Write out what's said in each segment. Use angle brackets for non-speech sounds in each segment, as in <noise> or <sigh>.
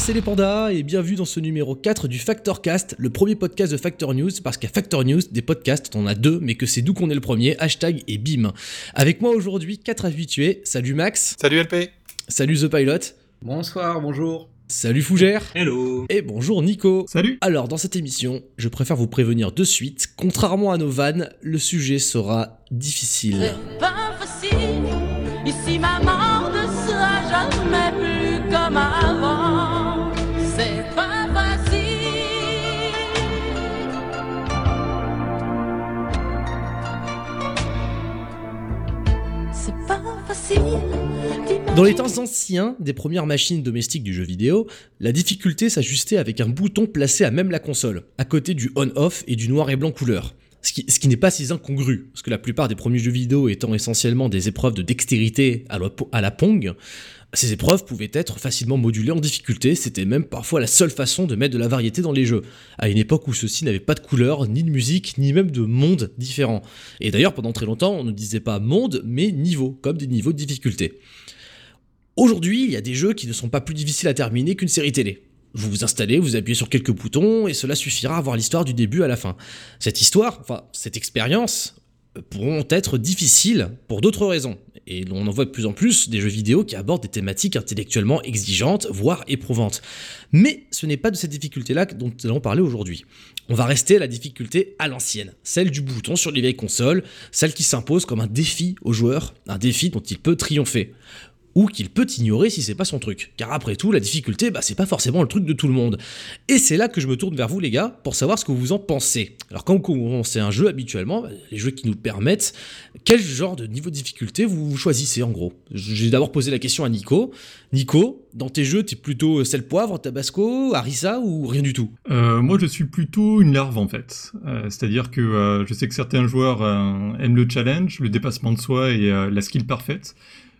Kikou les pandas et bienvenue dans ce numéro 4 du Factor Cast, le premier podcast de Factor News parce qu'à Factor News, des podcasts, on en a deux mais que c'est d'où qu'on est le premier, hashtag et bim. Avec moi aujourd'hui, quatre habitués, salut Max, Salut LP salut The Pilot, Bonsoir, bonjour. salut Fougère Hello et bonjour Nico. Salut Alors dans cette émission, je préfère vous prévenir de suite, contrairement à nos vannes, le sujet sera difficile. C'est pas facile. Ici, ma Dans les temps anciens des premières machines domestiques du jeu vidéo, la difficulté s'ajustait avec un bouton placé à même la console, à côté du on-off et du noir et blanc couleur. Ce qui, n'est pas si incongru, parce que la plupart des premiers jeux vidéo étant essentiellement des épreuves de dextérité à la, à la Pong, ces épreuves pouvaient être facilement modulées en difficulté, c'était même parfois la seule façon de mettre de la variété dans les jeux, à une époque où ceux-ci n'avaient pas de couleur, ni de musique, ni même de monde différents. Et d'ailleurs, pendant très longtemps, on ne disait pas monde, mais niveau, comme des niveaux de difficulté. Aujourd'hui, il y a des jeux qui ne sont pas plus difficiles à terminer qu'une série télé. Vous vous installez, vous appuyez sur quelques boutons, et cela suffira à voir l'histoire du début à la fin. Cette histoire, enfin, cette expérience, pourront être difficiles pour d'autres raisons. Et on en voit de plus en plus des jeux vidéo qui abordent des thématiques intellectuellement exigeantes, voire éprouvantes. Mais ce n'est pas de cette difficulté-là dont nous allons parler aujourd'hui. On va rester à la difficulté à l'ancienne, celle du bouton sur les vieilles consoles, celle qui s'impose comme un défi au joueur, un défi dont il peut triompher ou qu'il peut ignorer si c'est pas son truc. Car après tout, la difficulté, bah, c'est pas forcément le truc de tout le monde. Et c'est là que je me tourne vers vous, les gars, pour savoir ce que vous en pensez. Alors, quand vous commencez un jeu habituellement, bah, les jeux qui nous permettent, quel genre de niveau de difficulté vous choisissez en gros? J'ai d'abord posé la question à Nico. Nico, dans tes jeux, t'es plutôt sel poivre, tabasco, harissa ou rien du tout? Euh, moi, je suis plutôt une larve en fait. Euh, C'est-à-dire que euh, je sais que certains joueurs euh, aiment le challenge, le dépassement de soi et euh, la skill parfaite.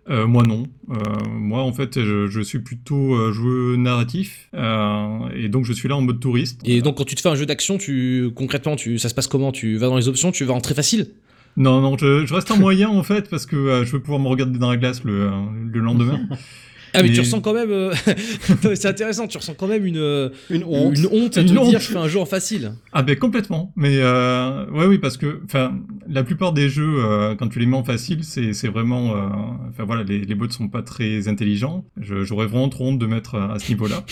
Euh, moi non. Euh, moi en fait je, je suis plutôt euh, joueur narratif euh, et donc je suis là en mode touriste. Et donc, quand tu te fais un jeu d'action, tu concrètement, tu, ça se passe comment? Tu vas dans les options, tu vas en très facile? Non non je, je reste en moyen en fait parce que euh, je veux pouvoir me regarder dans la glace le, euh, le lendemain. <laughs> Ah mais Mais- tu ressens quand même, euh, <laughs> c'est intéressant, tu ressens quand même une, euh, Une honte. une honte à Une te honte. dire je fais un jeu en facile. Ah ben complètement. Mais euh, ouais oui parce que enfin la plupart des jeux euh, quand tu les mets en facile c'est c'est vraiment euh, enfin voilà les les bots sont pas très intelligents. Je- J'aurais vraiment trop honte de mettre à, ce niveau-là.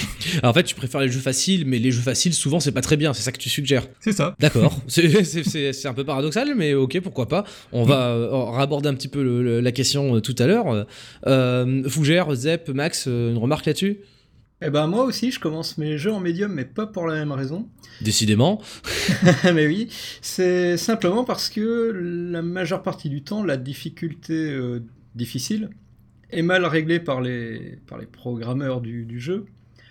Alors, <laughs> en fait tu préfères les jeux faciles, mais les jeux faciles souvent c'est pas très bien, c'est ça que tu suggères. C'est ça. D'accord, <laughs> c'est- c'est c'est- c'est un peu paradoxal, mais ok pourquoi pas. On va raborder un petit peu le- le- la question tout à l'heure. Euh, Fougère, Zep, Max, euh, une remarque là-dessus? Eh ben moi aussi, je commence mes jeux en médium, mais pas pour la même raison. <laughs> Décidément. mais oui, c'est simplement parce que la majeure partie du temps, la difficulté euh, difficile est mal réglée par les, par les programmeurs du, du jeu.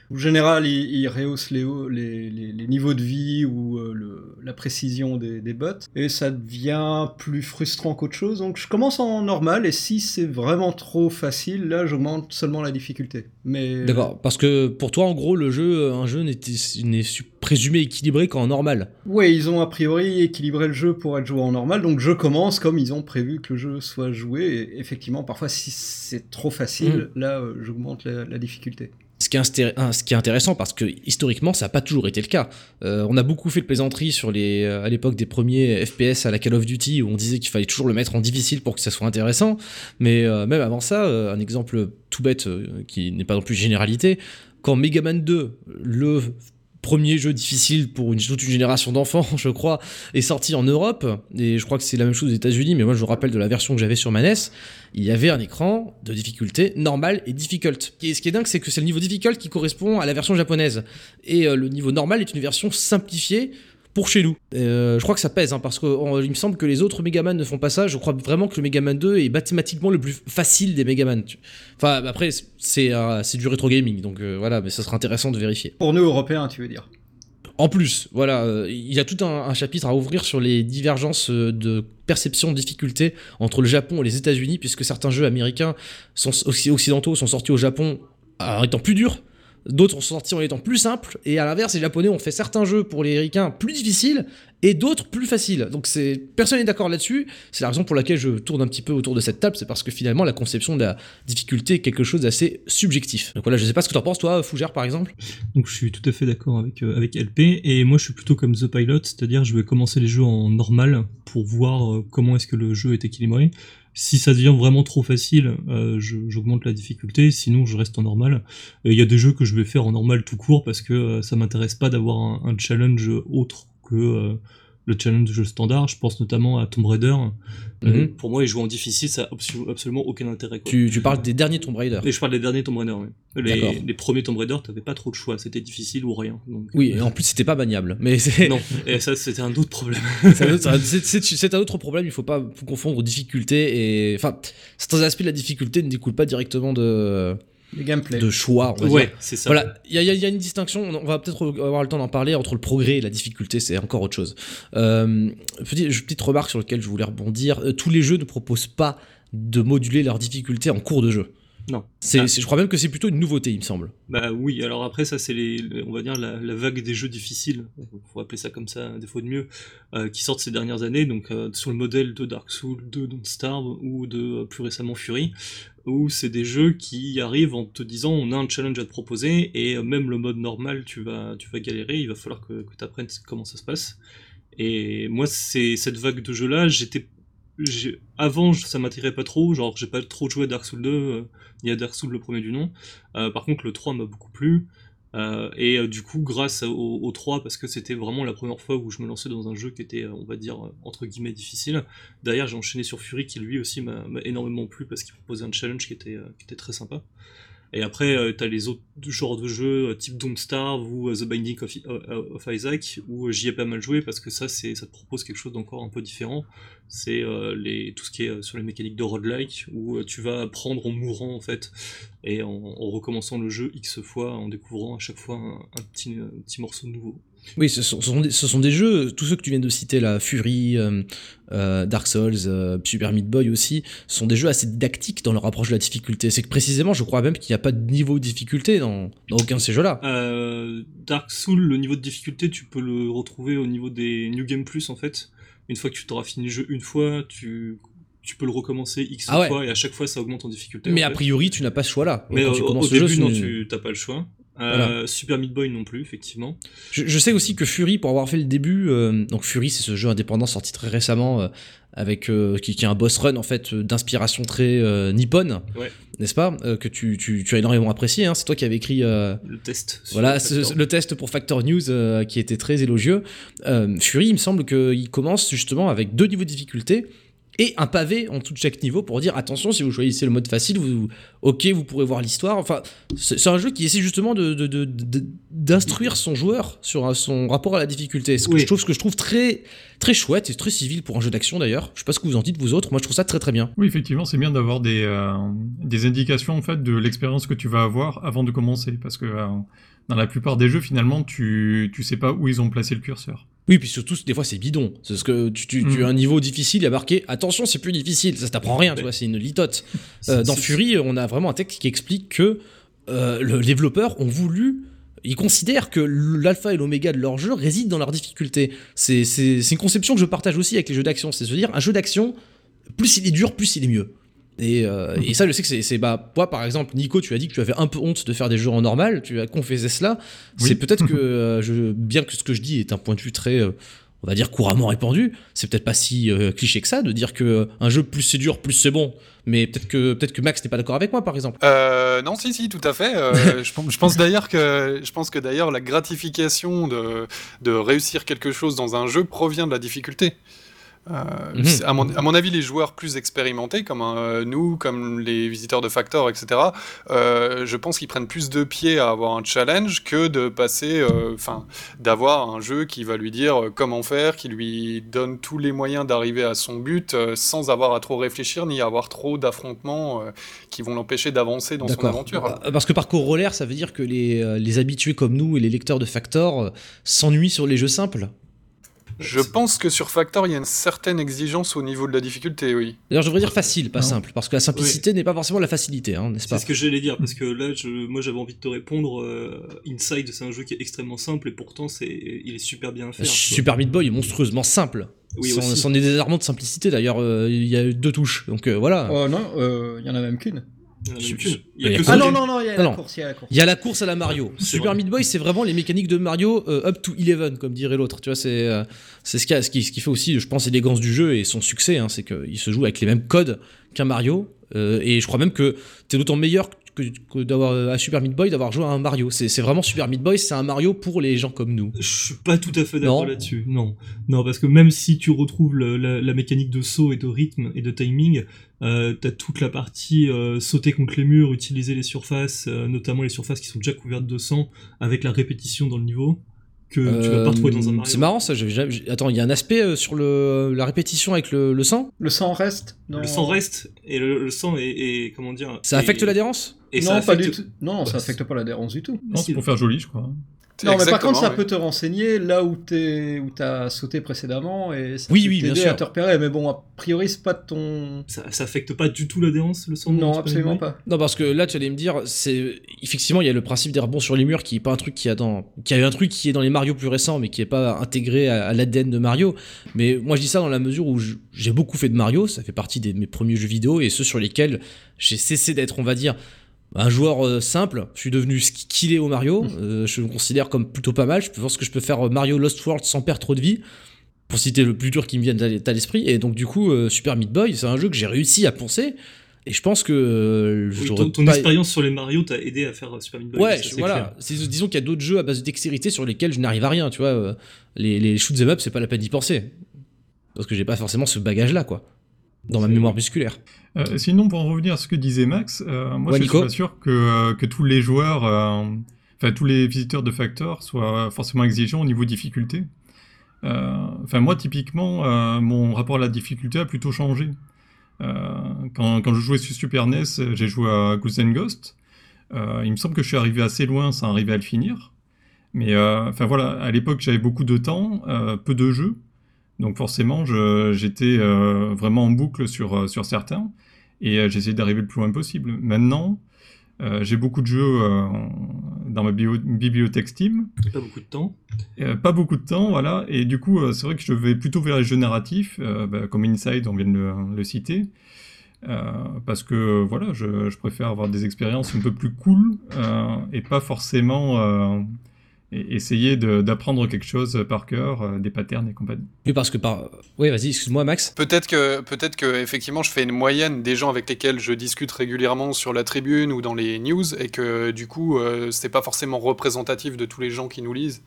En général, ils, ils rehaussent les, hauts- les, les- les niveaux de vie ou euh, le- la précision des, des bots, et ça devient plus frustrant qu'autre chose. Donc je commence en normal, et si c'est vraiment trop facile, là j'augmente seulement la difficulté. Mais D'accord, parce que pour toi en gros le jeu, un jeu n'est n'est su- présumé équilibré qu'en normal. Ouais, ils ont a priori équilibré le jeu pour être joué en normal, donc je commence comme ils ont prévu que le jeu soit joué. Et effectivement, parfois, si c'est trop facile, là, euh, j'augmente la, la difficulté. Ce qui, est intéressant parce que historiquement ça n'a pas toujours été le cas. Euh, on a beaucoup fait de plaisanteries sur les, euh, à l'époque des premiers FPS à la Call of Duty où on disait qu'il fallait toujours le mettre en difficile pour que ça soit intéressant. Mais euh, même avant ça, un exemple tout bête qui n'est pas non plus généralité, quand Mega Man 2, le premier jeu difficile pour toute une génération d'enfants, <laughs> je crois, est sorti en Europe, et je crois que c'est la même chose aux États-Unis, mais moi je me rappelle de la version que j'avais sur ma NES, il y avait un écran de difficulté normal et difficult. Et ce qui est dingue, c'est que c'est le niveau difficult qui correspond à la version japonaise. Et euh, le niveau normal est une version simplifiée pour chez nous. Euh, je crois que ça pèse, hein, parce qu'il me semble que les autres Megaman ne font pas ça. Je crois vraiment que le Megaman 2 est mathématiquement le plus facile des Megaman. Enfin, après, c'est euh, du rétro gaming, donc euh, voilà, mais ça sera intéressant de vérifier. Pour nous, Européens, tu veux dire? En plus, voilà, euh, il y a tout un, un chapitre à ouvrir sur les divergences euh, de perception de difficulté entre le Japon et les États-Unis, puisque certains jeux américains sont, occ- occidentaux sont sortis au Japon en étant plus durs, d'autres sont sortis en étant plus simples, et à l'inverse, les Japonais ont fait certains jeux pour les Américains plus difficiles et d'autres plus faciles. Donc c'est personne n'est d'accord là-dessus. C'est la raison pour laquelle je tourne un petit peu autour de cette table, c'est parce que finalement la conception de la difficulté est quelque chose d'assez subjectif. Donc voilà, je sais pas ce que t'en penses toi, Fougère par exemple. Donc je suis tout à fait d'accord avec, euh, LP, et moi je suis plutôt comme The Pilot, c'est-à-dire je vais commencer les jeux en normal pour voir euh, comment est-ce que le jeu est équilibré. Si ça devient vraiment trop facile, euh, j'augmente la difficulté, sinon je reste en normal. Il y a des jeux que je vais faire en normal tout court parce que euh, ça m'intéresse pas d'avoir un, un challenge autre que euh, le challenge standard. Je pense notamment à Tomb Raider. Euh, Mhm. pour moi, les jouer en difficile, ça a abso- absolument aucun intérêt. quoi. Tu, tu parles des derniers Tomb Raider. Et je parle des derniers Tomb Raider, oui. Les, les premiers Tomb Raider, t'avais pas trop de choix, c'était difficile ou rien. Donc, Oui, et en plus c'était pas maniable. Mais <laughs> non, et ça c'était un autre problème. <laughs> c'est un, autre- c'est- c'est- c'est un autre problème. Il faut pas confondre difficulté et enfin certains aspects de la difficulté ne découlent pas directement de Le gameplay. de choix. On va dire. ouais, c'est ça. Voilà, il y, a- y une distinction, on va peut-être avoir le temps d'en parler, entre le progrès et la difficulté, c'est encore autre chose. Euh, petit- petite remarque sur laquelle je voulais rebondir, euh, tous les jeux ne proposent pas de moduler leur difficulté en cours de jeu. Non. C'est, Ah. c'est- je crois même que c'est plutôt une nouveauté, il me semble. Bah oui, alors après ça c'est les, les- on va dire la, la vague des jeux difficiles, faut appeler ça comme ça, des fois de mieux, euh, qui sortent ces dernières années, donc euh, sur le modèle de Dark Souls, de Don't Starve ou de euh, plus récemment Fury, où c'est des jeux qui arrivent en te disant on a un challenge à te proposer et même le mode normal tu vas tu vas galérer, il va falloir que, que tu apprennes comment ça se passe. Et moi c'est cette vague de jeux là, j'étais avant ça m'attirait pas trop, genre j'ai pas trop joué à Dark Souls 2, euh, y a Dark Souls le premier du nom. Euh, par contre, le 3 m'a beaucoup plu. Euh, et du coup, grâce au, au 3, parce que c'était vraiment la première fois où je me lançais dans un jeu qui était, on va dire, entre guillemets, difficile. Derrière, j'ai enchaîné sur Fury, qui lui aussi m'a énormément plu, parce qu'il proposait un challenge qui était, qui était très sympa. Et après, euh, t'as les autres genres de jeux, euh, type Don't Starve ou euh, The Binding of, Isaac, où j'y ai pas mal joué, parce que ça, ça te propose quelque chose d'encore un peu différent. C'est tout ce qui est sur les mécaniques de roguelike, où tu vas apprendre en mourant, en fait, et en, en recommençant le jeu X fois, en découvrant à chaque fois un petit, un petit morceau nouveau. Oui, ce sont, ce sont des, ce sont des jeux, tous ceux que tu viens de citer là, Fury, euh, euh, Dark Souls, euh, Super Meat Boy aussi, ce sont des jeux assez didactiques dans leur approche de la difficulté. C'est que précisément, je crois même qu'il n'y a pas de niveau de difficulté dans, dans aucun de ces jeux-là. Dark Souls, le niveau de difficulté, tu peux le retrouver au niveau des New Game Plus en fait. Une fois que tu t'auras fini le jeu une fois, tu, tu peux le recommencer X Ah ouais. fois et à chaque fois ça augmente en difficulté. Mais en a priori, tu n'as pas ce choix-là. Mais Quand au, tu au commences le début, jeu, non, tu t'as pas le choix. Euh, Voilà. Super Meat Boy non plus, effectivement. Je, je sais aussi que Fury, pour avoir fait le début, euh, donc Fury, c'est ce jeu indépendant sorti très récemment, euh, avec euh, qui, qui est un boss run en fait d'inspiration très euh, nippone, Ouais. n'est-ce pas Euh, Que tu, tu, tu as énormément apprécié. Hein, c'est toi qui avais écrit. Le test. Voilà, le ce- plateforme. le test pour Factor News qui était très élogieux. Fury, il me semble qu'il commence justement avec deux niveaux de difficulté et un pavé en tout de chaque niveau pour dire attention, si vous choisissez le mode facile, vous, ok, vous pourrez voir l'histoire. Enfin, c'est un jeu qui essaie justement de, d'instruire son joueur sur son rapport à la difficulté. Ce que, Oui. je trouve, ce que je trouve très, très chouette et très civil pour un jeu d'action d'ailleurs. Je sais pas ce que vous en dites, vous autres. Moi, je trouve ça très très bien. Oui, effectivement, c'est bien d'avoir des, euh, des indications en fait de l'expérience que tu vas avoir avant de commencer, parce que euh, dans la plupart des jeux, finalement, tu tu sais pas où ils ont placé le curseur. Oui, puis surtout, des fois, c'est bidon. C'est ce que tu, tu, tu Mm. as un niveau difficile, il y a marqué attention, c'est plus difficile. Ça t'apprend rien, tu vois, c'est une litote. <laughs> Euh, dans Fury, on a vraiment un texte qui explique que euh, le- les développeurs ont voulu. Ils considèrent que l'alpha et l'oméga de leur jeu résident dans leur difficulté. C'est c'est- c'est une conception que je partage aussi avec les jeux d'action. C'est à dire, un jeu d'action, plus il est dur, plus il est mieux. Et, euh, et ça, je sais que c'est- c'est. Bah, toi, par exemple, Nico, tu as dit que tu avais un peu honte de faire des jeux en normal. Tu as confessé cela. Oui. C'est peut-être que, euh, je, bien que ce que je dis est un point de vue très. euh, on va dire couramment répandu, c'est peut-être pas si euh, cliché que ça de dire que un jeu plus c'est dur, plus c'est bon. Mais peut-être que peut-être que Max n'est pas d'accord avec moi, par exemple. Euh, non, si, si, tout à fait. Euh, <laughs> je, pense- je pense d'ailleurs que je pense que d'ailleurs la gratification de, de réussir quelque chose dans un jeu provient de la difficulté. Euh, Mhm. à, mon, à mon avis, les joueurs plus expérimentés, comme euh, nous, comme les visiteurs de Factor, etc., euh, je pense qu'ils prennent plus de pied à avoir un challenge que de passer, enfin, d'avoir un jeu qui va lui dire comment faire, qui lui donne tous les moyens d'arriver à son but sans avoir à trop réfléchir ni avoir trop d'affrontements qui vont l'empêcher d'avancer dans son aventure. Euh, Parce que par corollaire, ça veut dire que les, les habitués comme nous et les lecteurs de Factor s'ennuient sur les jeux simples. Je pense que sur Factor, il y a une certaine exigence au niveau de la difficulté, oui. D'ailleurs, je devrais dire facile, pas Non. simple, parce que la simplicité n'est pas forcément la facilité, hein, n'est-ce pas C'est ce que j'allais dire, parce que là, je, moi j'avais envie de te répondre. euh, Inside, c'est un jeu qui est extrêmement simple et pourtant c'est, il est super bien fait. Super Meat Boy est monstrueusement simple. Oui, C'en est désarmant de simplicité, d'ailleurs, euh, il y a deux touches, donc euh, voilà. Oh non, euh, il y en a même qu'une. Ah non, non, non, il y a la course, il y a la course. Il y a la course à la Mario. Super. Meat Boy, c'est vraiment les mécaniques de Mario euh, up to 11, comme dirait l'autre. Tu vois, c'est euh, c'est ce, qui a- ce, qui, ce qui fait aussi, je pense, l'élégance du jeu et son succès. hein, c'est qu'il se joue avec les mêmes codes qu'un Mario. euh, et je crois même que t'es d'autant meilleur que, que d'avoir euh, à Super Meat Boy d'avoir joué à un Mario. C'est c'est vraiment Super Meat Boy, c'est un Mario pour les gens comme nous. Je suis pas tout à fait d'accord là-dessus. Non, non, parce que même si tu retrouves le- la, la mécanique de saut et de rythme et de timing, euh, t'as toute la partie euh, sauter contre les murs, utiliser les surfaces, euh, notamment les surfaces qui sont déjà couvertes de sang, avec la répétition dans le niveau que tu vas pas retrouver dans un Euh, Mario. C'est marrant ça. j'avais jamais- Attends, il y a un aspect euh, sur le, la répétition avec le, le sang? Le sang reste dans... Le sang reste et le, le sang est, est- comment dire Ça affecte l'adhérence? et non, ça pas du tout. Non, ça affecte pas l'adhérence du tout. Non, c'est pour faire joli, je crois. Non, mais par contre, ça oui. peut te renseigner là où t'es, où t'as sauté précédemment et ça Oui, peut oui, t'aider à te repérer. Mais bon, a priori, c'est pas de ton. Ça, ça affecte pas du tout l'adhérence, le sang dans Non, absolument pas. Non, parce que là, tu allais me dire, c'est effectivement, il y a le principe des rebonds sur les murs qui est pas un truc qui a dans, qui a un truc qui est dans les Mario plus récents, mais qui est pas intégré à, à l'ADN de Mario. Mais moi, je dis ça dans la mesure où j'ai beaucoup fait de Mario, ça fait partie de mes premiers jeux vidéo et ceux sur lesquels j'ai cessé d'être, on va dire, un joueur euh, simple. Je suis devenu skillé au Mario. Euh, je me considère comme plutôt pas mal. Je pense que je peux faire euh, Mario Lost World sans perdre trop de vie. Pour citer le plus dur qui me vient à l'esprit. Et donc, du coup, euh, Super Meat Boy, c'est un jeu que j'ai réussi à poncer. Et je pense que euh, Oui, ton, ton pas- expérience sur les Mario t'a aidé à faire Super Meat Boy. Ouais, ça, voilà. Disons qu'il y a d'autres jeux à base de dextérité sur lesquels je n'arrive à rien, tu vois. Les, les shoot 'em up, c'est pas la peine d'y penser. Parce que j'ai pas forcément ce bagage-là, quoi. Dans ma mémoire musculaire. Euh, sinon, pour en revenir à ce que disait Max, euh, moi Ouais, je suis pas sûr que, euh, que tous les joueurs, euh, enfin tous les visiteurs de Factor soient forcément exigeants au niveau difficulté. Enfin moi typiquement, mon rapport à la difficulté a plutôt changé. Quand, quand je jouais sur Super NES, j'ai joué à Goose and Ghost. Il me semble que je suis arrivé assez loin sans arriver à le finir. Mais enfin voilà, à l'époque j'avais beaucoup de temps, peu de jeux. Donc forcément, j'étais euh, vraiment en boucle sur, euh, sur certains et euh, j'essayais d'arriver le plus loin possible. Maintenant, euh, j'ai beaucoup de jeux euh, dans ma bio- bibliothèque Steam, Pas beaucoup de temps. euh, pas beaucoup de temps, voilà, et du coup, c'est vrai que je vais plutôt vers les jeux narratifs, bah, comme Inside, on vient de le, le citer, parce que voilà, je, je préfère avoir des expériences un peu plus cool et pas forcément et- essayer d'apprendre quelque chose par cœur, euh, des patterns et compagnie. Oui, parce que par. Oui, vas-y, excuse-moi, Max. Peut-être que, peut-être que effectivement, je fais une moyenne des gens avec lesquels je discute régulièrement sur la tribune ou dans les news, et que du coup, euh, c'est pas forcément représentatif de tous les gens qui nous lisent.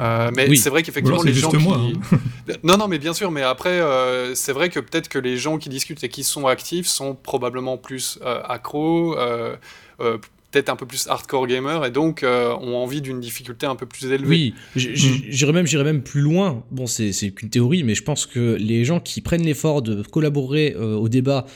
Euh, mais Oui. c'est vrai qu'effectivement, les c'est gens juste qui... moi. hein. <laughs> Non, non, mais bien sûr, mais après, euh, c'est vrai que peut-être que les gens qui discutent et qui sont actifs sont probablement plus euh, accros, euh, euh, peut-être un peu plus hardcore gamers, et donc euh, ont envie d'une difficulté un peu plus élevée. Oui, j- j'irais même, j'irais même plus loin. Bon, c'est c'est qu'une théorie, mais je pense que les gens qui prennent l'effort de collaborer euh, au débat,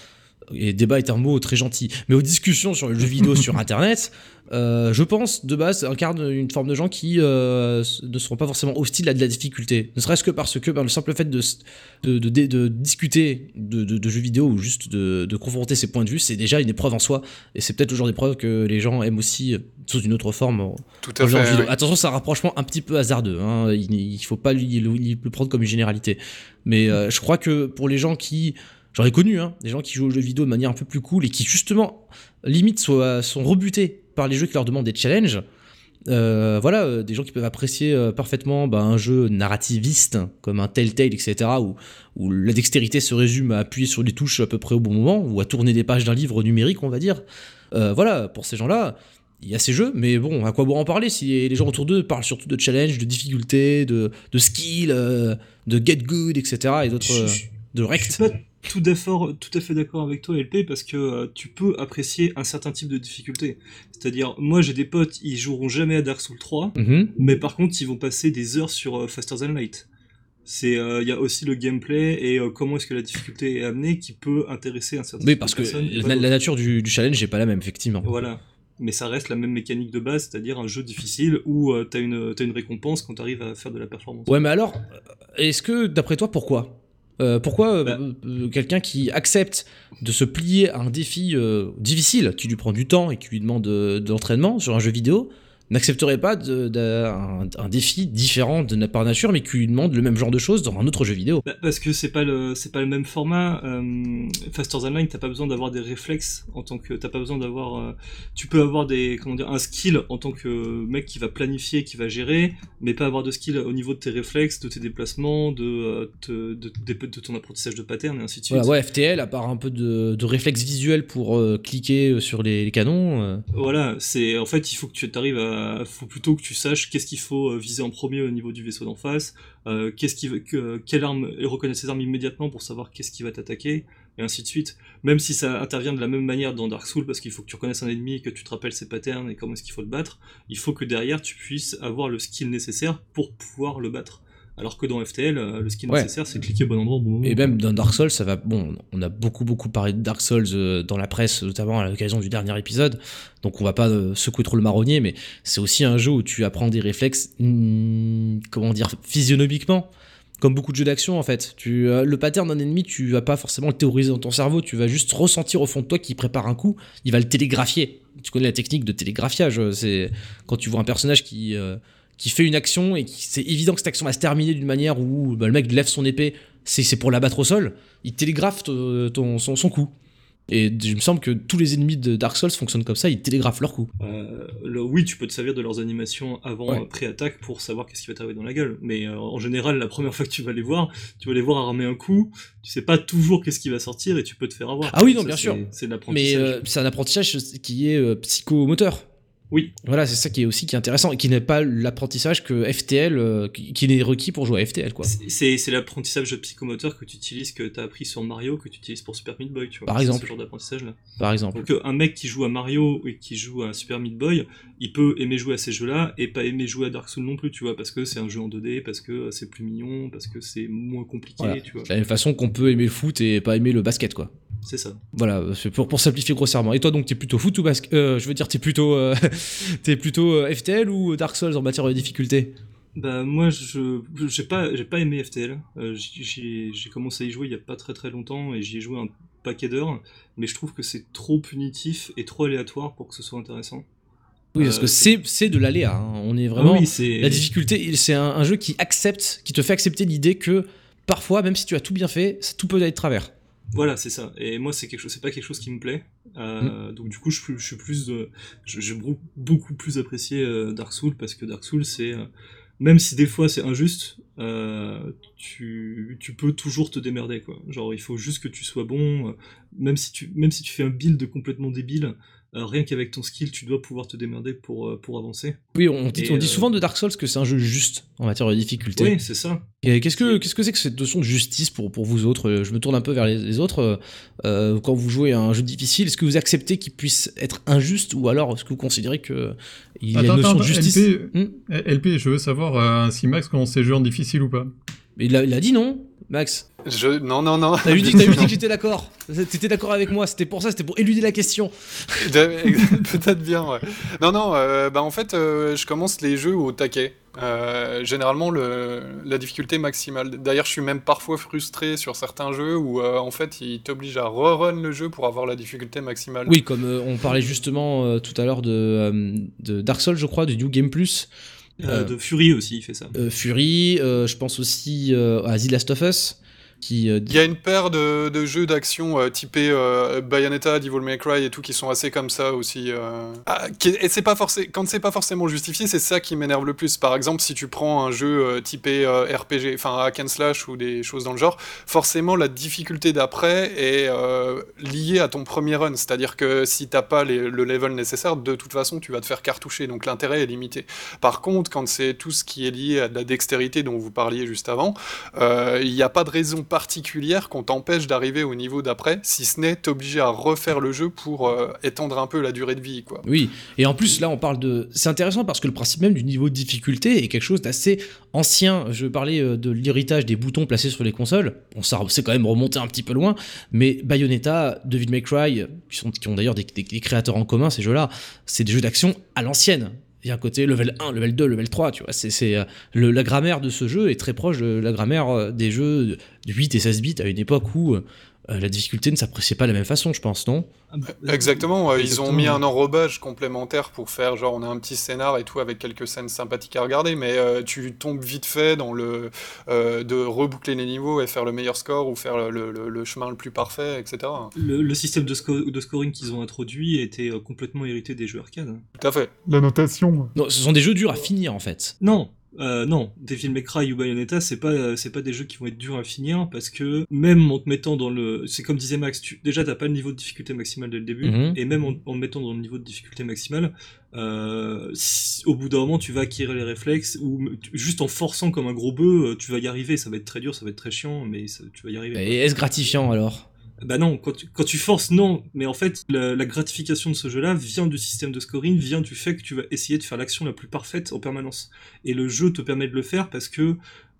et débat est un mot très gentil, mais aux discussions sur le jeu vidéo <laughs> sur Internet, euh, je pense de base incarnent une forme de gens qui euh, ne seront pas forcément hostiles à de la difficulté. Ne serait-ce que parce que ben, le simple fait de, s- de, de- de- de discuter de, de- de jeux vidéo ou juste de, de confronter ses points de vue, c'est déjà une épreuve en soi. Et c'est peut-être le genre d'épreuve que les gens aiment aussi euh, sous une autre forme Tout à fait. oui. Attention, c'est un rapprochement un petit peu hasardeux. Hein. Il, il faut pas lui, lui- le prendre comme une généralité. Mais euh, je crois que pour les gens qui, j'en ai connu, hein, des gens qui jouent aux jeux vidéo de manière un peu plus cool et qui justement limite soient, sont rebutés par les jeux qui leur demandent des challenges. euh, voilà, euh, des gens qui peuvent apprécier euh, parfaitement bah, un jeu narrativiste comme un Telltale, etc., où, où la dextérité se résume à appuyer sur les touches à peu près au bon moment, ou à tourner des pages d'un livre numérique, on va dire. Euh, voilà, pour ces gens-là, il y a ces jeux, mais bon, à quoi bon en parler si les gens autour d'eux parlent surtout de challenge, de difficulté, de, de skill, de get good, etc. et d'autres. Je- de rect. suis pas tout, tout à fait d'accord avec toi, LP, parce que euh, tu peux apprécier un certain type de difficulté. C'est-à-dire, moi j'ai des potes, ils joueront jamais à Dark Souls 3, Mhm. mais par contre, ils vont passer des heures sur euh, Faster Than Light. Euh, il y a aussi le gameplay et comment est-ce que la difficulté est amenée qui peut intéresser un certain Oui, type parce de que personnes pas la, d'autres. la nature du, du challenge n'est pas la même, effectivement. Voilà. Mais ça reste la même mécanique de base, c'est-à-dire un jeu difficile où euh, t'as une, t'as une récompense quand t'arrives à faire de la performance. Ouais, mais alors, est-ce que, d'après toi, pourquoi? Euh, Pourquoi euh, Bah. euh, quelqu'un qui accepte de se plier à un défi difficile, qui lui prend du temps et qui lui demande de l'entraînement sur un jeu vidéo, n'accepterait pas de- de- un, un défi différent de par nature, mais qui lui demande le même genre de choses dans un autre jeu vidéo Bah, parce que c'est pas le c'est pas le même format. Euh, Faster Than Light, t'as pas besoin d'avoir des réflexes en tant que t'as pas besoin d'avoir. euh, tu peux avoir des comment dire un skill en tant que mec qui va planifier, qui va gérer, mais pas avoir de skill au niveau de tes réflexes, de tes déplacements, de euh, de, ton apprentissage de pattern et ainsi de suite. Voilà, ouais, FTL, à part un peu de, de réflexe visuel pour euh, cliquer sur les, les canons. Voilà, c'est en fait il faut que tu arrives à faut plutôt que tu saches qu'est-ce qu'il faut euh, viser en premier au niveau du vaisseau d'en face, euh, qu'est-ce qui que, quelle arme et reconnaître ses armes immédiatement pour savoir qu'est-ce qui va t'attaquer et ainsi de suite. Même si ça intervient de la même manière dans Dark Souls parce qu'il faut que tu reconnaisses un ennemi et que tu te rappelles ses patterns et comment est-ce qu'il faut le battre, il faut que derrière tu puisses avoir le skill nécessaire pour pouvoir le battre. Alors que dans FTL, euh, le skill Ouais. nécessaire c'est cliquer au bon endroit au bon moment. Et même dans Dark Souls, ça va. Bon, on a beaucoup beaucoup parlé de Dark Souls euh, dans la presse, notamment à l'occasion du dernier épisode. Donc on va pas euh, secouer trop le marronnier, mais c'est aussi un jeu où tu apprends des réflexes, hmm, comment dire, physionomiquement. Comme beaucoup de jeux d'action en fait. Tu, le pattern d'un ennemi, tu vas pas forcément le théoriser dans ton cerveau, tu vas juste ressentir au fond de toi qu'il prépare un coup, il va le télégraphier. Tu connais la technique de télégraphiage, c'est quand tu vois un personnage qui, euh, qui fait une action et qui c'est évident que cette action va se terminer d'une manière où bah, le mec lève son épée, c'est c'est pour l'abattre au sol, il télégraphe ton, ton- son, son coup. Et il me semble que tous les ennemis de Dark Souls fonctionnent comme ça, ils télégraphent leur coup. Euh, le- oui, tu peux te servir de leurs animations avant Ouais. euh, pré-attaque pour savoir qu'est-ce qui va t'arriver dans la gueule. Mais euh, en général, la première fois que tu vas les voir, tu vas les voir armer un coup, tu sais pas toujours qu'est-ce qui va sortir et tu peux te faire avoir. Ah oui, non, Ça, bien c'est- sûr. C'est de Mais euh, c'est un apprentissage qui est euh, psychomoteur. Oui. Voilà, c'est ça qui est aussi qui est intéressant et qui n'est pas l'apprentissage que FTL, euh, qui, n'est requis pour jouer à FTL, quoi. C'est- C'est l'apprentissage psychomoteur que tu utilises, que tu as appris sur Mario, que tu utilises pour Super Meat Boy, tu vois. Par exemple. Ce genre d'apprentissage-là. Par exemple. Donc un mec qui joue à Mario et qui joue à Super Meat Boy, il peut aimer jouer à ces jeux-là et pas aimer jouer à Dark Souls non plus, tu vois, parce que c'est un jeu en 2D, parce que c'est plus mignon, parce que c'est moins compliqué, Voilà. tu vois. De la même façon qu'on peut aimer le foot et pas aimer le basket, quoi. C'est ça. Voilà, c'est pour, pour simplifier grossièrement. Et toi, donc, t'es plutôt foot ou basket? Euh, Je veux dire, t'es plutôt, euh, <laughs> t'es plutôt euh, FTL ou Dark Souls en matière de difficulté Bah moi je j'ai pas j'ai pas aimé FTL. Euh, j'ai commencé à y jouer il y a pas très très longtemps et j'y ai joué un paquet d'heures, mais je trouve que c'est trop punitif et trop aléatoire pour que ce soit intéressant. Oui, parce Euh, que c'est c'est de l'aléa. hein. On est vraiment. Ah oui, c'est La difficulté, c'est un, un jeu qui accepte, qui te fait accepter l'idée que parfois, même si tu as tout bien fait, ça- tout peut aller de travers. Voilà, c'est ça. Et moi, c'est quelque chose, c'est pas quelque chose qui me plaît. Mm. Euh, Donc du coup, je, suis- je suis plus, de, je- j'ai beaucoup- plus apprécié euh, Dark Souls parce que Dark Souls, c'est euh, même si des fois c'est injuste, euh, tu, tu peux toujours te démerder quoi. Genre, il faut juste que tu sois bon, euh, même si tu, même si tu fais un build complètement débile. Euh, rien qu'avec ton skill, tu dois pouvoir te démerder pour, euh, pour avancer. Oui, on dit, Et, on dit euh, souvent de Dark Souls que c'est un jeu juste en matière de difficulté. Oui, c'est ça. Et Qu'est-ce que qu'est-ce que c'est que cette notion de justice pour, pour vous autres? Je me tourne un peu vers les, les autres. Euh, quand vous jouez à un jeu difficile, est-ce que vous acceptez qu'il puisse être injuste ou alors est-ce que vous considérez que il y a une notion attends, de justice? LP, Hmm? LP, je veux savoir euh, si Max commence ses jeux en difficile ou pas? Mais il a, il a dit non, Max. Je... Non, non, non. T'as eu dit, que <laughs> j'étais d'accord. T'étais d'accord avec moi. C'était pour ça. C'était pour éluder la question. <laughs> <laughs> Peut-être bien, ouais. Non, non, euh, bah en fait, euh, je commence les jeux au taquet. Euh, généralement, le, la difficulté maximale. D'ailleurs, je suis même parfois frustré sur certains jeux où, en fait, ils t'obligent à rerun le jeu pour avoir la difficulté maximale. Oui, comme on parlait justement tout à l'heure de, de Dark Souls, je crois, du New Game Plus. Euh, Euh, de Fury aussi, il fait ça. Euh, Fury, je pense aussi à The Last of Us, euh, Il y a une paire de, jeux d'action euh, typés euh, Bayonetta, Devil May Cry et tout qui sont assez comme ça aussi. euh. Ah, qui- et c'est pas forcément quand c'est pas forcément justifié, c'est ça qui m'énerve le plus. Par exemple, si tu prends un jeu typé RPG, enfin hack and slash ou des choses dans le genre, forcément la difficulté d'après est liée à ton premier run. C'est-à-dire que si t'as pas le level nécessaire, de toute façon tu vas te faire cartoucher. Donc l'intérêt est limité. Par contre, quand c'est tout ce qui est lié à la dextérité dont vous parliez juste avant, il n'y a pas de raison particulières qu'on t'empêche d'arriver au niveau d'après, si ce n'est t'obliger à refaire le jeu pour euh, étendre un peu la durée de vie, quoi. Oui, et en plus là on parle de... C'est intéressant parce que le principe même du niveau de difficulté est quelque chose d'assez ancien. Je parlais euh, de l'héritage des boutons placés sur les consoles. Bon, ça c'est quand même remonté un petit peu loin, mais Bayonetta, Devil May Cry, qui, sont, qui ont d'ailleurs des, des- des créateurs en commun ces jeux-là, c'est des jeux d'action à l'ancienne. Il y a un côté level 1, level 2, level 3, tu vois. C'est, euh, la grammaire de ce jeu est très proche de la grammaire euh, des jeux de 8 et 16 bits à une époque où euh, la difficulté ne s'appréciait pas de la même façon, je pense, non? Exactement, ouais, ils ont mis un enrobage complémentaire pour faire genre on a un petit scénar et tout avec quelques scènes sympathiques à regarder, mais euh, tu tombes vite fait dans le euh, de reboucler les niveaux et faire le meilleur score ou faire le, le- le chemin le plus parfait, etc. Le, le système de, sco- de scoring qu'ils ont introduit était complètement hérité des jeux arcade. Tout à fait. La notation. Non, ce sont des jeux durs à finir en fait. Non, euh, non, Devil May Cry ou Bayonetta, c'est pas, euh, c'est pas des jeux qui vont être durs à finir parce que même en te mettant dans le, c'est comme disait Max, tu, déjà t'as pas le niveau de difficulté maximale dès le début Mhm. et même en, en te mettant dans le niveau de difficulté maximale, euh, si- au bout d'un moment tu vas acquérir les réflexes ou juste en forçant comme un gros bœuf, tu vas y arriver. Ça va être très dur, ça va être très chiant, mais ça- tu vas y arriver. Et est-ce gratifiant alors? Bah non, quand tu, quand tu forces, non. Mais en fait, la, gratification de ce jeu-là vient du système de scoring, vient du fait que tu vas essayer de faire l'action la plus parfaite en permanence. Et le jeu te permet de le faire parce que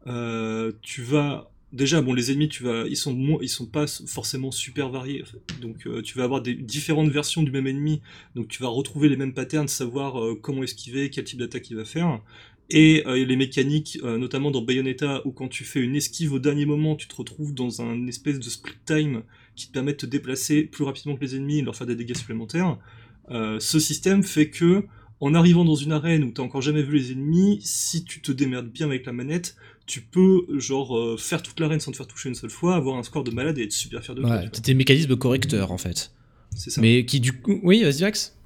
euh, tu vas... Déjà, bon, les ennemis, tu vas, ils sont ils sont pas forcément super variés. Donc, euh, tu vas avoir des différentes versions du même ennemi. Donc, tu vas retrouver les mêmes patterns, savoir euh, comment esquiver, quel type d'attaque il va faire. Et les mécaniques, notamment dans Bayonetta, où quand tu fais une esquive au dernier moment, tu te retrouves dans un espèce de split time qui te permet de te déplacer plus rapidement que les ennemis et de leur faire des dégâts supplémentaires. Euh, ce système fait que, en arrivant dans une arène où t'as encore jamais vu les ennemis, si tu te démerdes bien avec la manette, tu peux genre euh, faire toute l'arène sans te faire toucher une seule fois, avoir un score de malade et être super fier de toi. Ouais, des mécanismes correcteurs en fait. C'est ça. Mais qui du coup. Oui, vas-y, Max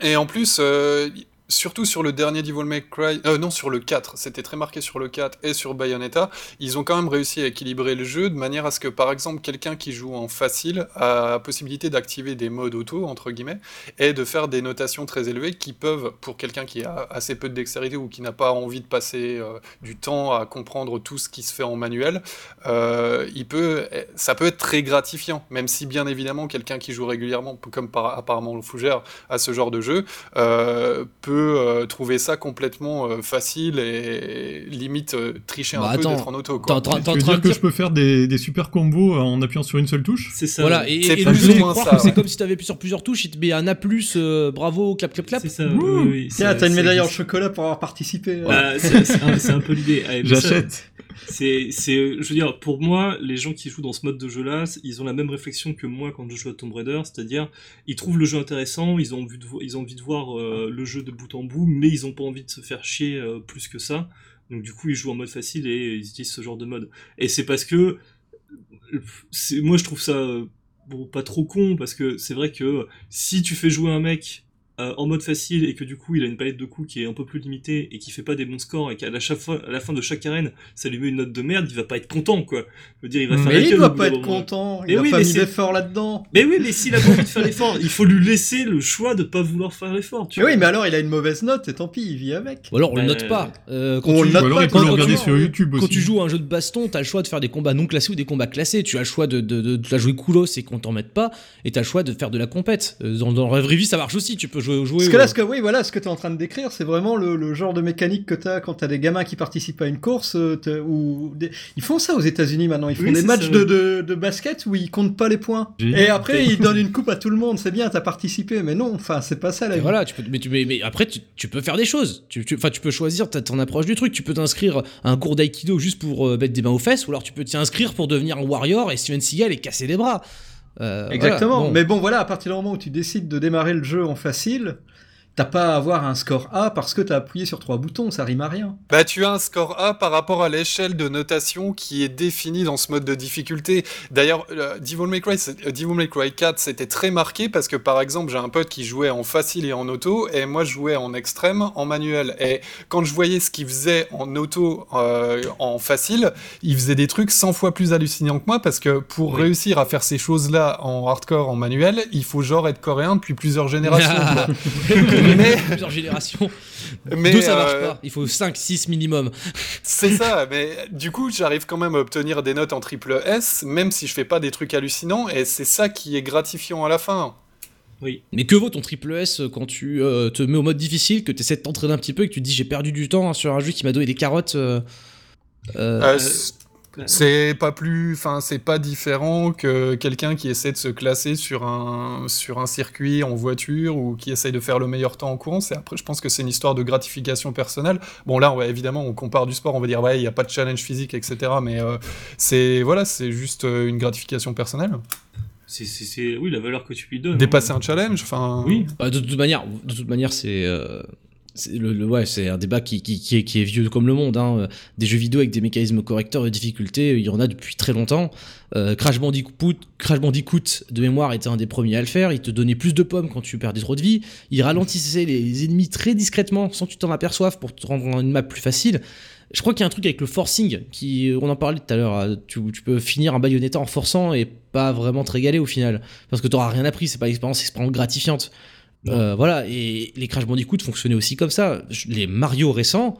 Et en plus, euh, surtout sur le dernier Devil May Cry, euh, non sur le 4, c'était très marqué sur le 4 et sur Bayonetta, ils ont quand même réussi à équilibrer le jeu de manière à ce que par exemple quelqu'un qui joue en facile a la possibilité d'activer des modes auto entre guillemets et de faire des notations très élevées qui peuvent pour quelqu'un qui a assez peu de dextérité ou qui n'a pas envie de passer euh, du temps à comprendre tout ce qui se fait en manuel, euh, il peut, ça peut être très gratifiant, même si bien évidemment quelqu'un qui joue régulièrement, comme par, apparemment le Fougère, à ce genre de jeu, euh, peut euh, trouver ça complètement euh, facile et limite euh, tricher Bah, un peu attends, d'être en auto. Quoi. en Tu veux dire que je peux faire des, des super combos en appuyant sur une seule touche? C'est ça. Voilà, et, C'est et plus nous ou faisait moins croire ça, que c'est ouais. comme si t'avais appuyé sur plusieurs touches, il te met un A, euh, bravo, clap, clap, clap. C'est ça. Ouh. oui, oui, Tiens, t'as une médaille en chocolat pour avoir participé. Bah, c'est un, peu l'idée. Ah, J'achète. C'est, c'est, je veux dire, pour moi, les gens qui jouent dans ce mode de jeu-là, ils ont la même réflexion que moi quand je joue à Tomb Raider, c'est-à-dire, ils trouvent le jeu intéressant, ils ont envie de, vo- ils ont envie de voir euh, le jeu de en bout, mais ils ont pas envie de se faire chier euh, plus que ça. Donc du coup, ils jouent en mode facile et ils utilisent ce genre de mode. Et c'est parce que, moi, je trouve ça euh, bon, pas trop con parce que c'est vrai que si tu fais jouer un mec euh, en mode facile et que du coup il a une palette de coups qui est un peu plus limitée et qui fait pas des bons scores et qu'à la, à fin de chaque arène ça lui met une note de merde, il va pas être content quoi. Je veux dire, il va faire Mais il doit pas être content, Mais il a oui, pas mais mis d'effort là-dedans. Mais oui, mais s'il a pas envie de faire l'effort, il faut lui laisser le choix de pas vouloir faire l'effort. tu Mais oui, vois. mais alors il a une mauvaise note et tant pis, il vit avec. Ou alors on le Bah, note pas. Euh, quand on tu- le note Ou alors pas, il peut quand- le quand regarder tu- sur YouTube. Quand tu joues à un jeu de baston, t'as le choix de faire des combats non classés ou des combats classés. Tu as le choix de, de, de, de la jouer coolos et qu'on t'en mette pas, et t'as le choix de faire de la compète. Euh, Dans, dans la vraie vie, ça marche aussi. Tu peux jouer. Jouer Parce que là, ce que, oui, voilà, ce que tu es en train de décrire, c'est vraiment le, le genre de mécanique que tu as quand tu as des gamins qui participent à une course. euh, ou des- Ils font ça aux États-Unis maintenant. Ils font Oui, des matchs de, ouais. de, de basket où ils comptent pas les points. Et après, ils donnent une coupe à tout le monde. C'est bien, t'as participé. Mais non, enfin, c'est pas ça la vie. voilà, tu peux, mais, tu, mais, mais après, tu, tu peux faire des choses. Tu, tu, enfin, tu peux choisir ta- ton approche du truc. Tu peux t'inscrire à un cours d'aïkido juste pour euh, mettre des mains aux fesses, ou alors tu peux t'y inscrire pour devenir un warrior et Steven Seagal et casser les bras. Euh, Exactement. voilà, bon. Mais bon, voilà, à partir du moment où tu décides de démarrer le jeu en facile, t'as pas à avoir un score A parce que t'as appuyé sur trois boutons. Ça rime à rien. Bah, tu as un score A par rapport à l'échelle de notation qui est définie dans ce mode de difficulté. D'ailleurs, euh, Devil May Cry, euh, Devil May Cry 4, c'était très marqué parce que, par exemple, j'ai un pote qui jouait en facile et en auto, et moi, je jouais en extrême, en manuel. Et quand je voyais ce qu'il faisait en auto, euh, en facile, il faisait des trucs 100 fois plus hallucinants que moi parce que pour Oui. réussir à faire ces choses-là en hardcore, en manuel, il faut genre être coréen depuis plusieurs générations. <laughs> <laughs> Mais- plusieurs générations. Mais Deux, ça marche euh, pas. Il faut 5, 6 minimum. C'est ça, mais du coup, j'arrive quand même à obtenir des notes en triple S, même si je fais pas des trucs hallucinants, et c'est ça qui est gratifiant à la fin. Mais que vaut ton triple S quand tu euh, te mets au mode difficile, que tu essaies de t'entraîner un petit peu et que tu te dis j'ai perdu du temps hein, sur un jeu qui m'a donné des carottes euh, c'est pas plus, enfin, c'est pas différent que quelqu'un qui essaie de se classer sur un, sur un circuit en voiture ou qui essaye de faire le meilleur temps en courant. C'est après, je pense que c'est une histoire de gratification personnelle. Bon, là, ouais, évidemment, on compare du sport, on va dire, ouais, il n'y a pas de challenge physique, etc. Mais euh, c'est, voilà, c'est juste euh, une gratification personnelle. C'est, oui, la valeur que tu lui donnes. Dépasser hein. un challenge, enfin. Oui. Bah, de toute manière, de toute manière, c'est euh, c'est le, ouais, c'est un débat qui, est, vieux comme le monde. Hein. Des jeux vidéo avec des mécanismes correcteurs de difficulté, il y en a depuis très longtemps. Euh, Crash Bandicoot, Crash Bandicoot de mémoire était un des premiers à le faire. Il te donnait plus de pommes quand tu perdais trop de vie. Il ralentissait les ennemis très discrètement, sans que tu t'en aperçoives, pour te rendre une map plus facile. Je crois qu'il y a un truc avec le forcing, qui, on en parlait tout à l'heure. euh, Tu, peux finir un Bayonetta en forçant et pas vraiment te régaler au final, parce que t'auras rien appris. C'est pas l'expérience extrêmement gratifiante. Euh, voilà, et les Crash Bandicoot fonctionnaient aussi comme ça. Les Mario récents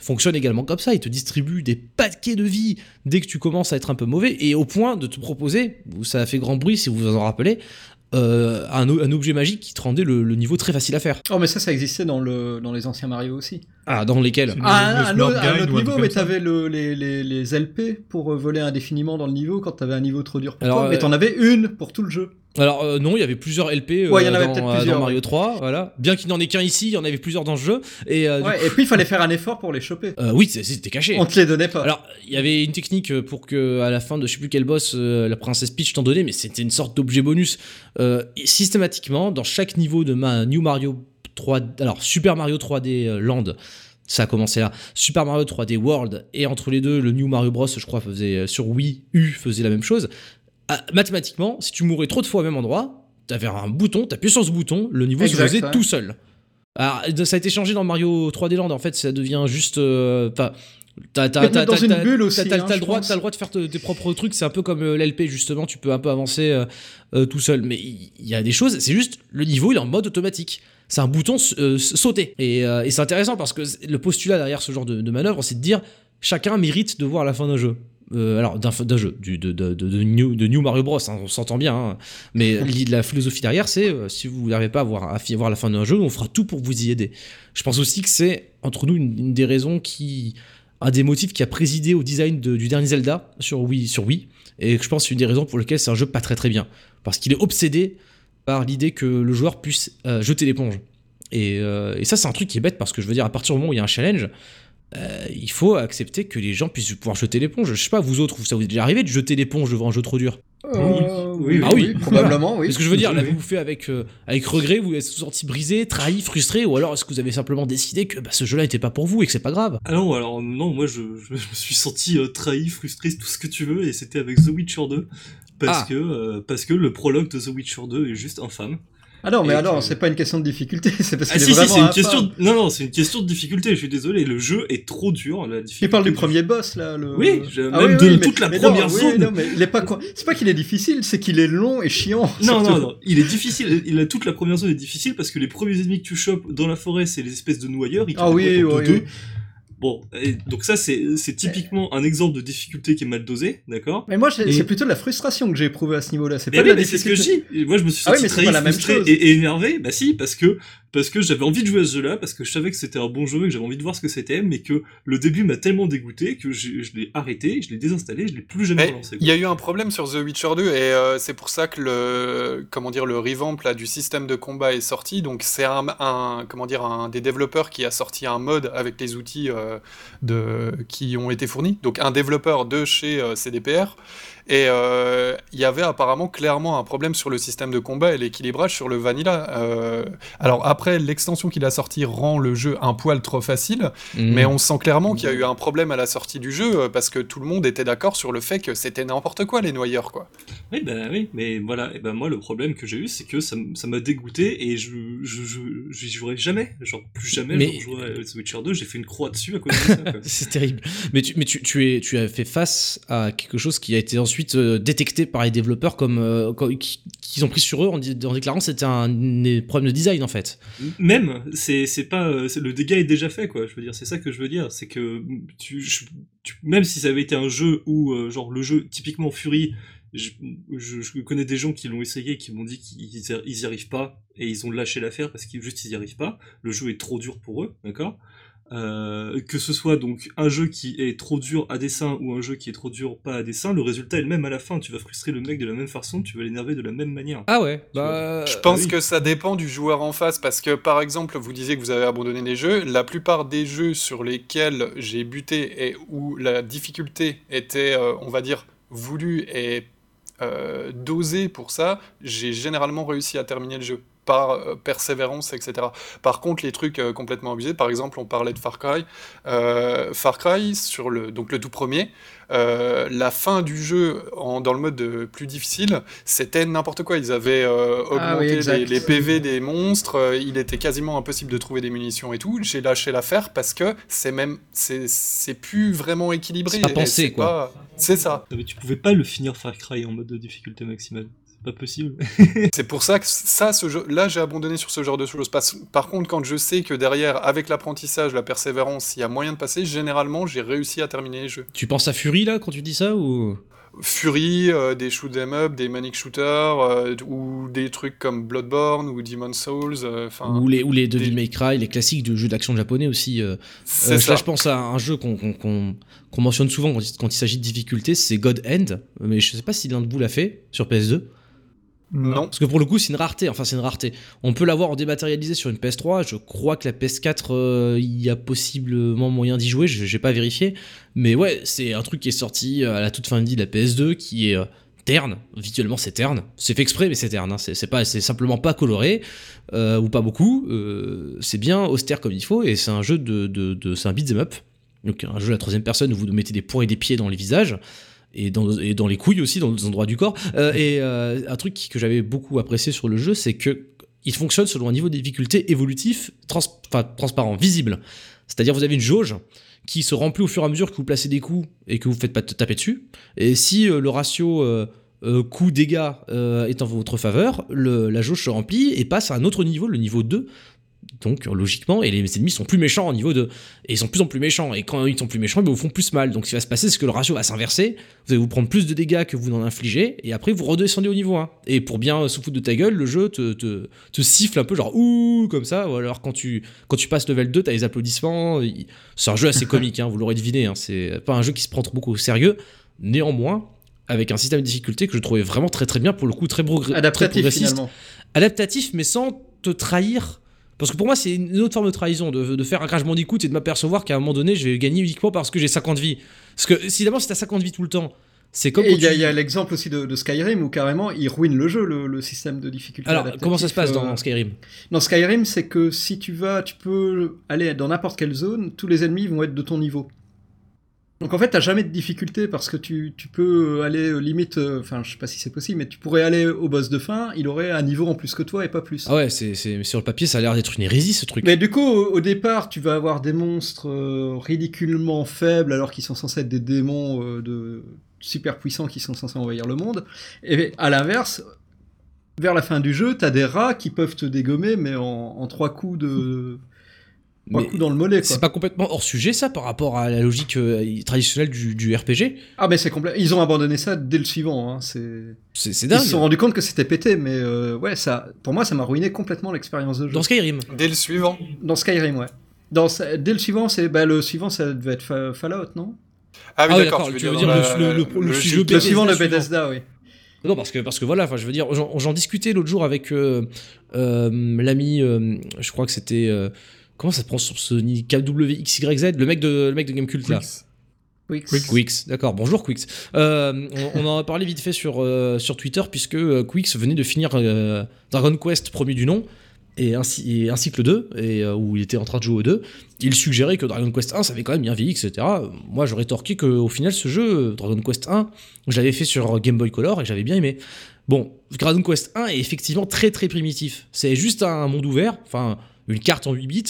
fonctionnent également comme ça. Ils te distribuent des paquets de vie dès que tu commences à être un peu mauvais, et au point de te proposer, ça a fait grand bruit si vous vous en rappelez, euh, un, objet magique qui te rendait le, le niveau très facile à faire. Oh, mais ça, ça existait dans, le, dans les anciens Mario aussi. Ah, dans lesquels Ah, le un, autre, un Guide autre ou un niveau, mais t'avais le, les, les, les LP pour voler indéfiniment dans le niveau quand t'avais un niveau trop dur pour Alors, toi, mais euh, t'en avais une pour tout le jeu. Alors euh, non, il y avait plusieurs LP euh, Ouais, y en avait dans, euh, plusieurs, dans Mario ouais. 3, voilà. Bien qu'il n'y en ait qu'un ici, il y en avait plusieurs dans ce jeu. Et euh, et puis il fallait faire un effort pour les choper. Oui, c'était caché. On te les donnait pas. Alors, il y avait une technique pour que, à la fin de je sais plus quel boss, la princesse Peach t'en donnait, mais c'était une sorte d'objet bonus. Systématiquement, dans chaque niveau de ma New Mario 3, alors Super Mario 3D euh, Land, ça a commencé là. Super Mario 3D World et entre les deux, le New Mario Bros, je crois, faisait sur Wii U faisait la même chose. Ah, mathématiquement, si tu mourais trop de fois au même endroit, t'avais un bouton, t'appuies sur ce bouton, le niveau Exact, se faisait ouais. tout seul. Alors, ça a été changé dans Mario 3D Land, en fait, ça devient juste. euh, Enfin. T'as, le droit, t'as le droit de faire te- tes propres trucs. C'est un peu comme euh, l'LP justement. Tu peux un peu avancer euh, euh, tout seul. Mais il y, a des choses. C'est juste le niveau il est en mode automatique. C'est un bouton euh, sauter. Et, et c'est intéressant parce que le postulat derrière ce genre de, de manœuvre, c'est de dire chacun mérite de voir la fin d'un jeu. Euh, alors d'un, jeu, du, de, de, de, de New, de New Mario Bros. hein, on s'entend bien. hein. Mais <laughs> la philosophie derrière, c'est euh, si vous n'arrivez pas à voir, à voir la fin d'un jeu, on fera tout pour vous y aider. Je pense aussi que c'est entre nous une, une des raisons qui un des motifs qui a présidé au design de- du dernier Zelda sur Wii, sur Wii, et que je pense que c'est une des raisons pour lesquelles c'est un jeu pas très très bien, parce qu'il est obsédé par l'idée que le joueur puisse euh, jeter l'éponge. Et, et ça c'est un truc qui est bête parce que je veux dire à partir du moment où il y a un challenge, euh, il faut accepter que les gens puissent pouvoir jeter l'éponge. Je sais pas vous autres, ça vous est déjà arrivé de jeter l'éponge devant un jeu trop dur? Euh, oui, Ah oui, probablement, oui. Parce que je veux dire, l'avez-vous oui. fait avec, euh, avec regret, vous êtes sorti brisé, trahi, frustré, ou alors est-ce que vous avez simplement décidé que bah, ce jeu-là n'était pas pour vous et que c'est pas grave? Ah non, alors non, moi je, je, je me suis senti euh, trahi, frustré, tout ce que tu veux, et c'était avec The Witcher 2. Parce, Ah. que, euh, parce que le prologue de The Witcher 2 est juste infâme. Ah non, mais alors, que- c'est pas une question de difficulté, <laughs> c'est parce Ah qu'il si, est si, c'est une question. De... Non, non, c'est une question de difficulté. Je suis désolé. Le jeu est trop dur. La difficulté Il parle du premier boss là. Le... Oui, je- Ah même de mais- toute la première non, oui, zone. non, mais il est pas quoi. C'est pas qu'il est difficile, c'est qu'il est long et chiant. <laughs> Non, surtout. non, non. Il est difficile. Il a toute la première zone est difficile parce que les premiers ennemis que tu chopes dans la forêt, c'est les espèces de noyeurs. Ils Ah oui, oui, deux. Bon, et donc ça c'est c'est typiquement un exemple de difficulté qui est mal dosé, d'accord Mais moi, Et- c'est plutôt de la frustration que j'ai éprouvé à ce niveau-là. C'est pas oui, de la mais c'est ce que je dis. Moi, je me suis Ah oui, senti mais même frustré et énervé. Bah si, parce que parce que j'avais envie de jouer à ce jeu-là, parce que je savais que c'était un bon jeu et que j'avais envie de voir ce que c'était, mais que le début m'a tellement dégoûté que j'ai- je l'ai arrêté, je l'ai désinstallé, je l'ai plus jamais Mais relancé. Il y a eu un problème sur The Witcher 2 et euh, c'est pour ça que le comment dire le revamp là du système de combat est sorti. Donc c'est un, un- comment dire un des développeurs qui a sorti un mode avec les outils euh, de qui ont été fournis. Donc un développeur de chez euh, CDPR et euh, il y avait apparemment clairement un problème sur le système de combat et l'équilibrage sur le vanilla. Euh, alors après l'extension qu'il a sorti rend le jeu un poil trop facile. Mm. Mais on sent clairement qu'il y a eu un problème à la sortie du jeu euh, parce que tout le monde était d'accord sur le fait que c'était n'importe quoi les noyeurs quoi. Oui, bah oui, mais voilà. Et ben moi, le problème que j'ai eu, c'est que ça m'a dégoûté et je je jouerai jamais. Genre plus jamais. Mais- Je jouerai à The Witcher 2. J'ai fait une croix dessus à cause de ça. <laughs> C'est terrible. Mais, tu, mais tu, tu, es, tu as fait face à quelque chose qui a été ensuite euh, détecté par les développeurs comme, euh, qu'ils ont pris sur eux en, déclarant c'était un, des problèmes de design en fait. Même, c'est pas euh, le dégât est déjà fait quoi. Je veux dire, c'est ça que je veux dire, c'est que tu, je- tu- même si ça avait été un jeu où genre le jeu typiquement Fury, je, connais des gens qui l'ont essayé, qui m'ont dit qu'ils y- ils y arrivent pas et ils ont lâché l'affaire parce qu'ils juste ils y arrivent pas. Le jeu est trop dur pour eux, d'accord? Euh, que ce soit donc un jeu qui est trop dur à dessin ou un jeu qui est trop dur pas à dessin, le résultat est le même à la fin. Tu vas frustrer le mec de la même façon, tu vas l'énerver de la même manière. Ah ouais, bah. Je pense oui. que ça dépend du joueur en face parce que par exemple, vous disiez que vous avez abandonné des jeux. La plupart des jeux sur lesquels j'ai buté et où la difficulté était, euh, on va dire, voulue et euh, dosée pour ça, j'ai généralement réussi à terminer le jeu par euh, persévérance, etc. Par contre, les trucs euh, complètement abusés, par exemple, on parlait de Far Cry. Euh, Far Cry, sur le, donc le tout premier, euh, la fin du jeu en, dans le mode de plus difficile, c'était n'importe quoi. Ils avaient euh, Ah oui, augmenté les, les PV des monstres, euh, il était quasiment impossible de trouver des munitions et tout. J'ai lâché l'affaire parce que c'est même, c'est c'est plus vraiment équilibré. C'est pas pensé, c'est quoi. pas- C'est ça. Mais tu pouvais pas le finir Far Cry en mode de difficulté maximale. C'est pas possible. <laughs> C'est pour ça que ça, ce jeu, là, j'ai abandonné sur ce genre de choses. Par, par contre, quand je sais que derrière, avec l'apprentissage, la persévérance, il y a moyen de passer, généralement, j'ai réussi à terminer les jeux. Tu penses à Fury là quand tu dis ça ou? Fury, euh, des shoot 'em up, des manic shooters, euh, ou des trucs comme Bloodborne ou Demon's Souls. euh, Enfin, ou les ou les Devil des- May Cry, les classiques du jeu d'action japonais aussi. euh. Euh, ça. là, je pense à un jeu qu'on mentionne souvent quand il, s'agit de difficulté, c'est God End. Mais je sais pas si l'un de vous l'a fait sur PS2. Non. Parce que pour le coup, c'est une rareté. Enfin, c'est une rareté. On peut l'avoir en dématérialisé sur une PS3. Je crois que la PS4, euh, il y a possiblement moyen d'y jouer. Je J'ai pas vérifié. Mais ouais, c'est un truc qui est sorti à la toute fin de la PS2 qui est. euh, terne, visuellement c'est terne, c'est fait exprès mais c'est terne, hein. c'est simplement pas coloré euh, ou pas beaucoup, euh, c'est bien austère comme il faut et c'est un jeu de, de, de- c'est un beat'em up, donc un jeu à la troisième personne où vous mettez des poings et des pieds dans les visages et dans, les couilles aussi, dans les endroits du corps. Euh, et euh, un truc que j'avais beaucoup apprécié sur le jeu, c'est que il fonctionne selon un niveau de difficulté évolutif, transparent, visible. C'est-à-dire vous avez une jauge qui se remplit au fur et à mesure que vous placez des coups et que vous faites pas taper dessus. Et si euh, le ratio coup-dégâts est en votre faveur, la jauge se remplit et passe à un autre niveau, le niveau 2. Donc logiquement, et les ennemis sont plus méchants au niveau 2. Et ils sont de plus en plus méchants. Et quand ils sont plus méchants, ils vous font plus mal. Donc ce qui va se passer, c'est que le ratio va s'inverser. Vous allez vous prendre plus de dégâts que vous n'en infligez. Et après, vous redescendez au niveau 1. Et pour bien se foutre de ta gueule, le jeu te, te, te siffle un peu genre ouh comme ça. Ou alors quand tu, quand tu passes level 2, t'as les applaudissements. C'est un jeu assez <laughs> comique, hein, vous l'aurez deviné. Hein. C'est pas un jeu qui se prend trop beaucoup au sérieux. Néanmoins, avec un système de difficulté que je trouvais vraiment très très bien, pour le coup très, progr- très Adaptatif progressiste finalement. adaptatif, mais sans te trahir. Parce que pour moi, c'est une autre forme de trahison, de, de faire un Crash Bandicoot et de m'apercevoir qu'à un moment donné, je vais gagner uniquement parce que j'ai 50 vies. Parce que si d'abord, si t'as 50 vies tout le temps, c'est comme il y a, tu- il y a l'exemple aussi de, de Skyrim où carrément il ruine le jeu, le, le système de difficulté. Alors, comment ça se passe euh, dans Skyrim? Dans Skyrim, c'est que si tu vas, tu peux aller dans n'importe quelle zone, tous les ennemis vont être de ton niveau. Donc en fait, t'as jamais de difficulté parce que tu, tu peux aller euh, limite, euh, enfin je sais pas si c'est possible, mais tu pourrais aller au boss de fin, il aurait un niveau en plus que toi et pas plus. Ah ouais, c'est, c'est- sur le papier, ça a l'air d'être une hérésie ce truc. Mais du coup, au, au départ, tu vas avoir des monstres euh, ridiculement faibles alors qu'ils sont censés être des démons euh, de super puissants qui sont censés envahir le monde. Et à l'inverse, vers la fin du jeu, t'as des rats qui peuvent te dégommer, mais en, en trois coups de Mais coups dans le mollet. Quoi. c'est pas complètement hors sujet ça par rapport à la logique euh, traditionnelle du, du RPG. Ah mais c'est complet. Ils ont abandonné ça dès le suivant. Hein. C'est... C'est, c'est Ils dingue. se sont rendus compte que c'était pété, mais euh, ouais, ça, pour moi, ça m'a ruiné complètement l'expérience de jeu. Dans Skyrim. Dès le suivant. Dans Skyrim, ouais. Dans, dès le suivant, c'est bah, le suivant, ça devait être Fa- Fallout, non? Ah oui, Ah d'accord, tu tu veux dire, le- la- le- le- jeu Le suivant, le suivant. Bethesda, oui. Non, parce que, parce que voilà, enfin, je veux dire, j'en, discutais l'autre jour avec euh, euh, l'ami, euh, je crois que c'était. Comment ça se prend sur ce ni- KWXYZ, le mec de, le mec de Gamecult là Quicks. Quicks. D'accord, bonjour Quicks. Euh, on, on en a parlé vite fait sur, euh, sur Twitter, puisque euh, Quicks venait de finir euh, Dragon Quest premier du nom, et ainsi, et ainsi que le 2, et, euh, où il était en train de jouer au 2. Il suggérait que Dragon Quest 1, ça avait quand même bien vieilli, etc. Moi, j'aurais rétorqué qu'au final, ce jeu, Dragon Quest 1, je l'avais fait sur Game Boy Color et j'avais bien aimé. Bon, Dragon Quest 1 est effectivement très très primitif. C'est juste un monde ouvert, enfin, une carte en 8 bits,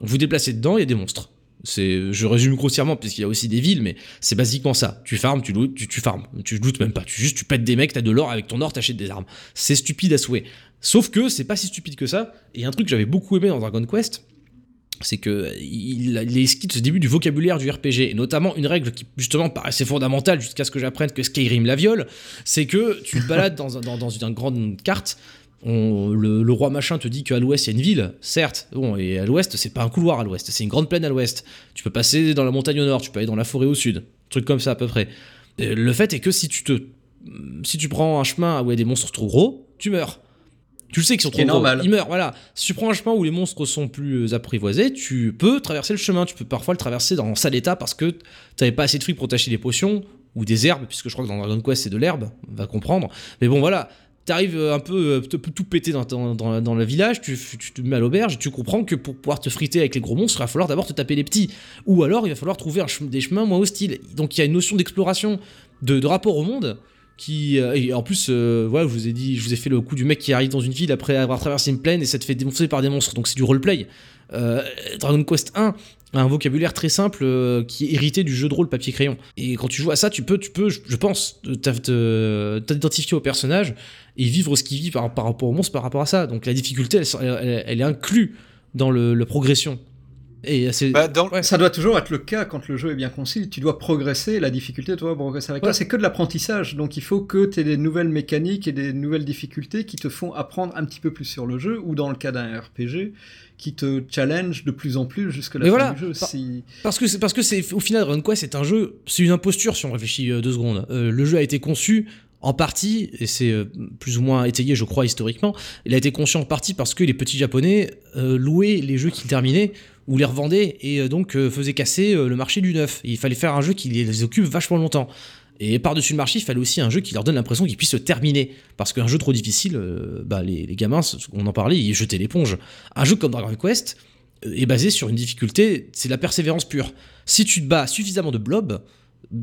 vous déplacez dedans, il y a des monstres. C'est, je résume grossièrement puisqu'il y a aussi des villes, mais c'est basiquement ça. Tu farmes, tu lootes, tu, tu farmes. Tu lootes même pas. Tu juste, tu pètes des mecs, t'as de l'or avec ton or, t'achètes des armes. C'est stupide à souhait. Sauf que c'est pas si stupide que ça. Et un truc que j'avais beaucoup aimé dans Dragon Quest, c'est que il, il explique ce du vocabulaire du RPG, et notamment une règle qui justement paraissait fondamentale jusqu'à ce que j'apprenne que Skyrim la viole, c'est que tu balades dans une grande carte, on- le, le roi machin te dit qu'à l'ouest il y a une ville, certes, bon, et à l'ouest c'est pas un couloir à l'ouest, c'est une grande plaine à l'ouest. Tu peux passer dans la montagne au nord, tu peux aller dans la forêt au sud, truc comme ça à peu près. Euh, Le fait est que si tu te, si tu prends un chemin où il y a des monstres trop gros, tu meurs. Tu le sais qu'ils sont trop gros, ils meurent, voilà. Si tu prends un chemin où les monstres sont plus apprivoisés, tu peux traverser le chemin, tu peux parfois le traverser dans sale état parce que t'avais pas assez de fric pour t'acheter des potions ou des herbes, puisque je crois que dans Dragon Quest c'est de l'herbe, on va comprendre. Mais bon voilà, t'arrives un peu euh, tout pété dans, dans, dans, le village, tu, tu te mets à l'auberge, tu comprends que pour pouvoir te friter avec les gros monstres, il va falloir d'abord te taper les petits. Ou alors il va falloir trouver des chemins moins hostiles. Donc il y a une notion d'exploration, de, de rapport au monde. Euh, et en plus, euh, voilà, je vous ai dit, je vous ai fait le coup du mec qui arrive dans une ville après avoir traversé une plaine et ça te fait défoncer par des monstres. Donc c'est du roleplay. Euh, Dragon Quest 1 a un vocabulaire très simple euh, qui est hérité du jeu de rôle papier-crayon. Et quand tu joues à ça, tu peux, tu peux je pense, t'identifier au personnage et vivre ce qu'il vit par, rapport au monstre par rapport à ça. Donc la difficulté, elle, est inclue dans le, le progression. Et c'est. Bah, dans, Ouais. Ça doit toujours être le cas quand le jeu est bien conçu. Tu dois progresser, la difficulté doit progresser avec Ouais. toi. C'est que de l'apprentissage. Donc il faut que tu aies des nouvelles mécaniques et des nouvelles difficultés qui te font apprendre un petit peu plus sur le jeu, ou dans le cas d'un RPG, qui te challenge de plus en plus jusqu'à la Mais fin voilà. du jeu. Par- Si... Parce que c'est parce que c'est au final Dragon Quest c'est un jeu, c'est une imposture si on réfléchit euh, deux secondes. Euh, le jeu a été conçu en partie et c'est euh, plus ou moins étayé je crois historiquement. Il a été conçu en partie parce que les petits japonais euh, louaient les jeux qu'ils terminaient ou les revendaient et euh, donc faisaient casser le marché du neuf. Il fallait faire un jeu qui les occupe vachement longtemps. Et par-dessus le marché, il fallait aussi un jeu qui leur donne l'impression qu'ils puissent se terminer. Parce qu'un jeu trop difficile, bah, les, gamins, on en parlait, ils jetaient l'éponge. Un jeu comme Dragon Quest est basé sur une difficulté, c'est la persévérance pure. Si tu te bats suffisamment de blobs,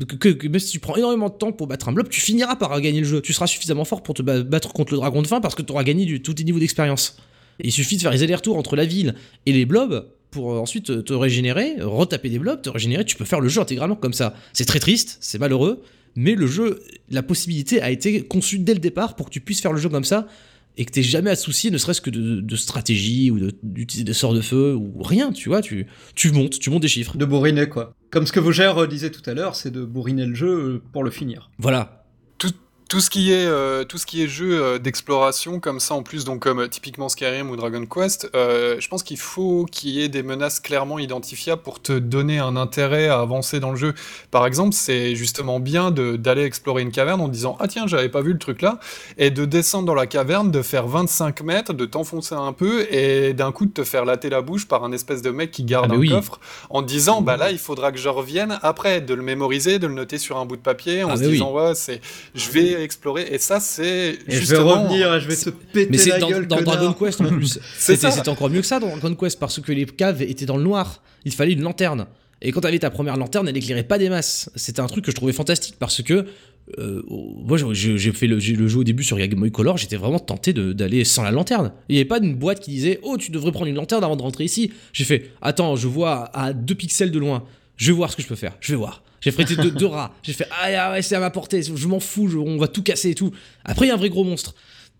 que, que- même si tu prends énormément de temps pour battre un blob, tu finiras par gagner le jeu. Tu seras suffisamment fort pour te ba- battre contre le dragon de fin parce que tu auras gagné du, tous tes niveaux d'expérience. Il suffit de faire les allers-retours entre la ville et les blobs pour euh, ensuite te- régénérer, retaper des blobs, te régénérer. Tu peux faire le jeu intégralement comme ça. C'est très triste, c'est malheureux, mais le jeu, la possibilité a été conçue dès le départ pour que tu puisses faire le jeu comme ça et que t'aies jamais à soucier, ne serait-ce que de, stratégie ou d'utiliser des sorts de feu ou rien, tu vois. Tu, tu montes, tu montes des chiffres. De bourriner, quoi. Comme ce que Vaugère euh, disait tout à l'heure, c'est de bourriner le jeu euh, pour le finir. Voilà. Tout ce qui est euh, tout ce qui est jeu euh, d'exploration comme ça en plus donc comme euh, typiquement Skyrim ou Dragon Quest je pense qu'il faut qu'il y ait des menaces clairement identifiables pour te donner un intérêt à avancer dans le jeu par exemple c'est justement bien d'aller explorer une caverne en disant ah tiens j'avais pas vu le truc là et de descendre dans la caverne de faire 25 mètres de t'enfoncer un peu et d'un coup de te faire latter la bouche par un espèce de mec qui garde Ah, un oui. coffre en disant bah là il faudra que je revienne après de le mémoriser de le noter sur un bout de papier en Ah, se oui. disant ouais c'est je vais explorer et ça c'est Et je vais revenir et je vais te péter Mais c'est la dans, gueule, dans. Dragon Quest en plus. <laughs> C'est C'était ça. c'était encore mieux que ça dans Dragon Quest parce que les caves étaient dans le noir. Il fallait une lanterne. Et quand t'avais ta première lanterne, elle éclairait pas des masses. C'était un truc que je trouvais fantastique parce que euh, moi j'ai- fait le, jeu au début sur Game Boy Color, j'étais vraiment tenté de- d'aller sans la lanterne. Il n'y avait pas d'une boîte qui disait oh tu devrais prendre une lanterne avant de rentrer ici. J'ai fait attends je vois à deux pixels de loin, je vais voir ce que je peux faire, je vais voir. J'ai frété deux, rats, j'ai fait ah ah ouais c'est à ma portée, je m'en fous, on va tout casser et tout. Après il y a un vrai gros monstre.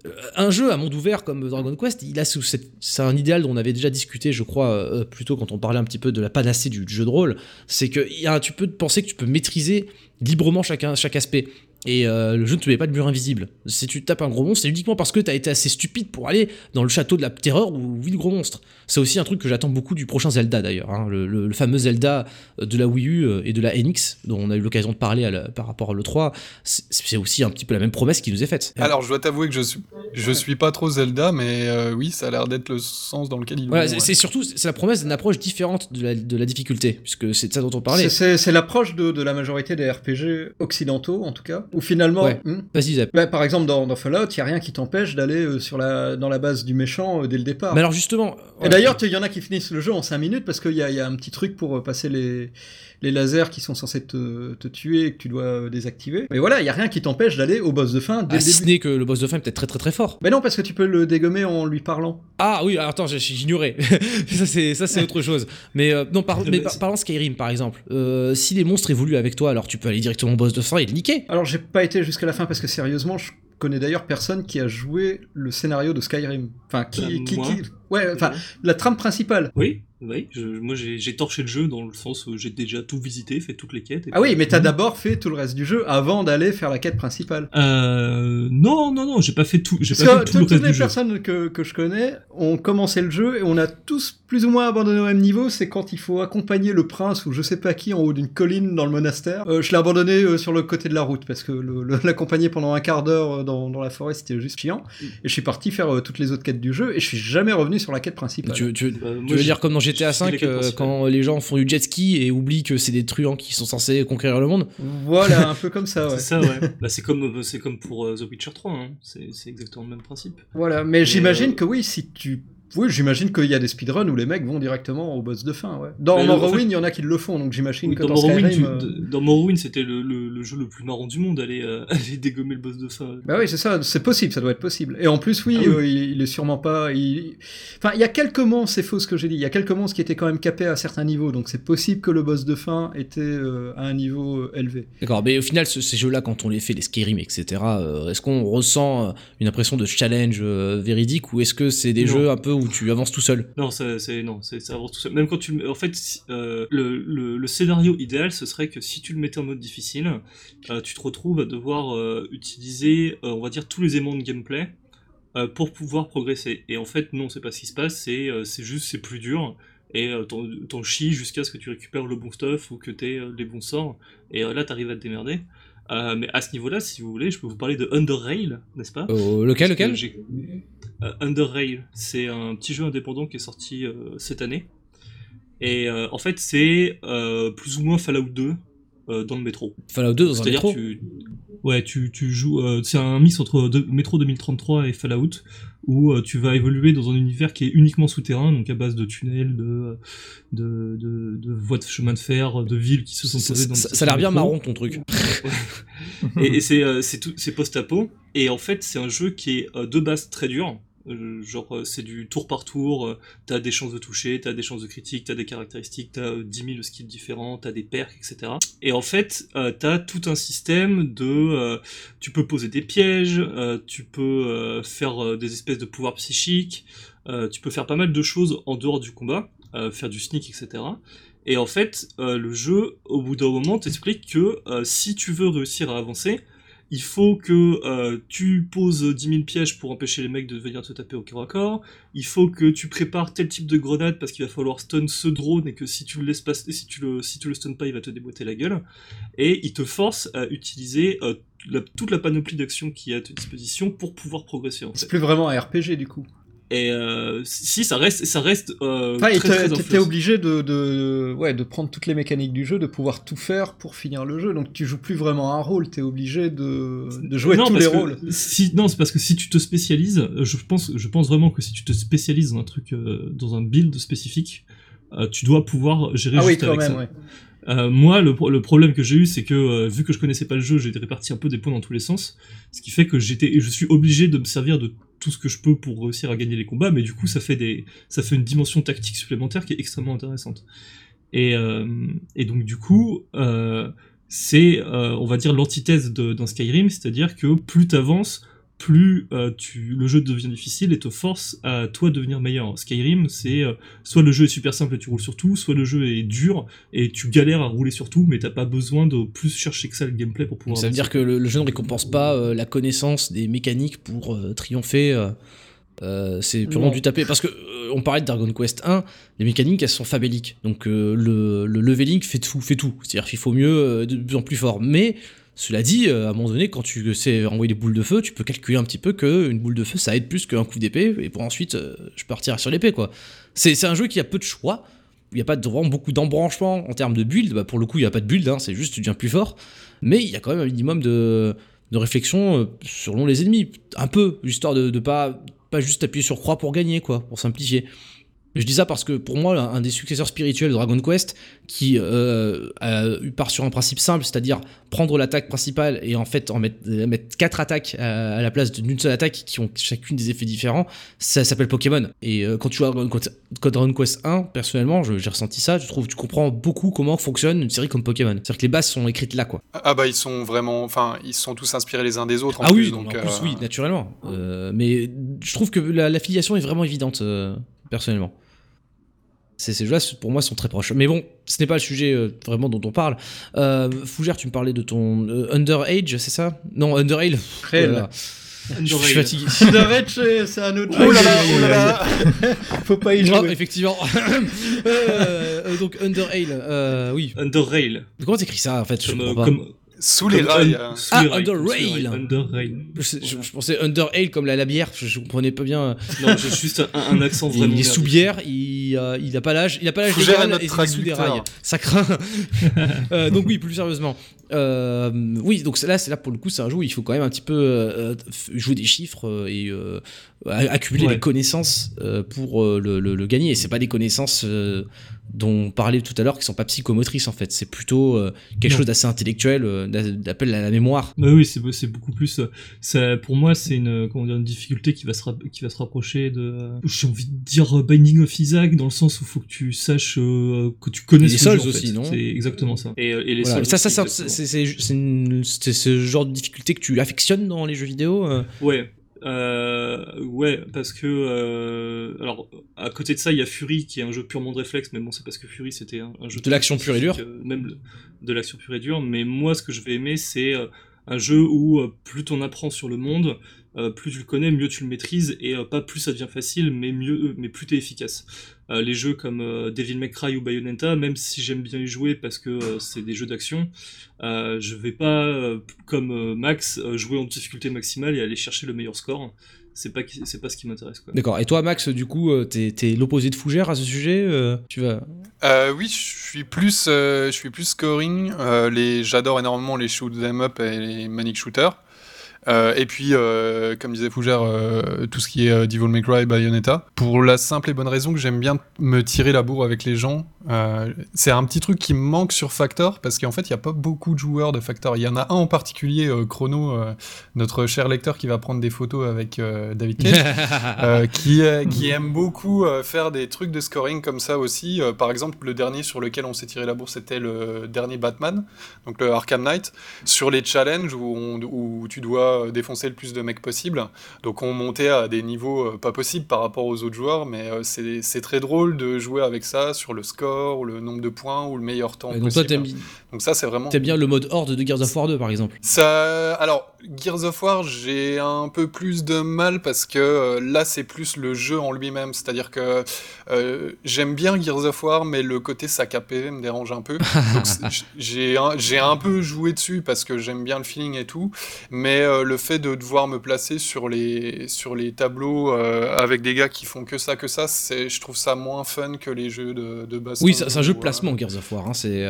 Euh, un jeu à monde ouvert comme Dragon Quest, il a c'est un idéal dont on avait déjà discuté, je crois, euh, plus tôt quand on parlait un petit peu de la panacée du, jeu de rôle. C'est que y a- tu peux penser que tu peux maîtriser librement chacun, chaque aspect. Et euh, le jeu ne te met pas de mur invisible. Si tu tapes un gros monstre, c'est uniquement parce que tu as été assez stupide pour aller dans le château de la terreur où vit le gros monstre. C'est aussi un truc que j'attends beaucoup du prochain Zelda d'ailleurs. hein. le, le- le fameux Zelda de la Wii U euh, et de la NX, dont on a eu l'occasion de parler à la- par rapport à l'E3. C'est aussi un petit peu la même promesse qui nous est faite. alors je dois t'avouer que je suis je suis pas trop Zelda mais euh, oui ça a l'air d'être le sens dans lequel ils Voilà, c'est ouais. surtout c'est la promesse d'une approche différente de la, de la difficulté, puisque c'est de ça dont on parlait. C'est- l'approche de, de la majorité des RPG occidentaux, en tout cas, où finalement, Ouais. hmm, Vas-y, Zap. bah, par exemple dans, dans Fallout, il y a rien qui t'empêche d'aller euh, sur la dans la base du méchant euh, dès le départ. Mais alors justement. Et d'ailleurs, il y en a qui finissent le jeu en 5 minutes parce qu'il y, a- il y a un petit truc pour euh, passer les, les lasers qui sont censés te, te tuer et que tu dois euh, désactiver. Mais voilà, il y a rien qui t'empêche d'aller au boss de fin dès ah, le si ce début. n'est que le boss de fin est peut-être très très très fort. Mais non, parce que tu peux le dégommer en lui parlant. Ah oui, alors attends, j'ai- j'ignorais. <laughs> ça c'est ça c'est autre chose. Mais euh, non, par, <laughs> mais par- parlons Skyrim par exemple. Euh, si les monstres évoluent avec toi, alors tu peux aller directement au boss de fin et le niquer. Alors, j'ai pas été jusqu'à la fin parce que sérieusement, je connais d'ailleurs personne qui a joué le scénario de Skyrim. Enfin, qui, Bah, qui, qui- ouais, enfin, la trame principale. Oui, oui. je- moi, j'ai j'ai torché le jeu dans le sens où j'ai déjà tout visité, fait toutes les quêtes. et Ah oui, mais t'as d'abord fait tout le reste du jeu avant d'aller faire la quête principale. Euh, non, non, non, j'ai pas fait tout. J'ai Parce pas fait tout le toutes reste les du jeu. personnes que, que je connais ont commencé le jeu et on a tous plus ou moins abandonné au même niveau. C'est quand il faut accompagner le prince ou je sais pas qui en haut d'une colline dans le monastère. Euh, je l'ai abandonné euh, sur le côté de la route parce que le- le- <laughs> l'accompagner pendant un quart d'heure euh, dans, dans la forêt c'était juste chiant. Et je suis parti faire euh, toutes les autres quêtes du jeu et je suis jamais revenu sur la quête principale. Tu, tu- Bah, moi, tu veux j'ai- dire comme dans GTA j'ai fait la 5 quête euh, quand les gens font du jet ski et oublient que c'est des truands qui sont censés conquérir le monde Voilà, un peu comme ça, <laughs> ouais. C'est ça, ouais. bah, c'est comme, c'est comme pour euh, The Witcher 3, hein. c'est c'est exactement le même principe. Voilà, mais j'imagine euh, que oui, si tu. Oui, j'imagine qu'il y a des speedruns où les mecs vont directement au boss de fin, ouais. Dans Morrowind, en fait- il y en a qui le font, donc j'imagine Oui, que dans, dans, Morrowind, Skyrim... tu- euh, d- dans Morrowind, c'était le, le- le jeu le plus marrant du monde, aller, euh, <laughs> aller dégommer le boss de fin. Bah oui, c'est ça, c'est possible, ça doit être possible. Et en plus, oui, Ah oui. euh, il, il est sûrement pas. il- Enfin, il y a quelques monstres, c'est faux ce que j'ai dit, il y a quelques monstres qui étaient quand même capés à certains niveaux, donc c'est possible que le boss de fin était euh, à un niveau élevé. D'accord, mais au final, ce- ces jeux-là, quand on les fait, les Skyrim, etc., euh, est-ce qu'on ressent une impression de challenge euh, véridique ou est-ce que c'est des Non. jeux un peu où tu avances tout seul Non, c'est non, ça avance tout seul. Même quand tu, en fait, euh, le, scénario idéal, ce serait que si tu le mettais en mode difficile, euh, tu te retrouves à devoir euh, utiliser, on va dire, tous les aimants de gameplay pour pouvoir progresser. Et en fait, non, c'est pas ce qui se passe. C'est, c'est juste, c'est plus dur. Et t'en, chies jusqu'à ce que tu récupères le bon stuff ou que t'aies les bons sorts. Et là, t'arrives à te démerder. Euh, mais à ce niveau-là, si vous voulez, je peux vous parler de Under Rail, n'est-ce pas? Euh, Lequel, lequel? Euh, Under Rail, c'est un petit jeu indépendant qui est sorti euh, cette année. Et en fait, c'est plus ou moins Fallout 2 euh, dans le métro. Fallout 2 dans un C'est-à-dire métro tu ouais, tu, tu joues euh, c'est un mix entre de- Métro 2033 et Fallout où euh, tu vas évoluer dans un univers qui est uniquement souterrain, donc à base de tunnels, de de, de, de voies de chemin de fer, de villes qui se sont posées dans le ça- ça a l'air bien marron ton truc. et, et c'est post-apo et en fait c'est un jeu qui est de base très dur genre euh, c'est du tour par tour euh, t'as des chances de toucher t'as des chances de critique t'as des caractéristiques t'as euh, 10 000 skills différents t'as des perks etc et en fait euh, t'as tout un système de euh, tu peux poser des pièges euh, tu peux euh, faire euh, des espèces de pouvoirs psychiques euh, tu peux faire pas mal de choses en dehors du combat euh, faire du sneak etc et en fait, euh, le jeu, au bout d'un moment, t'explique que euh, si tu veux réussir à avancer, il faut que euh, tu poses 10 000 pièges pour empêcher les mecs de venir te taper au corps à corps. Il faut que tu prépares tel type de grenade parce qu'il va falloir stun ce drone et que si tu le laisses passer, si tu le, si tu le stun pas, il va te déboîter la gueule. Et il te force à utiliser euh, la- toute la panoplie d'actions qui est à ta disposition pour pouvoir progresser en C'est plus vraiment un RPG du coup. Et euh, si ça reste, ça reste euh, Enfin, très, t'es- très obligé de, de, ouais, de prendre toutes les mécaniques du jeu, de pouvoir tout faire pour finir le jeu. Donc tu joues plus vraiment un rôle, t'es obligé de, de jouer Non, tous les rôles. Si, non, c'est parce que si tu te spécialises, je pense, je pense vraiment que si tu te spécialises dans un truc, euh, dans un build spécifique, euh, tu dois pouvoir gérer Ah oui, juste quand avec même, ça. ouais. Euh, moi, le, pro- le problème que j'ai eu, c'est que euh, vu que je connaissais pas le jeu, j'ai réparti un peu des points dans tous les sens, ce qui fait que j'étais, je suis obligé de me servir de tout ce que je peux pour réussir à gagner les combats, mais du coup, ça fait des, ça fait une dimension tactique supplémentaire qui est extrêmement intéressante. Et, euh, et donc du coup, euh, c'est, euh, on va dire, l'antithèse d'un Skyrim, c'est-à-dire que plus t'avances, plus euh, tu, le jeu devient difficile et te force à toi devenir meilleur. Skyrim, c'est euh, soit le jeu est super simple et tu roules sur tout, soit le jeu est dur et tu galères à rouler sur tout, mais t'as pas besoin de plus chercher que ça le gameplay pour pouvoir. Ça veut dire que le, le jeu ne récompense pas euh, la connaissance des mécaniques pour euh, triompher. euh, euh, c'est purement Non. du taper. Parce que euh, on parlait de Dragon Quest 1, les mécaniques elles sont fabéliques. Donc euh, le, le leveling fait tout, fait tout. C'est-à-dire qu'il faut mieux euh, de plus en plus fort. Mais cela dit, euh, à un moment donné, quand tu sais envoyer des boules de feu, tu peux calculer un petit peu que une boule de feu ça aide plus qu'un coup d'épée. Et pour ensuite, euh, je peux retirer sur l'épée quoi. C'est un jeu qui a peu de choix. Il n'y a pas vraiment beaucoup d'embranchement en termes de build. Bah, pour le coup, il n'y a pas de build, hein, c'est juste tu deviens plus fort. Mais il y a quand même un minimum de, de réflexion euh, selon les ennemis. Un peu, histoire de, de pas, pas juste appuyer sur croix pour gagner, quoi, pour simplifier. Je dis ça parce que pour moi, un des successeurs spirituels de Dragon Quest, qui euh, part sur un principe simple, c'est-à-dire prendre l'attaque principale et en fait en mettre, euh, mettre quatre attaques à, à la place d'une seule attaque qui ont chacune des effets différents, ça s'appelle Pokémon. Et euh, quand tu à Dragon Quest, Dragon Quest 1, personnellement, j'ai ressenti ça, je trouve tu comprends beaucoup comment fonctionne une série comme Pokémon. C'est-à-dire que les bases sont écrites là, quoi. Ah bah ils sont vraiment, enfin ils sont tous inspirés les uns des autres. En ah plus, oui, donc en plus, euh, oui, naturellement. Mais je trouve que la- l'affiliation est vraiment évidente, personnellement. Ces, ces jeux-là, pour moi, sont très proches. Mais bon, ce n'est pas le sujet euh, vraiment dont on parle. Euh, Fougère, tu me parlais de ton euh, Underage, c'est ça? Non, Underale. Voilà. Je suis fatigué. <laughs> Underage, c'est un autre Oh là jeu. là, oh là là. <laughs> Faut pas y Non, jouer. effectivement. <laughs> Euh, donc Underale, euh, oui. Underrail. Comment t'écris ça en fait? Je Comme, comprends pas. comme, Sous les comme rails. un- sous Ah, les rails, Under Rail. Under. Je, je- je pensais Underale comme la, la bière, je, je comprenais pas bien. Non, j'ai juste un, un accent vraiment. Il est sous bière, il, euh, il a pas l'âge, il a pas l'âge et il est sous des rails. Ça craint. <laughs> Euh, donc oui, plus sérieusement. Euh, oui, donc là, c'est là pour le coup, c'est un jeu où il faut quand même un petit peu euh, jouer des chiffres et euh, accumuler Ouais. des connaissances euh, pour euh, le, le- le gagner. Et c'est pas des connaissances euh, dont on parlait tout à l'heure qui sont pas psychomotrices en fait. C'est plutôt euh, quelque Non. chose d'assez intellectuel, euh, d'a- d'appel à la mémoire. Bah oui, c'est c'est beaucoup plus. Ça, pour moi, c'est une comment dire une difficulté qui va se rap- qui va se rapprocher de. euh, J'ai envie de dire euh, Binding of Isaac dans le sens où faut que tu saches euh, que tu connais Et les fait. aussi, non C'est exactement ça. Et, et les Voilà. Souls Ça, ça, c'est c'est- c'est une- c'est ce genre de difficulté que tu affectionnes dans les jeux vidéo. euh Ouais. Euh, ouais, parce que euh, alors à côté de ça, il y a Fury qui est un jeu purement de réflexe, mais bon, c'est parce que Fury c'était un, un jeu De l'action pure et dure. euh, même le- de l'action pure et dure. Mais moi, ce que je vais aimer, c'est un jeu où plus t'en apprends sur le monde, euh, plus tu le connais, mieux tu le maîtrises, et euh, pas plus ça devient facile, mais mieux, euh, mais plus t'es efficace. Euh, les jeux comme euh, Devil May Cry ou Bayonetta, même si j'aime bien y jouer parce que euh, c'est des jeux d'action, euh, je vais pas, euh, comme euh, Max, jouer en difficulté maximale et aller chercher le meilleur score. C'est pas, c'est pas ce qui m'intéresse. quoi. D'accord. Et toi, Max, du coup, t'es t'es l'opposé de Fougère à ce sujet euh, Tu vas. Euh, oui, je suis plus, euh, je suis plus scoring. Euh, les, j'adore énormément les shoot 'em up et les manic shooters. Euh, et puis, euh, comme disait Fougère, euh, tout ce qui est Devil May Cry, Bayonetta. Pour la simple et bonne raison que j'aime bien me tirer la bourre avec les gens. C'est un petit truc qui me manque sur Factor, parce qu'en fait, il n'y a pas beaucoup de joueurs de Factor. Il y en a un en particulier, Chrono, notre cher lecteur qui va prendre des photos avec David Cage. <laughs> Qui, qui aime beaucoup faire des trucs de scoring comme ça aussi. Par exemple, le dernier sur lequel on s'est tiré la bourse, c'était le dernier Batman, donc le Arkham Knight, sur les challenges où, on- où tu dois euh, défoncer le plus de mecs possible. Donc on montait à des niveaux euh, pas possibles par rapport aux autres joueurs, mais euh, c'est très drôle de jouer avec ça sur le score, ou le nombre de points, ou le meilleur temps Et donc toi, possible. t'aimes donc ça, c'est vraiment... t'aimes bien le mode horde de Gears of War 2, par exemple Ça, alors, Gears of War, j'ai un peu plus de mal parce que euh, là, c'est plus le jeu en lui-même. C'est-à-dire que euh, j'aime bien Gears of War, mais le côté sac à PV me dérange un peu. <laughs> J'ai un, un peu joué dessus parce que j'aime bien le feeling et tout. Mais euh, le fait de devoir me placer sur les, sur les tableaux avec des gars qui font que ça, que ça, je trouve ça moins fun que les jeux de, de baston. Oui, c'est un jeu de placement, Gears of War. hein, C'est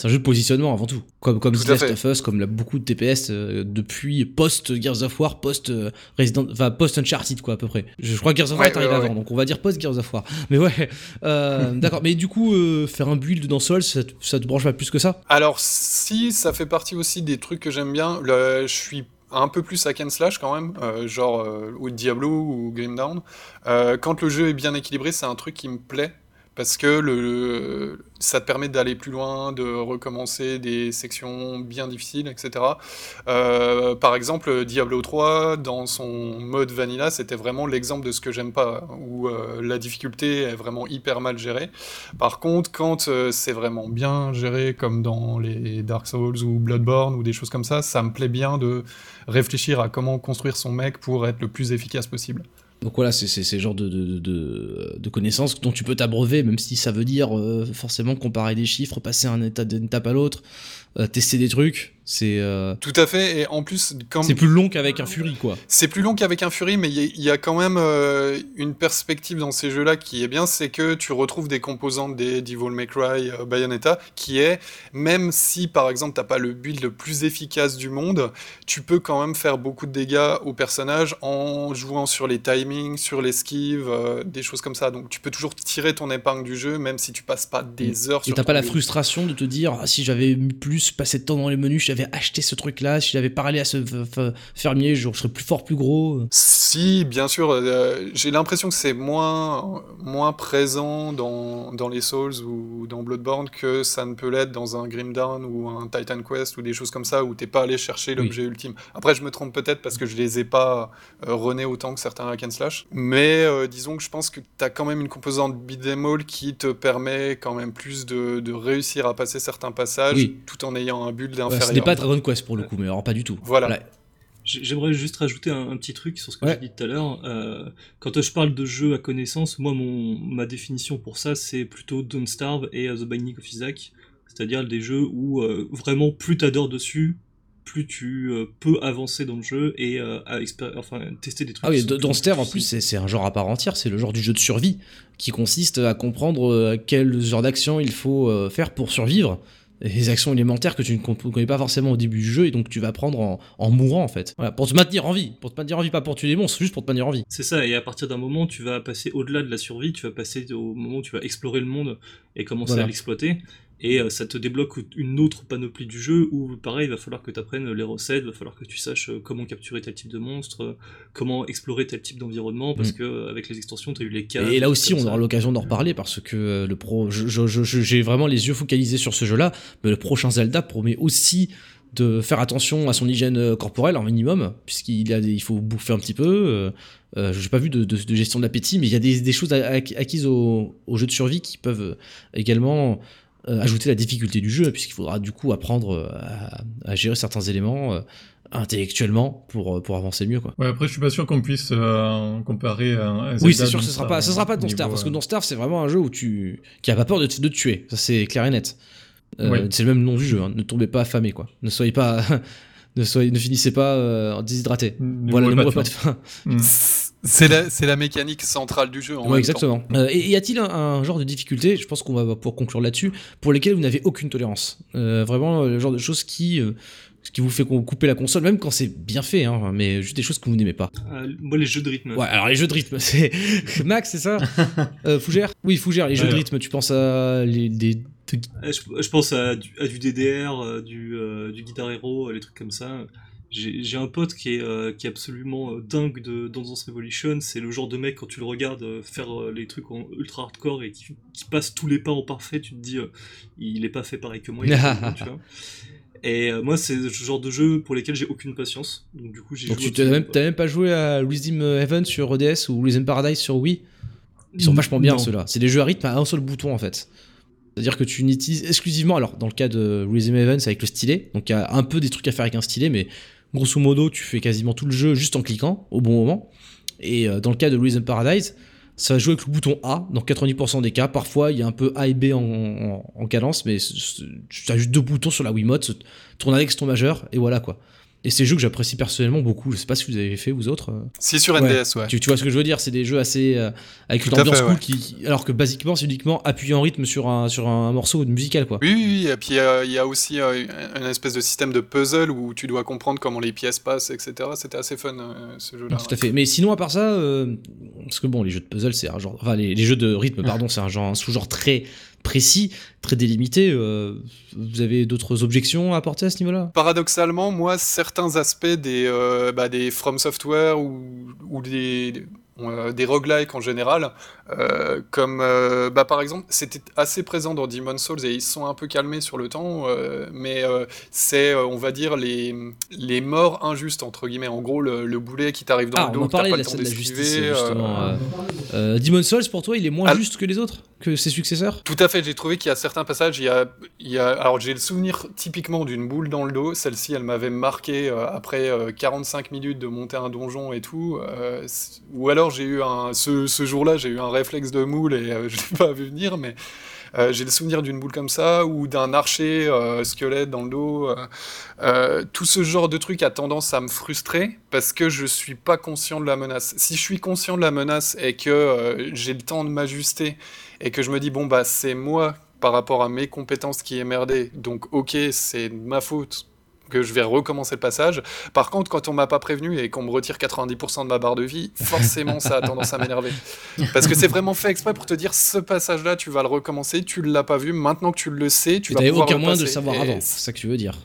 c'est un jeu de positionnement avant tout. Comme, comme The Last of Us, comme beaucoup de TPS euh, depuis post-Gears of War, post- Resident, enfin post-Uncharted, quoi, à peu près. Je, je crois que Gears of War Ouais, est arrivé ouais, avant, ouais. donc on va dire post-Gears of War. Mais ouais, euh, <laughs> d'accord. Mais du coup, euh, faire un build dans Souls, ça, te- ça te branche pas plus que ça? Alors, si, ça fait partie aussi des trucs que j'aime bien. Le- je suis un peu plus hack and slash quand même, euh, genre euh, ou Diablo ou Grim Down. Euh, quand le jeu est bien équilibré, c'est un truc qui me plaît. Parce que ça te permet d'aller plus loin, de recommencer des sections bien difficiles, etc. Euh, par exemple, Diablo 3, dans son mode vanilla, c'était vraiment l'exemple de ce que j'aime pas, où euh, la difficulté est vraiment hyper mal gérée. Par contre, quand euh, c'est vraiment bien géré, comme dans les Dark Souls ou Bloodborne ou des choses comme ça, ça me plaît bien de réfléchir à comment construire son mec pour être le plus efficace possible. Donc voilà, c'est le genre de, connaissances dont tu peux t'abreuver, même si ça veut dire euh, forcément comparer des chiffres, passer d'une étape à l'autre, euh, tester des trucs. C'est euh, Tout à fait, et en plus, c'est plus long qu'avec un Fury, quoi. c'est plus long qu'avec un Fury, mais il y, a- il y a quand même euh, une perspective dans ces jeux-là qui est bien, c'est que tu retrouves des composantes des Devil May Cry, euh, Bayonetta, qui est, même si par exemple t'as pas le build le plus efficace du monde, tu peux quand même faire beaucoup de dégâts au personnage en jouant sur les timings, sur l'esquive, des choses comme ça. Donc tu peux toujours tirer ton épingle du jeu, même si tu passes pas des heures Et t'as pas la frustration de te dire ah, si j'avais plus passé de temps dans les menus, j'avais acheté ce truc-là, si j'avais parlé à ce fermier, je serais plus fort, plus gros. Si, bien sûr, euh, j'ai l'impression que c'est moins, moins présent dans, dans les Souls ou dans Bloodborne que ça ne peut l'être dans un Grim Dawn ou un Titan Quest ou des choses comme ça où t'es pas allé chercher l'objet ultime. Après, je me trompe peut-être parce que je les ai pas euh, autant que certains hack and slash. Mais euh, disons que je pense que t'as quand même une composante beat'em all qui te permet quand même plus de, de réussir à passer certains passages Oui. tout en ayant un build inférieur. Pas Dragon Quest pour le coup, mais alors pas du tout. Voilà. J'ai- J'aimerais juste rajouter un, un petit truc sur ce que Ouais. j'ai dit tout à l'heure. Euh, quand je parle de jeu à connaissance, moi, mon, ma définition pour ça, c'est plutôt Don't Starve et The Binding of Isaac. C'est-à-dire des jeux où euh, vraiment plus t'adores dessus, plus tu euh, peux avancer dans le jeu et euh, à enfin, tester des trucs. Ah oui, dans Ster en plus c'est c'est un genre à part entière, c'est le genre du jeu de survie qui consiste à comprendre euh, quel genre d'action il faut euh, faire pour survivre. Les actions élémentaires que tu ne con- connais pas forcément au début du jeu et donc tu vas prendre en, en mourant en fait. Voilà, pour te maintenir en vie, pour te maintenir en vie, pas pour tuer des monstres, juste pour te maintenir en vie. C'est ça, et à partir d'un moment, tu vas passer au-delà de la survie, tu vas passer au moment où tu vas explorer le monde et commencer Voilà. à l'exploiter. Et euh, ça te débloque une autre panoplie du jeu où, pareil, il va falloir que tu apprennes les recettes, il va falloir que tu saches euh, comment capturer tel type de monstre, comment explorer tel type d'environnement, parce Mm. que euh, avec les extensions, tu as eu les caves. Et là aussi, on aura l'occasion d'en reparler parce que le pro, je- je- je- je- j'ai vraiment les yeux focalisés sur ce jeu-là. Mais le prochain Zelda promet aussi de faire attention à son hygiène corporelle un minimum, puisqu'il a des- il faut bouffer un petit peu. Euh, j'ai pas vu de, de- de gestion de l'appétit, mais il y a des, des choses acquises au, au jeu de survie qui peuvent également ajouter la difficulté du jeu, puisqu'il faudra du coup apprendre euh, à, à gérer certains éléments euh, intellectuellement pour, euh, pour avancer mieux. Quoi. Ouais, après, je suis pas sûr qu'on puisse euh, comparer à Oui, c'est sûr, ce sera pas, ce sera pas Don't Starve, parce que euh, Don't Starve, c'est vraiment un jeu où tu, qui a pas peur de te, de te tuer. Ça, c'est clair et net. Euh, Oui. C'est le même nom du jeu. hein. Ne tombez pas affamé, quoi. Ne soyez pas, <laughs> ne soyez, ne finissez pas euh, déshydraté. ne Voilà, ne mourrez pas de de faim. <laughs> C'est la, mécanique centrale du jeu. En Ouais, même exactement. Euh, et y a-t-il un, un genre de difficulté, je pense qu'on va pouvoir conclure là-dessus, pour lesquelles vous n'avez aucune tolérance Euh, Vraiment, euh, le genre de choses qui, euh, qui vous fait couper la console, même quand c'est bien fait, hein, mais juste des choses que vous n'aimez pas. Euh, moi, les jeux de rythme. Ouais, alors les jeux de rythme, <laughs> c'est Max, c'est ça? Euh, Fougère? Oui, Fougère, les jeux de rythme, tu penses à les, des, Je, je pense à du, à du DDR, du, euh, du Guitar Hero, les trucs comme ça. J'ai un pote qui est, euh, qui est absolument euh, dingue de Dance Revolution. C'est le genre de mec, quand tu le regardes euh, faire euh, les trucs en ultra hardcore et qui, qui passe tous les pas en parfait, tu te dis, il est pas fait pareil que moi. il est tu vois. <laughs> Et moi, c'est le genre de jeu pour lesquels j'ai aucune patience. Donc, du coup, j'ai tu t'as absolument même, pas. t'as même pas joué à Rhythm Heaven sur ODS ou Rhythm Paradise sur Wii? Ils sont vachement bien ceux-là. C'est des jeux à rythme à un seul bouton en fait. C'est-à-dire que tu n'utilises exclusivement, alors dans le cas de Rhythm c'est avec le stylet, donc il y a un peu des trucs à faire avec un stylet, mais grosso modo, tu fais quasiment tout le jeu juste en cliquant au bon moment. Et euh, dans le cas de Rhythm Paradise, ça va jouer avec le bouton A dans 90% des cas. Parfois, il y a un peu A et B en, en- en cadence, mais tu as juste deux boutons sur la Wiimote, tourne avec ton majeur, et voilà quoi. Et c'est des jeux que j'apprécie personnellement beaucoup. Je sais pas si vous avez fait, vous autres. euh. Si sur. NDS, ouais. Tu, tu vois ce que je veux dire? C'est des jeux assez. euh, avec une ambiance fait, cool, ouais. qui, alors que basiquement, c'est uniquement appuyer en rythme sur un, sur un morceau musical quoi. Oui, oui, oui. Et puis euh, il y a aussi euh, une espèce de système de puzzle où tu dois comprendre comment les pièces passent, etc. C'était assez fun euh, ce jeu-là. Tout à fait. Mais sinon, à part ça, euh, parce que bon, les jeux de puzzle, c'est un genre. Enfin, les, les jeux de rythme, pardon, c'est un genre, un sous-genre très précis, très délimité. euh, vous avez d'autres objections à apporter à ce niveau-là? Paradoxalement, moi, certains aspects des, euh, bah, des From Software ou, ou des, euh, des roguelikes en général, euh, comme bah, par exemple, c'était assez présent dans Demon's Souls et ils se sont un peu calmés sur le temps, mais c'est, on va dire, les, les morts injustes, entre guillemets. En gros, le, le boulet qui t'arrive dans Ah, le dos, on en parlait pas le la temps de la justice, justement. Demon's Souls, pour toi, il est moins Ah. juste que les autres? Que ses successeurs Tout à fait, j'ai trouvé qu'il y a certains passages, il y a, il y a alors j'ai le souvenir typiquement d'une boule dans le dos, celle-ci elle m'avait marqué euh, après euh, 45 minutes de monter un donjon et tout, euh, ou alors j'ai eu un, ce, jour-là j'ai eu un réflexe de moule et euh, <laughs> je l'ai pas vu venir, mais Euh, J'ai le souvenir d'une boule comme ça ou d'un archer euh, squelette dans le dos. euh, euh, tout ce genre de truc a tendance à me frustrer parce que je suis pas conscient de la menace. Si je suis conscient de la menace et que euh, j'ai le temps de m'ajuster et que je me dis bon bah c'est moi par rapport à mes compétences qui est merdé, donc ok c'est de ma faute que je vais recommencer le passage. Par contre, quand on m'a pas prévenu et qu'on me retire 90% de ma barre de vie, forcément ça a tendance à m'énerver. Parce que c'est vraiment fait exprès pour te dire ce passage-là, tu vas le recommencer, tu l'as pas vu, maintenant que tu le sais, tu Tu vas pouvoir aucun moyen de savoir Et avant, c'est ça que tu veux dire.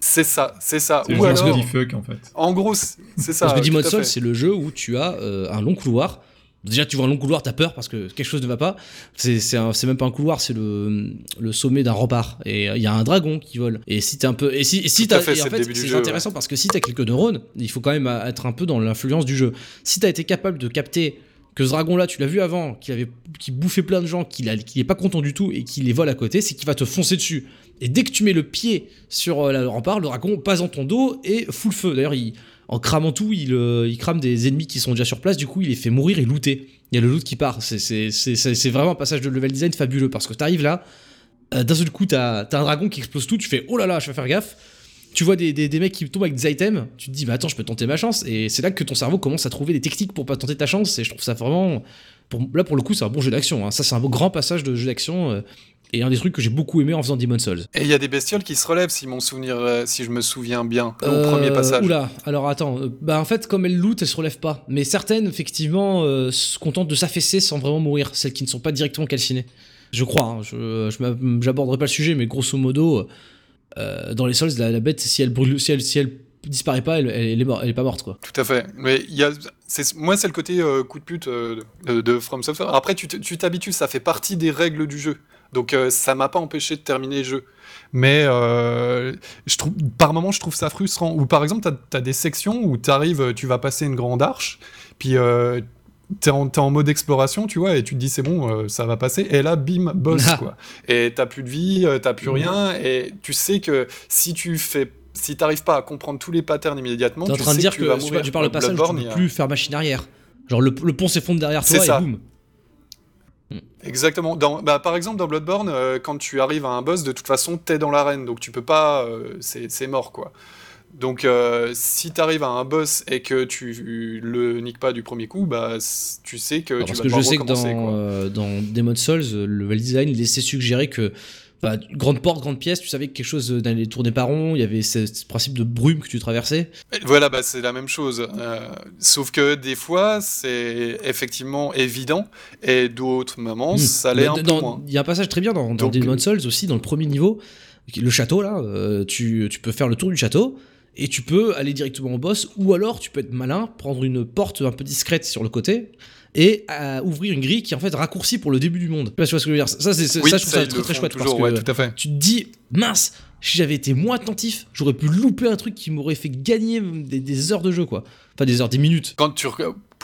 C'est ça, c'est ça. Ou alors, fuck en fait. en gros, c'est ça. Parce que Demon's Souls, c'est le jeu où tu as euh, un long couloir. Déjà, tu vois un long couloir, t'as peur parce que quelque chose ne va pas. C'est même pas un couloir, c'est le, le sommet d'un rempart. Et euh, il y a un dragon qui vole. Et si t'es un peu. Et si, et si t'as. fait, et en fait, c'est intéressant parce que si t'as quelques neurones, il faut quand même euh, être un peu dans l'influence du jeu. Si t'as été capable de capter que ce dragon-là, tu l'as vu avant, qu'il avait, qu'il bouffait plein de gens, qu'il qu'il est pas content du tout et qu'il les vole à côté, c'est qu'il va te foncer dessus. Et dès que tu mets le pied sur euh, le rempart, le dragon passe dans ton dos et fout le feu. D'ailleurs, il, en cramant tout, il, euh, il crame des ennemis qui sont déjà sur place, du coup il les fait mourir et looter. Il y a le loot qui part. C'est- vraiment un passage de level design fabuleux parce que t'arrives là, euh, d'un seul coup t'as as un dragon qui explose tout, tu fais oh là là, je vais faire gaffe. Tu vois des, des, des mecs qui tombent avec des items, tu te dis, mais attends, je peux tenter ma chance. Et c'est là que ton cerveau commence à trouver des techniques pour pas tenter ta chance. Et je trouve ça vraiment. Pour, là, pour le coup, c'est un bon jeu d'action. hein. Ça, c'est un beau grand passage de jeu d'action. euh, et un des trucs que j'ai beaucoup aimé en faisant Demon's Souls. Et il y a des bestioles qui se relèvent, si, mon souvenir, euh, si je me souviens bien, au Euh, premier passage. Oula, alors attends, euh, bah en fait comme elles loot, elles se relèvent pas. Mais certaines effectivement euh, se contentent de s'affaisser sans vraiment mourir, celles qui ne sont pas directement calcinées. Je crois, hein, je je m'a- j'aborderai pas le sujet, mais grosso modo, euh, dans les sols, la, bête, si elle brûle, si elle, si elle disparaît pas, elle, elle est morte, elle est pas morte quoi. Tout à fait. Mais il y a, moi, c'est le côté euh, coup de pute euh, de, From Software. Après, tu t'habitues, ça fait partie des règles du jeu. Donc, euh, ça m'a pas empêché de terminer le jeu. Mais je trouve, par moments, je trouve ça frustrant. Ou par exemple, tu as, des sections où tu arrives, tu vas passer une grande arche, puis t'es en, mode exploration, tu vois, et tu te dis c'est bon, euh, ça va passer. Et là, bim, boss, Ah. quoi. Et t'as plus de vie, euh, t'as plus rien, et tu sais que si tu fais. Si t'arrives pas à comprendre tous les patterns immédiatement, T'es en tu train de dire que que, tu vas tu, mourir. tu parles de Dans passage tu peux a- plus faire machine arrière. Genre le, le pont s'effondre derrière toi et ça. boum. Exactement. Dans, bah, par exemple, dans Bloodborne, euh, quand tu arrives à un boss, de toute façon, t'es dans l'arène, donc tu peux pas. euh, c'est mort, quoi. Donc, euh, si t'arrives à un boss et que tu le niques pas du premier coup, bah, tu sais que Alors, tu parce vas que je sais que dans, euh, dans Demon's Souls, euh, le level design laissait suggérer que bah, grande porte, grande pièce, tu savais que quelque chose euh, n'allait tourner pas rond, il y avait ce, ce principe de brume que tu traversais. Voilà, bah, c'est la même chose. Euh, sauf que des fois, c'est effectivement évident, et d'autres moments, Hmm. ça l'est Dans- un peu dans- moins. Il y a un passage très bien dans, dans Donc, Demon's Souls aussi, dans le premier niveau, le château là, euh, tu, tu peux faire le tour du château. Et tu peux aller directement au boss, ou alors tu peux être malin, prendre une porte un peu discrète sur le côté, et euh, ouvrir une grille qui est en fait raccourcie pour le début du monde. Tu vois ce que je veux dire? Ça, c'est, c'est- Oui, ça, je trouve ça très très chouette toujours, parce que ouais, tout à fait. tu te dis, mince, si j'avais été moins attentif, j'aurais pu louper un truc qui m'aurait fait gagner des, des heures de jeu, quoi. Enfin, des heures, des minutes. Quand tu,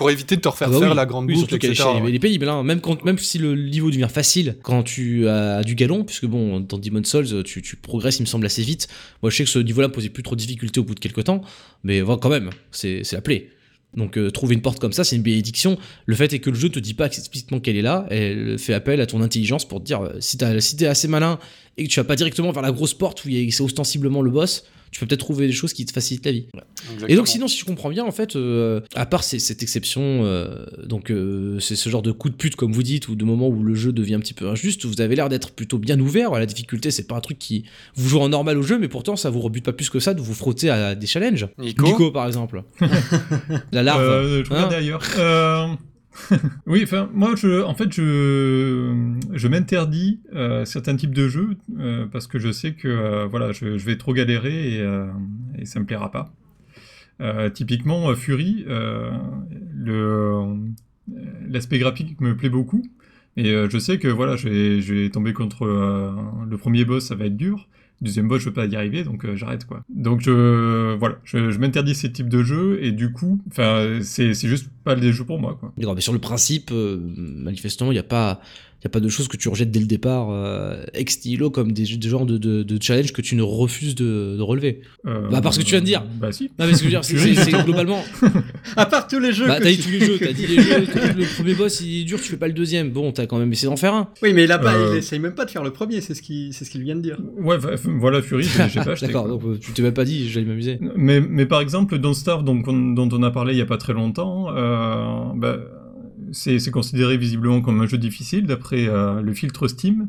pour éviter de te refaire Ah bah faire oui. la grande Oui, boucle, surtout etc. elle est pénible, hein. même, quand, même si le niveau devient facile quand tu as du galon, puisque bon, dans Demon's Souls, tu, tu progresses, il me semble, assez vite. Moi, je sais que ce niveau-là me posait plus trop de difficultés au bout de quelques temps, mais voilà, quand même, c'est la plaie. Donc, euh, trouver une porte comme ça, c'est une bénédiction. Le fait est que le jeu te dit pas explicitement qu'elle est là, elle fait appel à ton intelligence pour te dire euh, si t'es assez malin et que tu vas pas directement vers la grosse porte où il y a- c'est ostensiblement le boss, tu peux peut-être trouver des choses qui te facilitent la vie. Et donc sinon, si je comprends bien, en fait, euh, à part ces- cette exception, euh, donc euh, c'est ce genre de coup de pute comme vous dites, ou de moment où le jeu devient un petit peu injuste, vous avez l'air d'être plutôt bien ouvert. La difficulté, c'est pas un truc qui vous joue en normal au jeu, mais pourtant ça vous rebute pas plus que ça de vous frotter à des challenges. Nico, par exemple. <laughs> La larve. Euh, Hein regardais ailleurs. Euh, <laughs> oui, enfin, moi, je, en fait, je, je m'interdis euh, certains types de jeux euh, parce que je sais que euh, voilà, je, vais trop galérer et, et ça me plaira pas. Typiquement, Fury, l'aspect graphique me plaît beaucoup. Et je sais que voilà, je vais, je vais tomber contre le premier boss, ça va être dur. Deuxième boss, je peux pas y arriver, donc euh, j'arrête quoi. Donc je, voilà, je, m'interdis ces types de jeux et du coup, enfin, c'est juste pas des jeux pour moi quoi. Mais sur le principe, euh, manifestement, il n'y a pas. Il y a pas de choses que tu rejettes dès le départ euh, ex nihilo comme des, des genres de, de, de challenge que tu ne refuses de, de relever. Euh, Bah, parce que tu viens de dire. Bah si. Non mais ce que je veux dire, <laughs> c'est- globalement. <laughs> À part tous les jeux. Bah t'as dit tu- tous les jeux, t'as dit les jeux. le premier boss il est dur, tu fais pas le deuxième. Bon, t'as quand même essayé d'en faire un. Oui, mais là-bas, Euh, il essaye même pas de faire le premier, c'est ce qu'il c'est ce qu'il vient de dire. Ouais, voilà, Fury, <laughs> j'ai pas acheté. D'accord, donc euh, tu t'es même pas dit, j'allais m'amuser. Mais, mais par exemple, Don't Starve, donc, on- dont on a parlé il y a pas très longtemps, euh, bah, c'est considéré visiblement comme un jeu difficile d'après euh, le filtre Steam.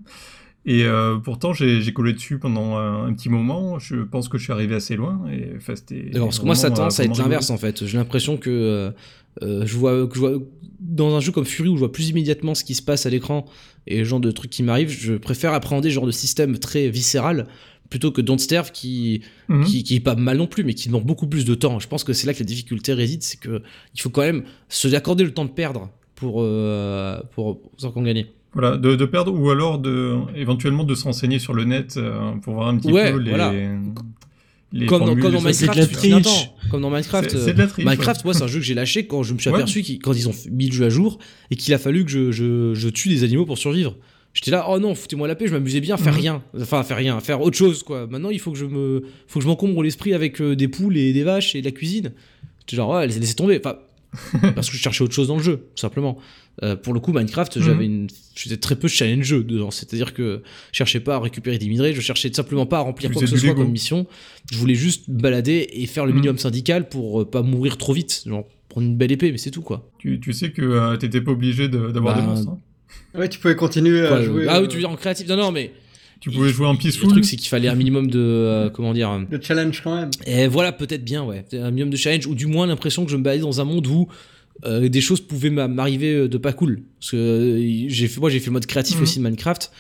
Et euh, pourtant, j'ai collé dessus pendant un, un petit moment. Je pense que je suis arrivé assez loin. Et enfin, parce que moi ça tend euh, à être l'inverse en fait. J'ai l'impression que euh, euh, je, vois, que je vois dans un jeu comme Fury où je vois plus immédiatement ce qui se passe à l'écran et le genre de trucs qui m'arrivent, je préfère appréhender ce genre de système très viscéral plutôt que Don't Starve qui. Mhm. qui, qui est pas mal non plus, mais qui demande beaucoup plus de temps. Je pense que c'est là que la difficulté réside, c'est que il faut quand même se accorder le temps de perdre pour, euh, pour, pour gagner. Voilà, de, de perdre ou alors de éventuellement de se renseigner sur le net euh, pour voir un petit Ouais, peu les. voilà. les Comme dans, comme dans de Minecraft, la triche. attends, comme dans Minecraft. C'est euh, c'est de la triche. Minecraft, moi, c'est un jeu que j'ai lâché quand je me suis Ouais. aperçu qu'ils- quand ils ont mis le jeu à jour et qu'il a fallu que je, je, je tue des animaux pour survivre. J'étais là, oh non, foutez-moi la paix, je m'amusais bien à faire Mhm. rien. Enfin, à faire rien, à faire autre chose, quoi. Maintenant, il faut que je me, faut que je m'encombre l'esprit avec euh, des poules et des vaches et de la cuisine. J'étais genre, ouais, laissez laissez tomber. Enfin, <laughs> parce que je cherchais autre chose dans le jeu, tout simplement. Euh, pour le coup, Minecraft, Mhm. j'avais une, j'étais très peu challengeux dedans. C'est-à-dire que je cherchais pas à récupérer des minerais, je cherchais simplement pas à remplir quoi que ce soit Lego. comme mission. Je voulais juste balader et faire le Mhm. minimum syndical pour euh, pas mourir trop vite. Genre, prendre une belle épée, mais c'est tout, quoi. Tu, tu sais que euh, t'étais pas obligé de- d'avoir Bah, des monstres. hein? Ouais, tu pouvais continuer Quoi, à jouer. ah oui, euh, tu veux dire en créatif? Non, non, mais. Tu pouvais jouer en Le peaceful. truc, c'est qu'il fallait un minimum de. euh, comment dire euh, Le challenge quand même. Et voilà, peut-être bien, ouais. Un minimum de challenge, ou du moins l'impression que je me baladais dans un monde où euh, des choses pouvaient m'a- m'arriver euh, de pas cool. Parce que euh, j'ai fait, moi, j'ai fait le mode créatif Mhm. aussi de Minecraft.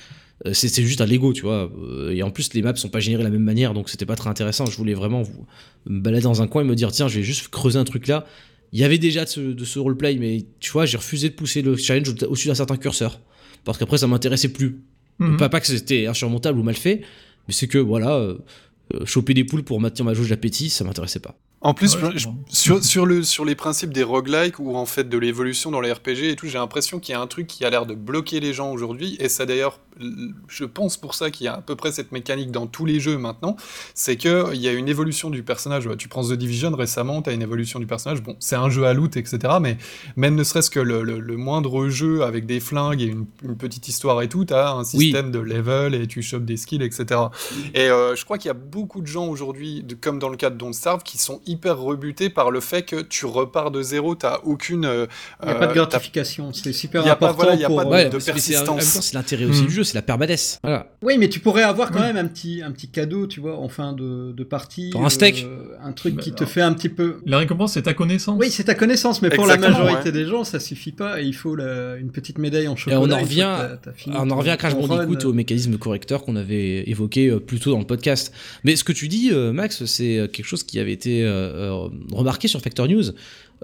Euh, c'est juste un Lego, tu vois. Euh, Et en plus, les maps sont pas générées de la même manière, donc c'était pas très intéressant. Je voulais vraiment vous, me balader dans un coin et me dire, tiens, je vais juste creuser un truc là. Il y avait déjà de ce, de ce roleplay, mais tu vois, j'ai refusé de pousser le challenge au- au-dessus d'un certain curseur. Parce qu'après, ça m'intéressait plus. Mhm. Pas, pas que c'était insurmontable ou mal fait, mais c'est que voilà, euh, euh, choper des poules pour maintenir ma jauge d'appétit, ça m'intéressait pas. En plus, Ouais, je- sur, <laughs> sur, le, sur les principes des roguelikes ou en fait de l'évolution dans les RPG et tout, j'ai l'impression qu'il y a un truc qui a l'air de bloquer les gens aujourd'hui. Et ça d'ailleurs, je pense pour ça qu'il y a à peu près cette mécanique dans tous les jeux maintenant. C'est qu'il y a une évolution du personnage. Tu prends The Division récemment, tu as une évolution du personnage. Bon, c'est un jeu à loot, etc. Mais même ne serait-ce que le, le- le moindre jeu avec des flingues et une, une petite histoire et tout, tu as un Oui. système de level et tu chopes des skills, etc. Et euh, je crois qu'il y a beaucoup de gens aujourd'hui, de- comme dans le cas de Don't Starve, qui sont hyper rebutés par le fait que tu repars de zéro, t'as aucune. euh, Il n'y a pas de euh, gratification, c'est super Y a pas- important voilà, y a pour... pas de- euh, Ouais, de mais c'est- l'intérêt aussi du jeu, c'est la permanence. Voilà. Oui, mais tu pourrais avoir quand Oui. même un petit, un petit cadeau, tu vois, en fin de, de partie. Pour un steak. euh, un truc Bah, qui te fait un petit peu... La récompense, c'est ta connaissance. Oui, c'est ta connaissance, mais pour la majorité ouais. des gens, ça suffit pas et il faut la- une petite médaille en Et chocolat. on en revient, on en revient à Crash Bandicoot et au mécanisme correcteur qu'on avait évoqué euh, plus tôt dans le podcast. Mais ce que tu dis, euh, Max, c'est quelque chose qui avait été remarqué sur Factor News.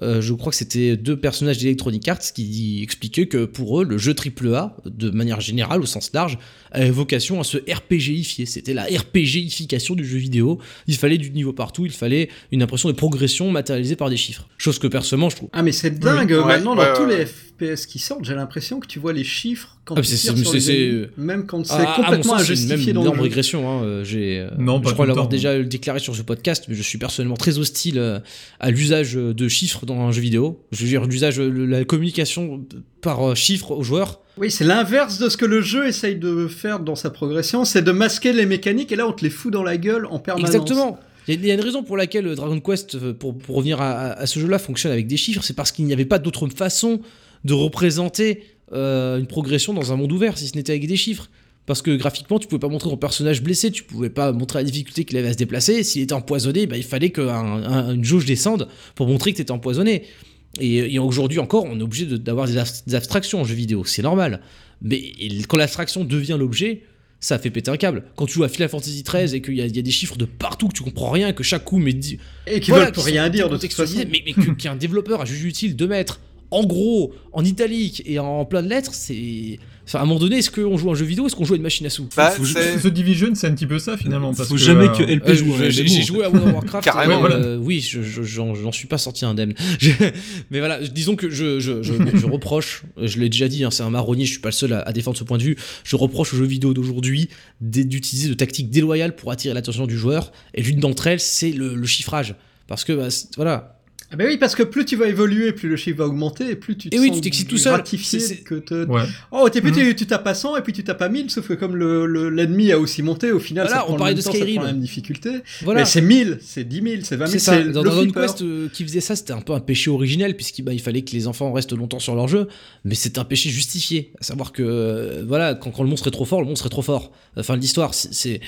Euh, je crois que c'était deux personnages d'Electronic Arts qui expliquaient que pour eux, le jeu AAA, de manière générale, au sens large, avait vocation à se RPGifier. C'était la RPGification du jeu vidéo. Il fallait du niveau partout, il fallait une impression de progression matérialisée par des chiffres. Chose que personnellement, je trouve. Ah mais c'est dingue, maintenant ouais, dans tous ouais, les. FPS qui sortent, j'ai l'impression que tu vois les chiffres quand Ah, tu tires sur les c'est- ennemis, même quand c'est Ah, à mon complètement sens, injustifié même dans une le énorme jeu. régression. hein, euh, J'ai, euh, Non, je crois l'avoir déjà déclaré sur ce podcast, mais je suis personnellement très hostile euh, à l'usage de chiffres dans un jeu vidéo. Je veux dire, l'usage, la communication par chiffres aux joueurs. Oui, c'est l'inverse de ce que le jeu essaye de faire dans sa progression, c'est de masquer les mécaniques et là on te les fout dans la gueule en permanence. Exactement. Il y, a- une raison pour laquelle euh, Dragon Quest, euh, pour, pour revenir à, à- à ce jeu-là, fonctionne avec des chiffres, c'est parce qu'il n'y avait pas d'autre façon de représenter euh, une progression dans un monde ouvert si ce n'était avec des chiffres. Parce que graphiquement, tu pouvais pas montrer ton personnage blessé, tu pouvais pas montrer la difficulté qu'il avait à se déplacer. S'il était empoisonné, bah, il fallait qu'une jauge descende pour montrer que tu étais empoisonné. Et, et aujourd'hui encore, on est obligé de- d'avoir des, ab- des abstractions en jeu vidéo, c'est normal. Mais quand l'abstraction devient l'objet, ça fait péter un câble. Quand tu joues à Final Fantasy XIII et qu'il y, a- il y a des chiffres de partout que tu comprends rien, que chaque coup met dix- Et qui voilà, veulent pour rien dire de toute façon. mais, mais qu'un développeur a jugé utile de mettre en gros, en italique et en plein de lettres, c'est. Enfin, à un moment donné, est-ce qu'on joue à un jeu vidéo est-ce qu'on joue à une machine à sous? Bah, Faut- The Division, c'est un petit peu ça finalement. Parce Faut que, jamais euh, que LP Euh, joue j'ai joué à World of Warcraft. <laughs> Carrément, et, voilà. euh, oui, je- je- j'en suis pas sorti indemne. <laughs> Mais voilà, disons que je, je, je, je reproche, je l'ai déjà dit, hein, c'est un marronnier, je suis pas le seul à, à défendre ce point de vue. Je reproche aux jeux vidéo d'aujourd'hui d'utiliser de tactiques déloyales pour attirer l'attention du joueur. Et l'une d'entre elles, c'est le, le chiffrage. Parce que, bah, voilà, Ah ben oui, parce que plus tu vas évoluer, plus le chiffre va augmenter, et plus tu te Et oui, sens tu t'excites tout seul. gratifié que te... Ouais. Oh, t'es petit, Mhm. tu tapes à 100 et puis tu tapes à 1000, sauf que comme le- le- l'ennemi a aussi monté, au final, Voilà, ça on prend le parlait de temps, ça Skyrim. prend la même difficulté. voilà. Mais c'est 1000, c'est 10 000, c'est 20 000, C'est ça. c'est Dans le Dragon. Quest euh, qui faisait ça, c'était un peu un péché originel puisqu'il bah, il fallait que les enfants restent longtemps sur leur jeu, mais c'est un péché justifié. À savoir que euh, voilà, quand, quand le monstre est trop fort, le monstre est trop fort. Enfin, l'histoire, c'est- c'est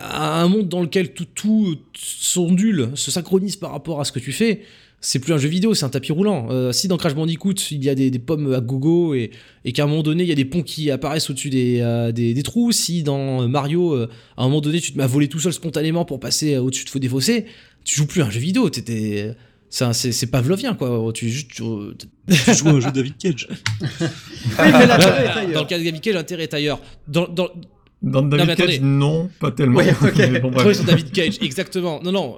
un monde dans lequel tout tout s'ondule, se synchronise par rapport à ce que tu fais. C'est plus un jeu vidéo, c'est un tapis roulant. Euh, si dans Crash Bandicoot, il y a des, des pommes à gogo et, et qu'à un moment donné, il y a des ponts qui apparaissent au-dessus des, euh, des, des trous, si dans Mario, euh, à un moment donné, tu te mets à voler tout seul spontanément pour passer au-dessus de des fossés, tu joues plus à un jeu vidéo, t'étais. C'est pavlovien quoi. Tu, juste- tu- Tu joues à un jeu David Cage. <laughs> Oui, mais l'intérêt est dans le cas de Gabi Cage, l'intérêt est ailleurs. Dans, dans, Dans David. Cage, non, pas tellement. Ouais, ok. <laughs> Mais bon, David Cage, exactement. Non, non.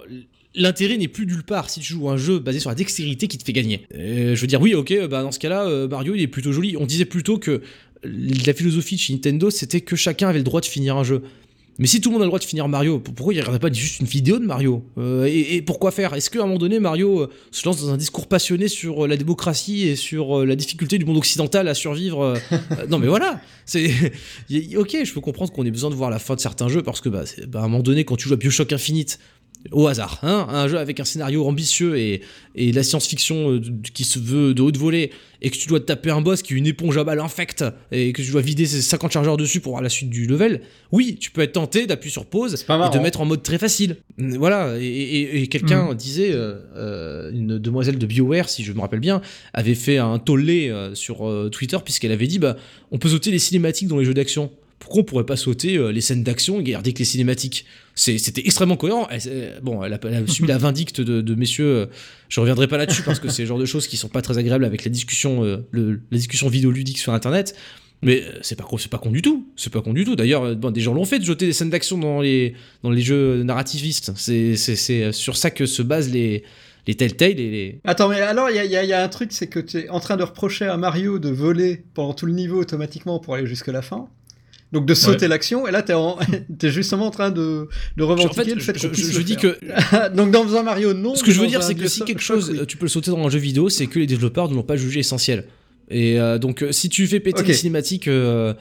L'intérêt n'est plus nulle part si tu joues un jeu basé sur la dextérité qui te fait gagner. Euh, je veux dire, oui, ok, bah dans ce cas-là, euh, Mario il est plutôt joli. On disait plutôt que la philosophie de chez Nintendo c'était que chacun avait le droit de finir un jeu. Mais si tout le monde a le droit de finir Mario, pourquoi il n'y pas juste une vidéo de Mario? Euh, et, et pourquoi faire? Est-ce qu'à un moment donné, Mario euh, se lance dans un discours passionné sur euh, la démocratie et sur euh, la difficulté du monde occidental à survivre euh, <laughs> euh, Non, mais voilà c'est <laughs> Ok, je peux comprendre qu'on ait besoin de voir la fin de certains jeux parce que, bah, bah, à un moment donné, quand tu joues à Bioshock Infinite, au hasard, hein, un jeu avec un scénario ambitieux et, et la science-fiction euh, qui se veut de haute volée, et que tu dois te taper un boss qui est une éponge à balles infecte, et que tu dois vider ses 50 chargeurs dessus pour voir la suite du level, oui, tu peux être tenté d'appuyer sur pause et de mettre en mode très facile. Mm, Voilà, et, et- et quelqu'un disait, euh, euh, une demoiselle de BioWare, si je me rappelle bien, avait fait un tollé sur Twitter puisqu'elle avait dit, bah, on peut sauter les cinématiques dans les jeux d'action. Pourquoi on pourrait pas sauter euh, les scènes d'action et garder que les cinématiques? C'était extrêmement cohérent. C'est- bon, elle a, subi la vindicte de, messieurs. euh, je reviendrai pas là-dessus parce que c'est le genre de choses qui sont pas très agréables avec la discussion, euh, le- la discussion vidéoludique sur Internet. Mais euh, c'est pas con- c'est pas con du tout. C'est pas con du tout. D'ailleurs, euh, des gens l'ont fait de jeter des scènes d'action dans les dans les jeux narrativistes. C'est sur ça que se basent les les Telltale et les. Attends, mais alors, il y a un truc, c'est que tu es en train de reprocher à Mario de voler pendant tout le niveau automatiquement pour aller jusque la fin. Donc de sauter l'action, et là, tu es, <laughs> justement en train de, de En revendiquer fait, le fait je, qu'on je- je dis faire. que <laughs> Donc dans un Mario, non. Ce que je veux dire, c'est que si quelque chose, oui. tu peux le sauter dans un jeu vidéo, c'est que les développeurs ne l'ont pas jugé essentiel. Et euh, donc, si tu fais péter Ok. les cinématiques, euh,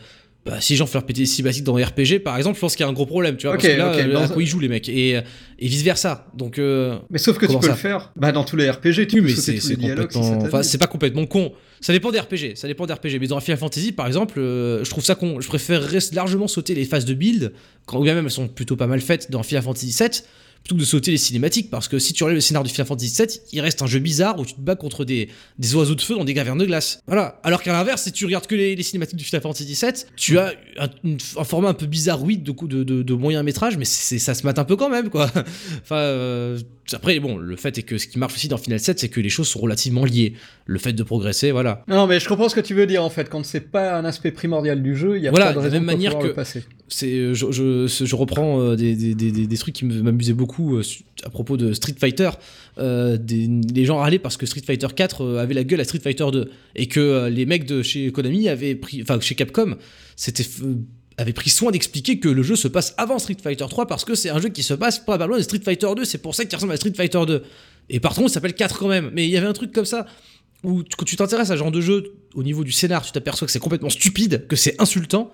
bah, si les gens font faire péter les cinématiques dans les RPG, par exemple, je pense qu'il y a un gros problème, tu vois, Ok, parce que là, ok, euh, dans à un- quoi ils jouent les mecs, et, et vice versa. Donc, euh, Mais sauf que tu peux ça le faire? Bah, dans tous les RPG, tu oui, peux mais sauter c'est tous les dialogues si enfin, c'est pas complètement con. Ça dépend des RPG, ça dépend des RPG. Mais dans Final Fantasy, par exemple, euh, je trouve ça con. Je préférerais largement sauter les phases de build, quand ou bien même elles sont plutôt pas mal faites dans Final Fantasy VII, plutôt que de sauter les cinématiques, parce que si tu relèves le scénario du Final Fantasy VII, il reste un jeu bizarre où tu te bats contre des, des oiseaux de feu dans des cavernes de glace. Voilà. Alors qu'à l'inverse, si tu regardes que les, les cinématiques du Final Fantasy VII, tu as un, format un peu bizarroïde de, de, de, de moyen métrage, mais ça se mate un peu quand même, quoi. <laughs> enfin, euh, après, bon, le fait est que ce qui marche aussi dans Final 7, c'est que les choses sont relativement liées. Le fait de progresser, voilà. Non, mais je comprends ce que tu veux dire en fait. Quand c'est pas un aspect primordial du jeu, il y a Voilà, pas de de la raison même de manière que- le passer. c'est je, je, reprends euh, des, des, des, des- trucs qui m'amusaient beaucoup euh, à propos de Street Fighter euh, des, les gens râlaient parce que Street Fighter 4 euh, avait la gueule à Street Fighter 2 et que les mecs de chez Konami avaient pris enfin chez Capcom c'était pris soin d'expliquer que le jeu se passe avant Street Fighter 3 parce que c'est un jeu qui se passe probablement de Street Fighter 2 c'est pour ça qu'il ressemble à Street Fighter 2 et par contre il s'appelle 4 quand même. Mais il y avait un truc comme ça où quand tu t'intéresses à ce genre de jeu au niveau du scénar tu t'aperçois que c'est complètement stupide que c'est insultant.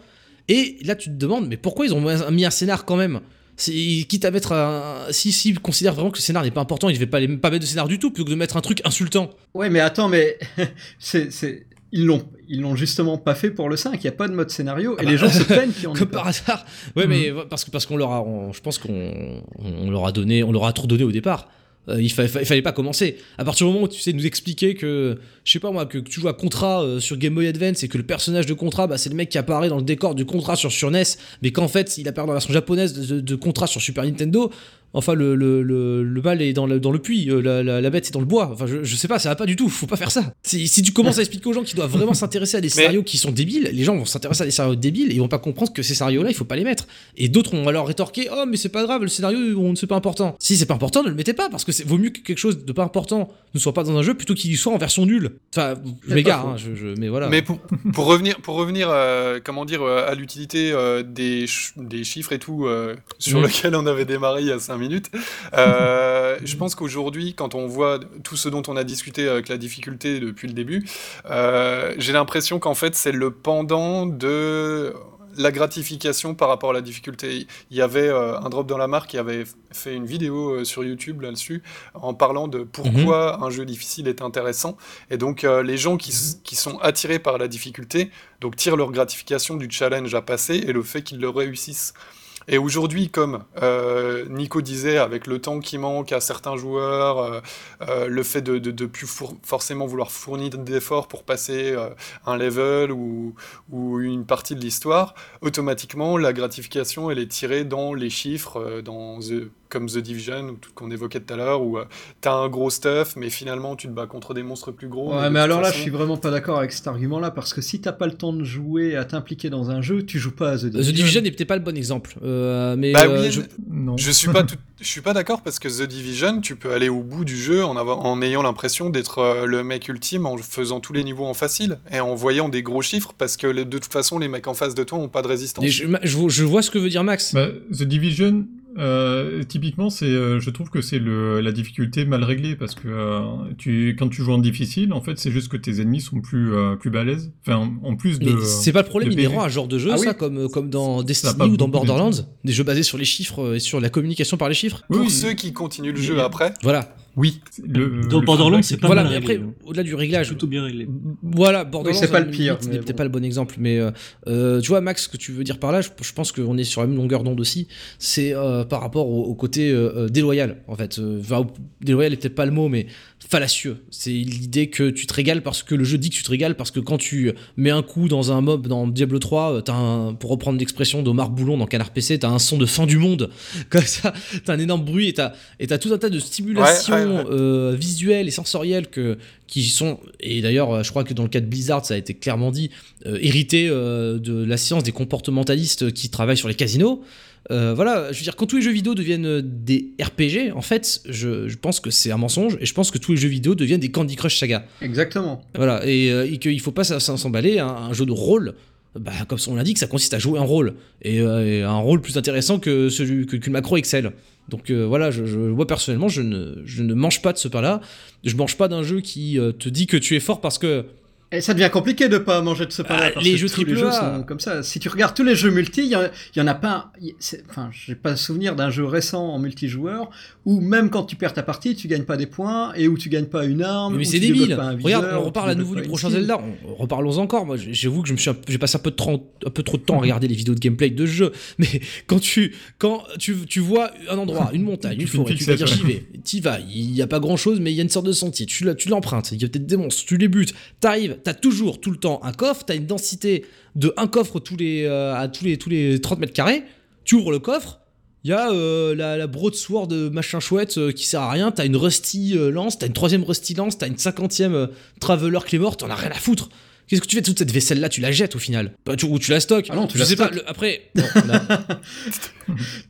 Et là, tu te demandes, mais pourquoi ils ont mis un scénar quand même? Quitte à mettre un. Si, si, ils considèrent vraiment que le scénar n'est pas important, ils ne devaient pas, les- pas mettre de scénar du tout, plutôt que de mettre un truc insultant. Ouais, mais attends, mais <laughs> c'est, c'est... Ils l'ont, ils l'ont justement pas fait pour le 5, il n'y a pas de mode scénario, et bah, les gens se <laughs> plaignent qu'il y en Comme par hasard. Ouais, mais parce que parce qu'on leur a. on- je pense qu'on on leur a donné. On leur a trop donné au départ. Euh, il, fa- fa- il fallait pas commencer. À partir du moment où tu sais nous expliquer que, je sais pas moi, que, tu joues à Contra euh, sur Game Boy Advance et que le personnage de Contra, bah, c'est le mec qui apparaît dans le décor du Contra sur, sur NES, mais qu'en fait il apparaît dans la version japonaise de Contra sur Super Nintendo, Enfin, le, le, le, le mal est dans le, dans le puits, euh, la, la, la bête est dans le bois. Enfin, je, je sais pas, ça va pas du tout. Faut pas faire ça. Si, si tu commences à expliquer aux gens qui doivent vraiment s'intéresser à des <laughs> scénarios qui sont débiles, les gens vont s'intéresser à des scénarios débiles et ils vont pas comprendre que ces scénarios-là, il faut pas les mettre. Et d'autres vont alors rétorquer Oh, mais c'est pas grave, le scénario, on- c'est pas important. Si c'est pas important, ne le mettez pas parce que c'est vaut mieux que quelque chose de pas important ne soit pas dans un jeu plutôt qu'il soit en version nulle. Enfin, je m'égare, hein, je, je- mais voilà. Mais pour, pour revenir, pour revenir euh, comment dire, euh, à l'utilité euh, des, ch- des chiffres et tout, euh, sur Mm. lequel on avait démarré il y a 5 minutes, euh, je pense qu'aujourd'hui, quand on voit tout ce dont on a discuté avec la difficulté depuis le début, euh, j'ai l'impression qu'en fait, c'est le pendant de la gratification par rapport à la difficulté. Il y avait euh, un drop dans la marque qui avait fait une vidéo euh, sur YouTube là-dessus en parlant de pourquoi un jeu difficile est intéressant. Et donc euh, les gens qui, qui sont attirés par la difficulté donc tirent leur gratification du challenge à passer et le fait qu'ils le réussissent. Et aujourd'hui, comme euh, Nico disait, avec le temps qui manque à certains joueurs, euh, euh, le fait de ne plus forcément vouloir fournir d'efforts pour passer un level ou, ou une partie de l'histoire, automatiquement, la gratification, elle est tirée dans les chiffres, dans The- comme The Division, ou tout- qu'on évoquait tout à l'heure, où tu as un gros stuff, mais finalement, tu te bats contre des monstres plus gros. Ouais, mais alors là, je suis vraiment pas d'accord avec cet argument-là parce que si t'as pas le temps de jouer, à t'impliquer dans un jeu, tu joues pas à The Division. The Division n'est peut-être pas le bon exemple. Euh, mais Bah euh, oui, je- Non. Je suis pas tout- je suis pas d'accord parce que The Division, tu peux aller au bout du jeu en, avoir- en ayant l'impression d'être euh, le mec ultime en faisant tous les niveaux en facile et en voyant des gros chiffres parce que les- de toute façon les mecs en face de toi ont pas de résistance. et je, je, je vois ce que veut dire Max. Bah, The Division, euh, typiquement, c'est, euh, je trouve que c'est le, la difficulté mal réglée parce que euh, tu, quand tu joues en difficile, en fait, c'est juste que tes ennemis sont plus, euh, plus balèzes. Enfin, en plus de. Mais c'est pas le problème inhérent à un genre de jeu, Ah ça, oui. comme, comme dans Destiny ou dans Borderlands, des jeux basés sur les chiffres euh, et sur la communication par les chiffres. Pour Oui, ceux qui continuent le jeu après, Voilà. Oui. Le, Dans le Borderlands, c'est pas voilà, mal réglé, après, hein. au-delà du C'est réglage, plutôt bien réglé. Voilà, Borderlands, c'est pas à le pire, n'est bon. peut-être pas le bon exemple, mais euh, euh, tu vois, Max, ce que tu veux dire par là, je, je pense qu'on est sur la même longueur d'onde aussi. C'est euh, par rapport au, au côté euh, déloyal, en fait. Enfin, déloyal est peut-être pas le mot, mais fallacieux. C'est l'idée que tu te régales parce que le jeu dit que tu te régales parce que quand tu mets un coup dans un mob dans Diablo 3, euh, t'as un, pour reprendre l'expression d'Omar Boulon dans Canard PC, t'as un son de fin du monde. <laughs> Comme ça, t'as un énorme bruit et t'as, et t'as tout un tas de stimulations Ouais, ouais, ouais. euh, visuelles et sensorielles que, qui sont, et d'ailleurs, euh, je crois que dans le cas de Blizzard, ça a été clairement dit, euh, hérité euh, de la science des comportementalistes qui travaillent sur les casinos. Voilà, je veux dire, quand tous les jeux vidéo deviennent des RPG, en fait, je, je pense que c'est un mensonge et je pense que tous les jeux vidéo deviennent des Candy Crush Saga. Exactement. Voilà, et, et qu'il faut pas s'emballer, un, un jeu de rôle, bah, comme on l'indique, ça consiste à jouer un rôle, et, euh, et un rôle plus intéressant que celui que- macro Excel. Donc euh, voilà, je, moi personnellement, je ne, je ne mange pas de ce pain-là, je mange pas d'un jeu qui euh, te dit que tu es fort parce que Et ça devient compliqué de pas manger de ce pain-là. Ah, les jeux tous les triple jeux sont comme ça. Si tu regardes tous les jeux multi, il y, en- il y en a pas. Enfin, j'ai pas souvenir d'un jeu récent en multijoueur où même quand tu perds ta partie, tu gagnes pas des points et où tu gagnes pas une arme. Mais c'est débile. débloques pas un Regarde, viseur, on reparle à nouveau du prochain. Zelda. On- Reparlons encore. Moi, j'avoue que je me suis, j'ai passé un peu de temps, un peu trop de temps à regarder les vidéos de gameplay de ce jeu. <laughs> Mais quand tu, quand tu, tu vois un endroit, une montagne, <laughs> une forêt, tu vas dire j'y vais. T'y vas. Il y a pas grand chose, mais il y a une sorte de sentier. Tu l'empruntes. Il y a peut-être des monstres. Tu les butes. T'arrives. T'as toujours, tout le temps, un coffre. T'as une densité de un coffre tous les, euh, à tous les, tous les 30 mètres carrés. Tu ouvres le coffre. Il y a euh, la, la broadsword de machin chouette euh, qui sert à rien. T'as une rusty euh, lance, t'as une troisième rusty lance, t'as une cinquantième euh, traveler clé morte, t'en as rien à foutre. Qu'est-ce que tu fais de toute cette vaisselle là Tu la jettes au final Bah, tu, Ou tu la stockes Ah non, tu Je la sais pas. le- après, <laughs> bon, on a-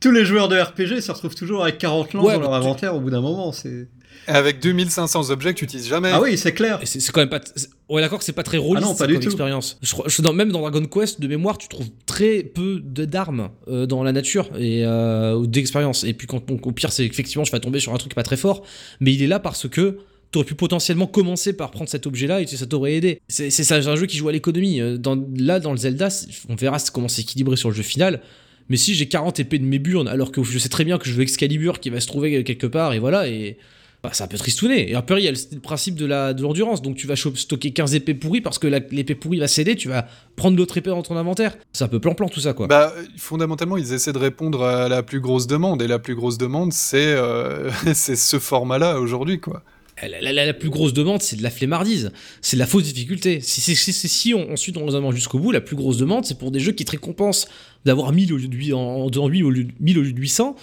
Tous les joueurs de RPG se retrouvent toujours avec 40 lances Ouais, dans leur tu- inventaire au bout d'un moment. C'est. Avec 2500 objets que tu utilises jamais. Ah oui, c'est clair. Et c'est c'est quand même pas. c'est- Ouais, d'accord que c'est pas très rôliste Ah non, pas comme du tout. expérience. Je, crois- je- dans- même dans Dragon Quest, de mémoire, tu trouves très peu de- d'armes euh, dans la nature et euh, ou d'expérience. Et puis, quand, donc, au pire, c'est effectivement, je vais tomber sur un truc pas très fort, mais il est là parce que. T'aurais pu potentiellement commencer par prendre cet objet-là et ça t'aurait aidé. C'est c'est ça, c'est un jeu qui joue à l'économie. Euh, Dans, là, dans le Zelda, on verra comment c'est équilibré sur le jeu final. Mais si j'ai 40 épées de mes burnes, alors que je sais très bien que je veux Excalibur qui va se trouver quelque part, et voilà, et bah, c'est un peu tristouné. Et après, il y a le, principe de la de l'endurance. Donc, tu vas stocker 15 épées pourries parce que la- l'épée pourrie va céder, tu vas prendre l'autre épée dans ton inventaire. C'est un peu plan-plan tout ça, quoi. Bah, fondamentalement, ils essaient de répondre à la plus grosse demande, et la plus grosse demande, c'est euh, <laughs> c'est ce format-là aujourd'hui, quoi. La, la- plus grosse demande, c'est de la flemmardise. C'est de la fausse difficulté. Si, si, si, si- si on, ensuite on raisonne jusqu'au bout, la plus grosse demande, c'est pour des jeux qui te récompensent d'avoir 1000 au lieu de, 8 en, en 1000 au lieu de 1000 au lieu de 800.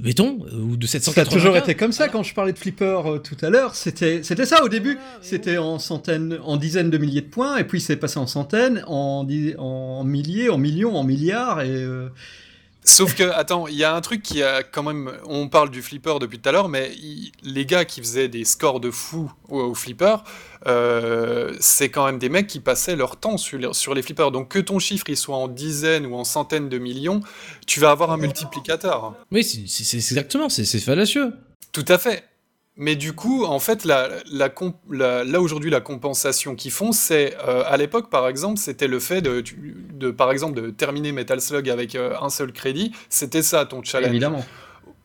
Béton euh, ou de Ça a 780. toujours été comme ça quand je parlais de flipper euh, tout à l'heure. C'était c'était ça au début. C'était en centaines, en dizaines de milliers de points, et puis c'est passé en centaines, en, en milliers, en millions, en milliards, et euh, Sauf que, attends, il y a un truc qui a quand même. On parle du flipper depuis tout à l'heure, mais les gars qui faisaient des scores de fou au, au flipper, euh, c'est quand même des mecs qui passaient leur temps sur les, sur les flippers. Donc que ton chiffre il soit en dizaines ou en centaines de millions, tu vas avoir un multiplicateur. Oui, c'est exactement, c'est fallacieux. Tout à fait. Mais du coup, en fait, la, la comp- la- là aujourd'hui, la compensation qu'ils font, c'est euh, à l'époque, par exemple, c'était le fait de, par exemple, de terminer Metal Slug avec euh, un seul crédit. C'était ça ton challenge. évidemment.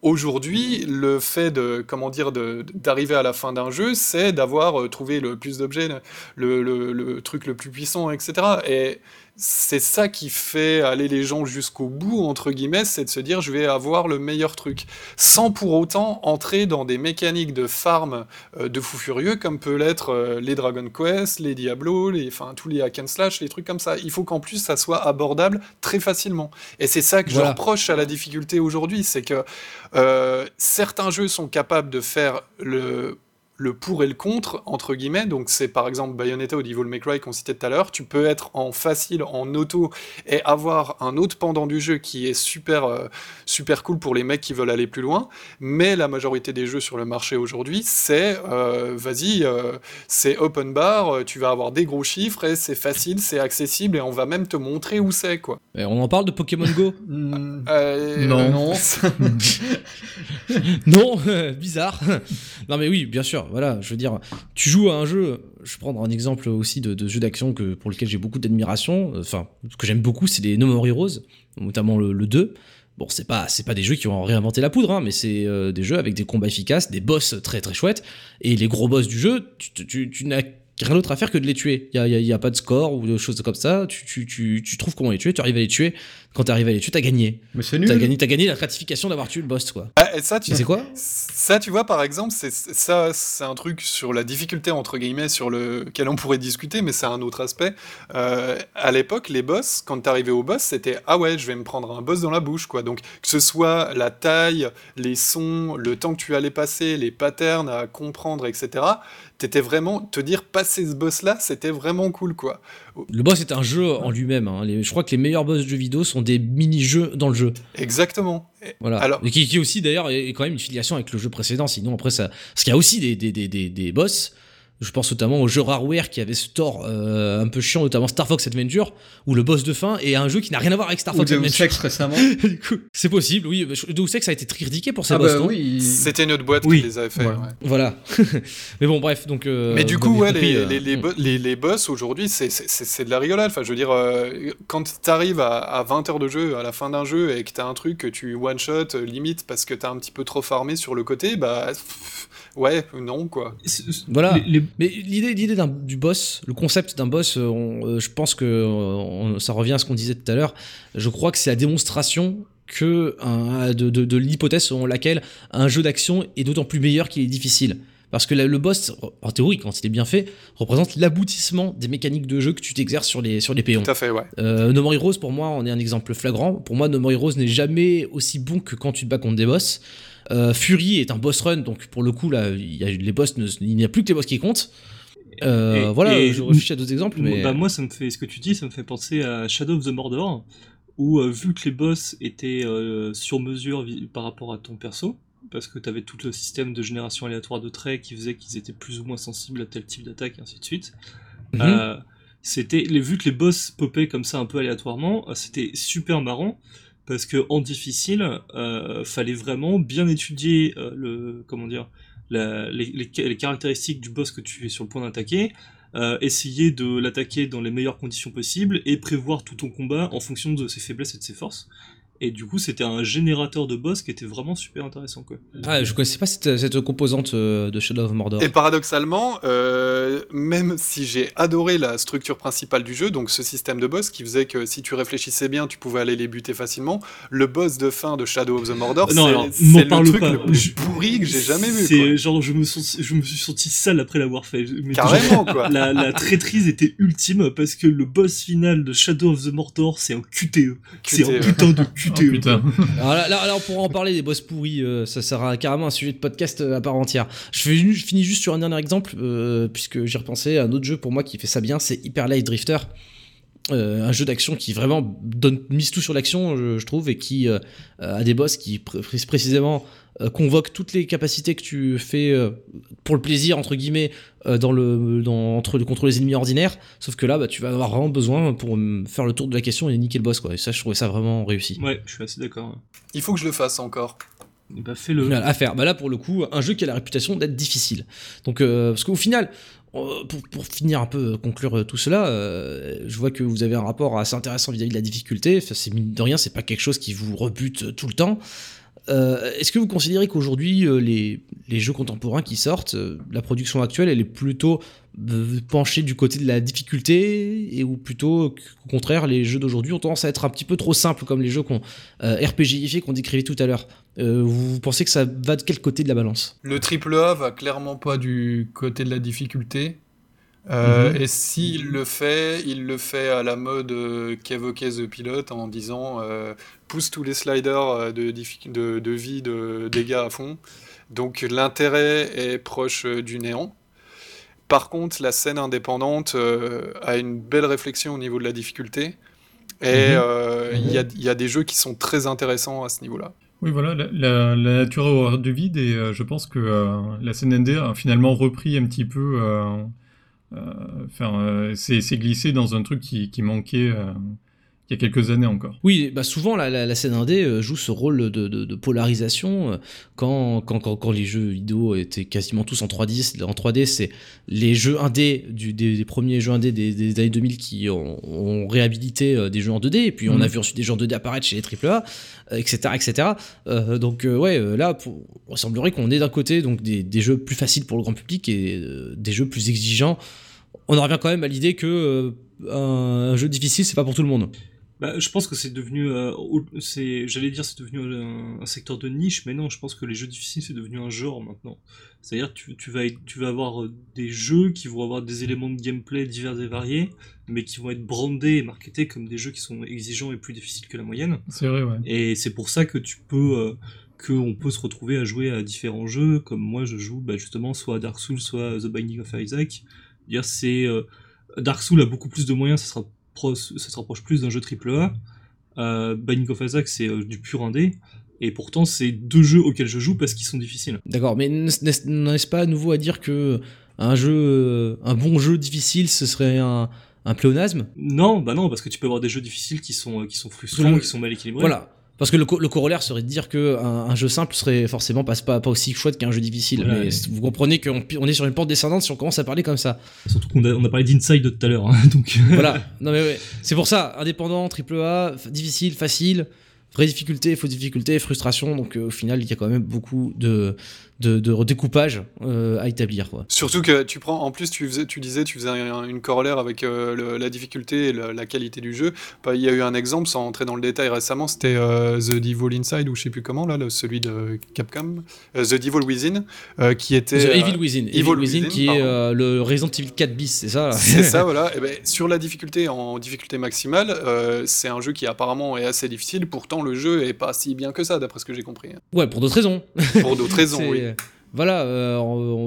Aujourd'hui, le fait de comment dire d'arriver à la fin d'un jeu, c'est d'avoir euh, trouvé le plus d'objets, le, le- le truc le plus puissant, etc. Et c'est ça qui fait aller les gens jusqu'au bout entre guillemets, c'est de se dire je vais avoir le meilleur truc, sans pour autant entrer dans des mécaniques de farm euh, de fou furieux comme peut l'être euh, les Dragon Quest, les Diablo, les enfin tous les hack and slash, les trucs comme ça. Il faut qu'en plus ça soit abordable très facilement. Et c'est ça que Voilà. je reproche à la difficulté aujourd'hui, c'est que euh, certains jeux sont capables de faire le, le pour et le contre, entre guillemets. Donc, c'est par exemple Bayonetta ou Devil May Cry qu'on citait tout à l'heure. Tu peux être en facile, en auto, et avoir un autre pendant du jeu qui est super, euh, super cool pour les mecs qui veulent aller plus loin. Mais la majorité des jeux sur le marché aujourd'hui, c'est euh, vas-y, euh, c'est open bar, tu vas avoir des gros chiffres et c'est facile, c'est accessible et on va même te montrer où c'est, quoi. Et on en parle de Pokémon Go? <laughs> Hmm, Euh, Non. non. <laughs> Non, <laughs> bizarre. non mais oui, bien sûr. Voilà, je veux dire, tu joues à un jeu. Je vais prendre un exemple aussi de, de jeu d'action que pour lequel j'ai beaucoup d'admiration. Enfin, ce que j'aime beaucoup, c'est les No More Heroes, notamment le, le 2. Bon, c'est pas c'est pas des jeux qui ont réinventé la poudre, hein, mais c'est euh, des jeux avec des combats efficaces, des boss très très chouettes. Et les gros boss du jeu, tu, tu- n'as rien d'autre à faire que de les tuer. Il y a, y y a pas de score ou de choses comme ça. Tu, tu, tu trouves comment les tuer, tu arrives à les tuer. Quand tu arrives à les tuer, t'as gagné. Mais c'est T'as nul. gagné, t'as gagné la gratification d'avoir tué le boss, quoi. Ah, et ça, tu Tu sais quoi Ça, tu vois, par exemple, c'est ça, c'est un truc sur la difficulté entre guillemets sur lequel on pourrait discuter, mais c'est un autre aspect. Euh, à l'époque, les boss, quand t'arrivais au boss, c'était ah ouais, je vais me prendre un boss dans la bouche, quoi. Donc que ce soit la taille, les sons, le temps que tu allais passer, les patterns à comprendre, etc. T'étais vraiment te dire passer ce boss-là, c'était vraiment cool, quoi. Le boss est un jeu en lui-même. hein. Je crois que les meilleurs boss de jeux vidéo sont des mini-jeux dans le jeu. Exactement. Voilà. Alors- Et qui, qui aussi d'ailleurs est quand même une filiation avec le jeu précédent. Sinon après ça, parce qu'il y a aussi des, des, des, des, des boss. Je pense notamment au jeu Rareware qui avait ce tort euh, un peu chiant, notamment Star Fox Adventure, où le boss de fin est un jeu qui n'a rien à voir avec Star Ou Fox Deus Adventure. Ex récemment. <laughs> Du coup, c'est possible, oui. Deus Ex a été très critiqué pour ses ah boss. bah oui. C'était notre boîte Oui. qui les avait fait. Ouais. ouais. Voilà. <laughs> mais bon, bref, donc. euh, Mais du coup, ouais, avez compris, les, euh, les, les, hmm. bo- les- les boss aujourd'hui, c'est- c'est c'est- c'est de la rigolade. Enfin, je veux dire, euh, quand t'arrives à, à 20 heures de jeu, à la fin d'un jeu, et que t'as un truc que tu one-shot, limite, parce que t'as un petit peu trop farmé sur le côté, bah, pff, ouais, non, quoi. Voilà. les- les- Mais l'idée, l'idée d'un- du boss, le concept d'un boss, euh, on- euh, je pense que euh, on- ça revient à ce qu'on disait tout à l'heure. Je crois que c'est la démonstration que un- de, de- de l'hypothèse selon laquelle un jeu d'action est d'autant plus meilleur qu'il est difficile. Parce que le boss, en théorie, quand il est bien fait, représente l'aboutissement des mécaniques de jeu que tu t'exerces sur les, sur les péons. Tout à fait, ouais. Euh, No More Heroes, pour moi, en est un exemple flagrant. Pour moi, No More Heroes n'est jamais aussi bon que quand tu te bats contre des boss. Euh, Fury est un boss run, donc pour le coup, là, il y a, les boss ne- il n'y a plus que les boss qui comptent. Euh, Et- voilà, et- je réfléchis à d'autres exemples, mais. Bah, moi, ça me fait ce que tu dis, ça me fait penser à Shadow of the Mordor, où euh, vu que les boss étaient euh, sur mesure par rapport à ton perso, parce que tu avais tout le système de génération aléatoire de traits qui faisait qu'ils étaient plus ou moins sensibles à tel type d'attaque, et ainsi de suite. Mhm. Euh, c'était les vu que les boss popaient comme ça un peu aléatoirement, euh, c'était super marrant parce que en difficile, euh, fallait vraiment bien étudier euh, le comment dire la- les, les- les caractéristiques du boss que tu es sur le point d'attaquer, euh, essayer de l'attaquer dans les meilleures conditions possibles et prévoir tout ton combat en fonction de ses faiblesses et de ses forces. Et du coup, c'était un générateur de boss qui était vraiment super intéressant quoi. Ah, je connaissais pas cette, cette composante euh, de Shadow of Mordor. Et paradoxalement, euh, même si j'ai adoré la structure principale du jeu, donc ce système de boss qui faisait que si tu réfléchissais bien, tu pouvais aller les buter facilement, le boss de fin de Shadow of the Mordor, Non, c'est alors, c'est le parle truc pas. le plus pourri que j'ai jamais vu. C'est quoi. genre je me, sens- je me suis senti sale après l'avoir fait. Mais Carrément, quoi. <laughs> la, la traîtrise était ultime parce que le boss final de Shadow of the Mordor, c'est un QTE. C'est QTE. un putain de <laughs> Oh, putain. Alors là, là, là, on pourra en parler des boss pourris, euh, ça sera carrément un sujet de podcast euh, à part entière. Je, fais, je finis juste sur un dernier exemple, euh, puisque j'ai repensé à un autre jeu pour moi qui fait ça bien, c'est Hyper Light Drifter. Euh, un jeu d'action qui vraiment donne mise tout sur l'action, je, je trouve, et qui euh, a des boss qui pr- pr- précisément euh, convoquent toutes les capacités que tu fais euh, pour le plaisir entre guillemets euh, dans le dans, entre contre les ennemis ordinaires. Sauf que là, bah, tu vas avoir vraiment besoin pour faire le tour de la question et niquer le boss, quoi. Et ça, je trouvais ça vraiment réussi. Ouais, je suis assez d'accord. Il faut que je le fasse encore. Bah fais-le. À faire. Bah là, pour le coup, un jeu qui a la réputation d'être difficile. Donc, euh, parce qu'au final, pour, pour finir un peu, conclure tout cela, euh, je vois que vous avez un rapport assez intéressant vis-à-vis de la difficulté. Enfin, c'est mine de rien, c'est pas quelque chose qui vous rebute tout le temps. Euh, Est-ce que vous considérez qu'aujourd'hui, euh, les, jeux contemporains qui sortent, euh, la production actuelle, elle est plutôt penchée du côté de la difficulté et ou plutôt qu'au contraire, les jeux d'aujourd'hui ont tendance à être un petit peu trop simples, comme les jeux qu'on RPGifiés qu'on décrivait tout à l'heure Vous pensez que ça va de quel côté de la balance? Le triple A va clairement pas du côté de la difficulté. Euh, Mhm. Et s'il le fait, il le fait à la mode euh, qu'évoquait The Pilot en disant euh, pousse tous les sliders de, diffi- de, de vie, de dégâts à fond. Donc l'intérêt est proche du néant. Par contre, la scène indépendante a une belle réflexion au niveau de la difficulté. Et Mhm. euh, il y, a, il y a des jeux qui sont très intéressants à ce niveau-là. Oui, voilà, la, la- la nature a horreur du vide et je pense que la CNND a finalement repris un petit peu, enfin, euh, s'est s'est glissé dans un truc qui, qui manquait euh, il y a quelques années encore. Oui, bah souvent la, la, la scène indé euh, joue ce rôle de, de- de polarisation euh, quand, quand, quand, quand les jeux vidéo étaient quasiment tous en 3D. En 3D, c'est les jeux indés du, des, des premiers jeux indés des, des années 2000 qui ont, ont réhabilité euh, des jeux en 2D. Et puis on a Mhm. vu ensuite des jeux en 2D apparaître chez les AAA, euh, etc., etc. Euh, donc euh, ouais, euh, là, pour, il semblerait qu'on ait d'un côté donc des, des jeux plus faciles pour le grand public et euh, des jeux plus exigeants. On en revient quand même à l'idée que euh, un, un jeu difficile, c'est pas pour tout le monde. Bah, je pense que c'est devenu, euh, c'est, j'allais dire c'est devenu un, un secteur de niche, mais non, je pense que les jeux difficiles c'est devenu un genre maintenant. C'est-à-dire tu, tu vas tu vas avoir euh, des jeux qui vont avoir des éléments de gameplay divers et variés, mais qui vont être brandés et marketés comme des jeux qui sont exigeants et plus difficiles que la moyenne. C'est vrai, ouais. Et c'est pour ça que tu peux, euh, que on peut se retrouver à jouer à différents jeux, comme moi je joue bah, justement soit à Dark Souls, soit à The Binding of Isaac. Dire c'est euh, Dark Souls a beaucoup plus de moyens, ça sera pro- ça se rapproche plus d'un jeu AAA. Euh, Binding of Isaac c'est euh, du pur indé. Et pourtant, c'est deux jeux auxquels je joue parce qu'ils sont difficiles. D'accord, mais n'est- n'est-ce pas à nouveau à dire que un jeu, euh, un bon jeu difficile, ce serait un, un pléonasme? Non, bah non, parce que tu peux avoir des jeux difficiles qui sont, qui sont frustrants, qui sont mal équilibrés. Voilà. Parce que le, co- le corollaire serait de dire que un, un jeu simple serait forcément pas, pas, pas aussi chouette qu'un jeu difficile. Mais ouais. vous comprenez qu'on on est sur une pente descendante si on commence à parler comme ça. Surtout qu'on a, on a parlé d'Inside tout à l'heure, hein, donc. Voilà. non mais ouais. C'est pour ça, indépendant, triple A, difficile, facile, vraie difficulté, fausse difficulté, frustration. Donc euh, au final, il y a quand même beaucoup de, de, de redécoupage euh, à établir. Quoi. Surtout que tu prends, en plus, tu, faisais, tu disais, tu faisais un- une corollaire avec euh, le- la difficulté et la, la qualité du jeu. Bah, Il y a eu un exemple, sans entrer dans le détail récemment, c'était euh, The Devil Inside, ou je sais plus comment, là, le- celui de Capcom, The Devil Within, qui était. The Evil Within. Evil, Evil Within, Within, qui est pardon. le Resident Evil 4 bis, c'est ça C'est ça, <laughs> voilà. Et ben, sur la difficulté, en difficulté maximale, c'est un jeu qui apparemment est assez difficile. Pourtant, le jeu est pas si bien que ça, d'après ce que j'ai compris. Ouais, pour d'autres raisons. Pour d'autres <laughs> raisons, C'est- oui. Voilà, euh,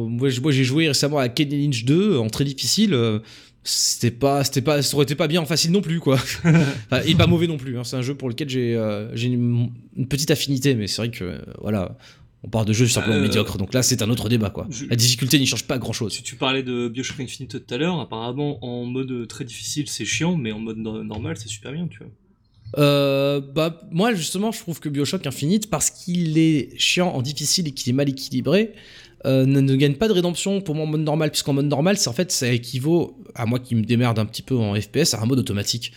moi j'ai joué récemment à Kenny Lynch 2 en très difficile. euh, c'était pas, c'était pas, ça aurait été pas bien en facile non plus quoi. <laughs> Enfin, et pas mauvais non plus. hein, C'est un jeu pour lequel j'ai, euh, j'ai une, une petite affinité, mais c'est vrai que euh, voilà, on parle de jeux simplement Euh, médiocres. Donc là, c'est un autre débat quoi. je- La difficulté n'y change pas grand chose. Tu, tu parlais de Bioshock Infinite tout à l'heure, apparemment en mode très difficile c'est chiant, mais en mode no- normal c'est super bien, tu vois. Euh, bah moi justement, je trouve que Bioshock Infinite, parce qu'il est chiant en difficile et qu'il est mal équilibré. euh, ne, ne gagne pas de rédemption pour moi en mode normal, puisqu'en mode normal, c'est en fait, ça équivaut à moi qui me démerde un petit peu en FPS à un mode automatique.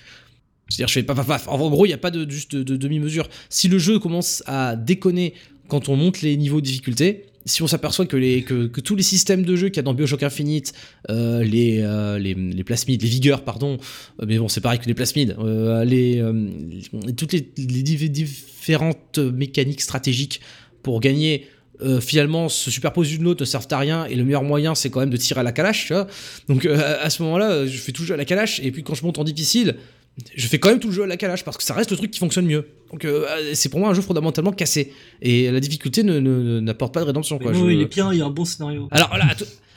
C'est-à-dire, je fais paf, paf, paf. En gros, il n'y a pas de, juste de demi-mesure. Si le jeu commence à déconner quand on monte les niveaux de difficulté, si on s'aperçoit que, tous les systèmes de jeu qu'il y a dans Bioshock Infinite, euh, les, euh, les, plasmides, les vigueurs, pardon, euh, mais bon, c'est pareil que les plasmides, toutes les, différentes mécaniques stratégiques pour gagner finalement se superposent une l'autre, ne servent à rien, et le meilleur moyen c'est quand même de tirer à la calache, tu vois. Donc à ce moment-là, je fais toujours à la calache, et puis quand je monte en difficile, je fais quand même tout le jeu à la calage parce que ça reste le truc qui fonctionne mieux. Donc euh, c'est pour moi un jeu fondamentalement cassé. Et la difficulté ne- ne- n'apporte pas de rédemption. Quoi. Je- il est bien, il y a un bon scénario. Alors là,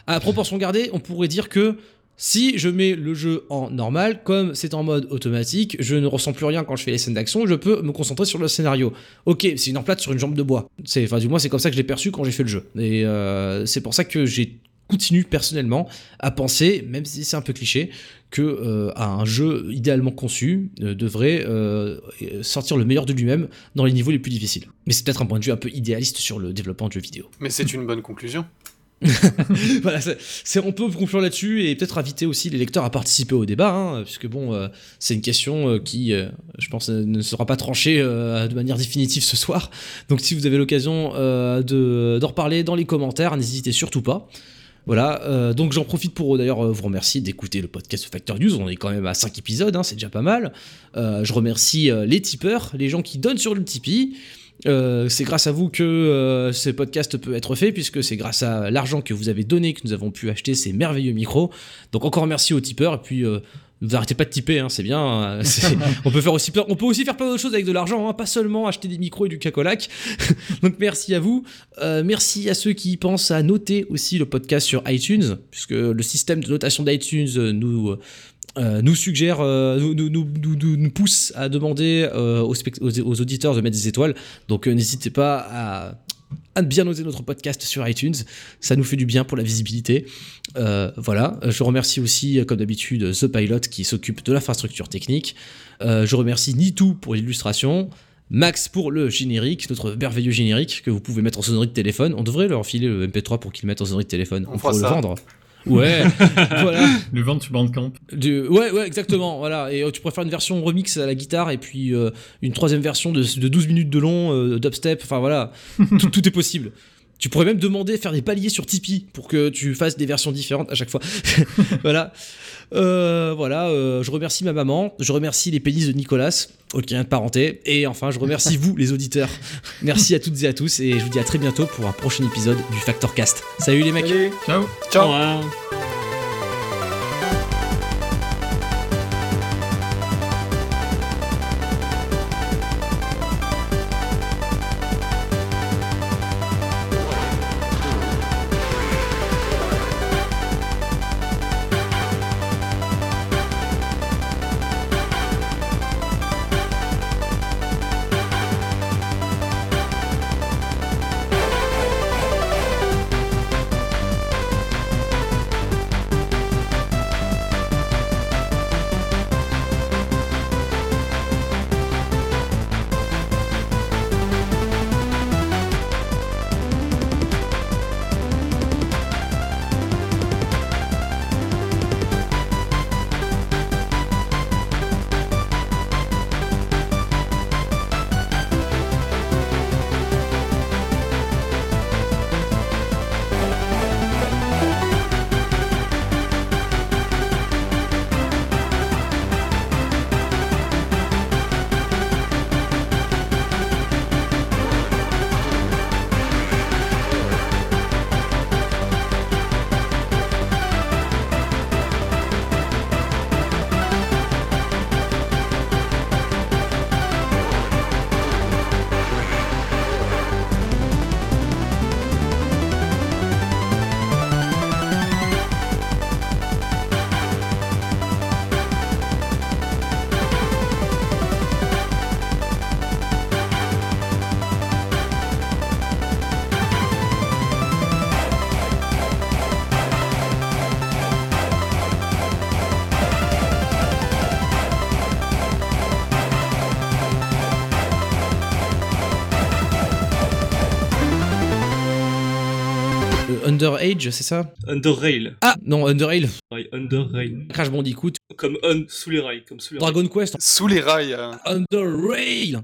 à, proportion gardée, on pourrait dire que si je mets le jeu en normal, comme c'est en mode automatique, je ne ressens plus rien quand je fais les scènes d'action, je peux me concentrer sur le scénario. Ok, c'est une emplate sur une jambe de bois. Enfin, du moins, c'est comme ça que je l'ai perçu quand j'ai fait le jeu. Et euh, c'est pour ça que j'ai continue personnellement à penser, même si c'est un peu cliché, que euh, un jeu idéalement conçu euh, devrait euh, sortir le meilleur de lui-même dans les niveaux les plus difficiles. Mais c'est peut-être un point de vue un peu idéaliste sur le développement de jeux vidéo. Mais c'est une bonne conclusion. <laughs> voilà, c'est- on peut conclure là-dessus et peut-être inviter aussi les lecteurs à participer au débat, hein, puisque bon, euh, c'est une question euh, qui, euh, je pense, ne sera pas tranchée de manière définitive ce soir. Donc si vous avez l'occasion de- d'en reparler dans les commentaires, n'hésitez surtout pas. Voilà, euh, donc j'en profite pour d'ailleurs euh, vous remercier d'écouter le podcast Factor News. On est quand même à 5 épisodes, hein, c'est déjà pas mal. Euh, je remercie les tipeurs, les gens qui donnent sur le Tipeee. C'est grâce à vous que ce podcast peut être fait, puisque c'est grâce à l'argent que vous avez donné que nous avons pu acheter ces merveilleux micros. Donc encore merci aux tipeurs, et puis vous arrêtez pas de tiper, hein, c'est bien. hein, <laughs> on, peut faire aussi, on peut aussi faire plein d'autres choses avec de l'argent, hein, pas seulement acheter des micros et du cacolac. <laughs> Donc merci à vous. Euh, merci à ceux qui pensent à noter aussi le podcast sur iTunes, puisque le système de notation d'iTunes euh, nous, euh, nous suggère, nous, nous, nous, nous- pousse à demander aux, auditeurs de mettre des étoiles. Donc n'hésitez pas à, à bien noter notre podcast sur iTunes. Ça nous fait du bien pour la visibilité. Euh, voilà. Je remercie aussi, euh, comme d'habitude, The Pilot qui s'occupe de l'infrastructure technique. Euh, je remercie Nitou pour l'illustration. Max pour le générique, notre merveilleux générique que vous pouvez mettre en sonnerie de téléphone. On devrait leur filer le MP3 pour qu'ils le mettent en sonnerie de téléphone. On pourrait ça. le vendre. Ouais, <laughs> voilà. Le vent sur Bandcamp. Du- Ouais, ouais, exactement. Voilà. Et euh, tu préfères une version remix à la guitare et puis euh, une troisième version de, de 12 minutes de long, euh, dubstep. Enfin voilà, <laughs> tout, tout est possible. Tu pourrais même demander faire des paliers sur Tipeee pour que tu fasses des versions différentes à chaque fois. <laughs> voilà. Euh, voilà. euh, je remercie ma maman. Je remercie les pénis de Nicolas, aucun lien de parenté. Et enfin, je remercie vous, les auditeurs. Merci à toutes et à tous. Et je vous dis à très bientôt pour un prochain épisode du Factor Cast. Salut les mecs. Allez. Ciao Ciao. C'est ça? Under Rail. Ah non, Underrail. Ouais, Under Rail. Crash Bandicoot. Comme un sous les rails. Comme sous les rails. Dragon Quest. Sous les rails. euh, Underrail.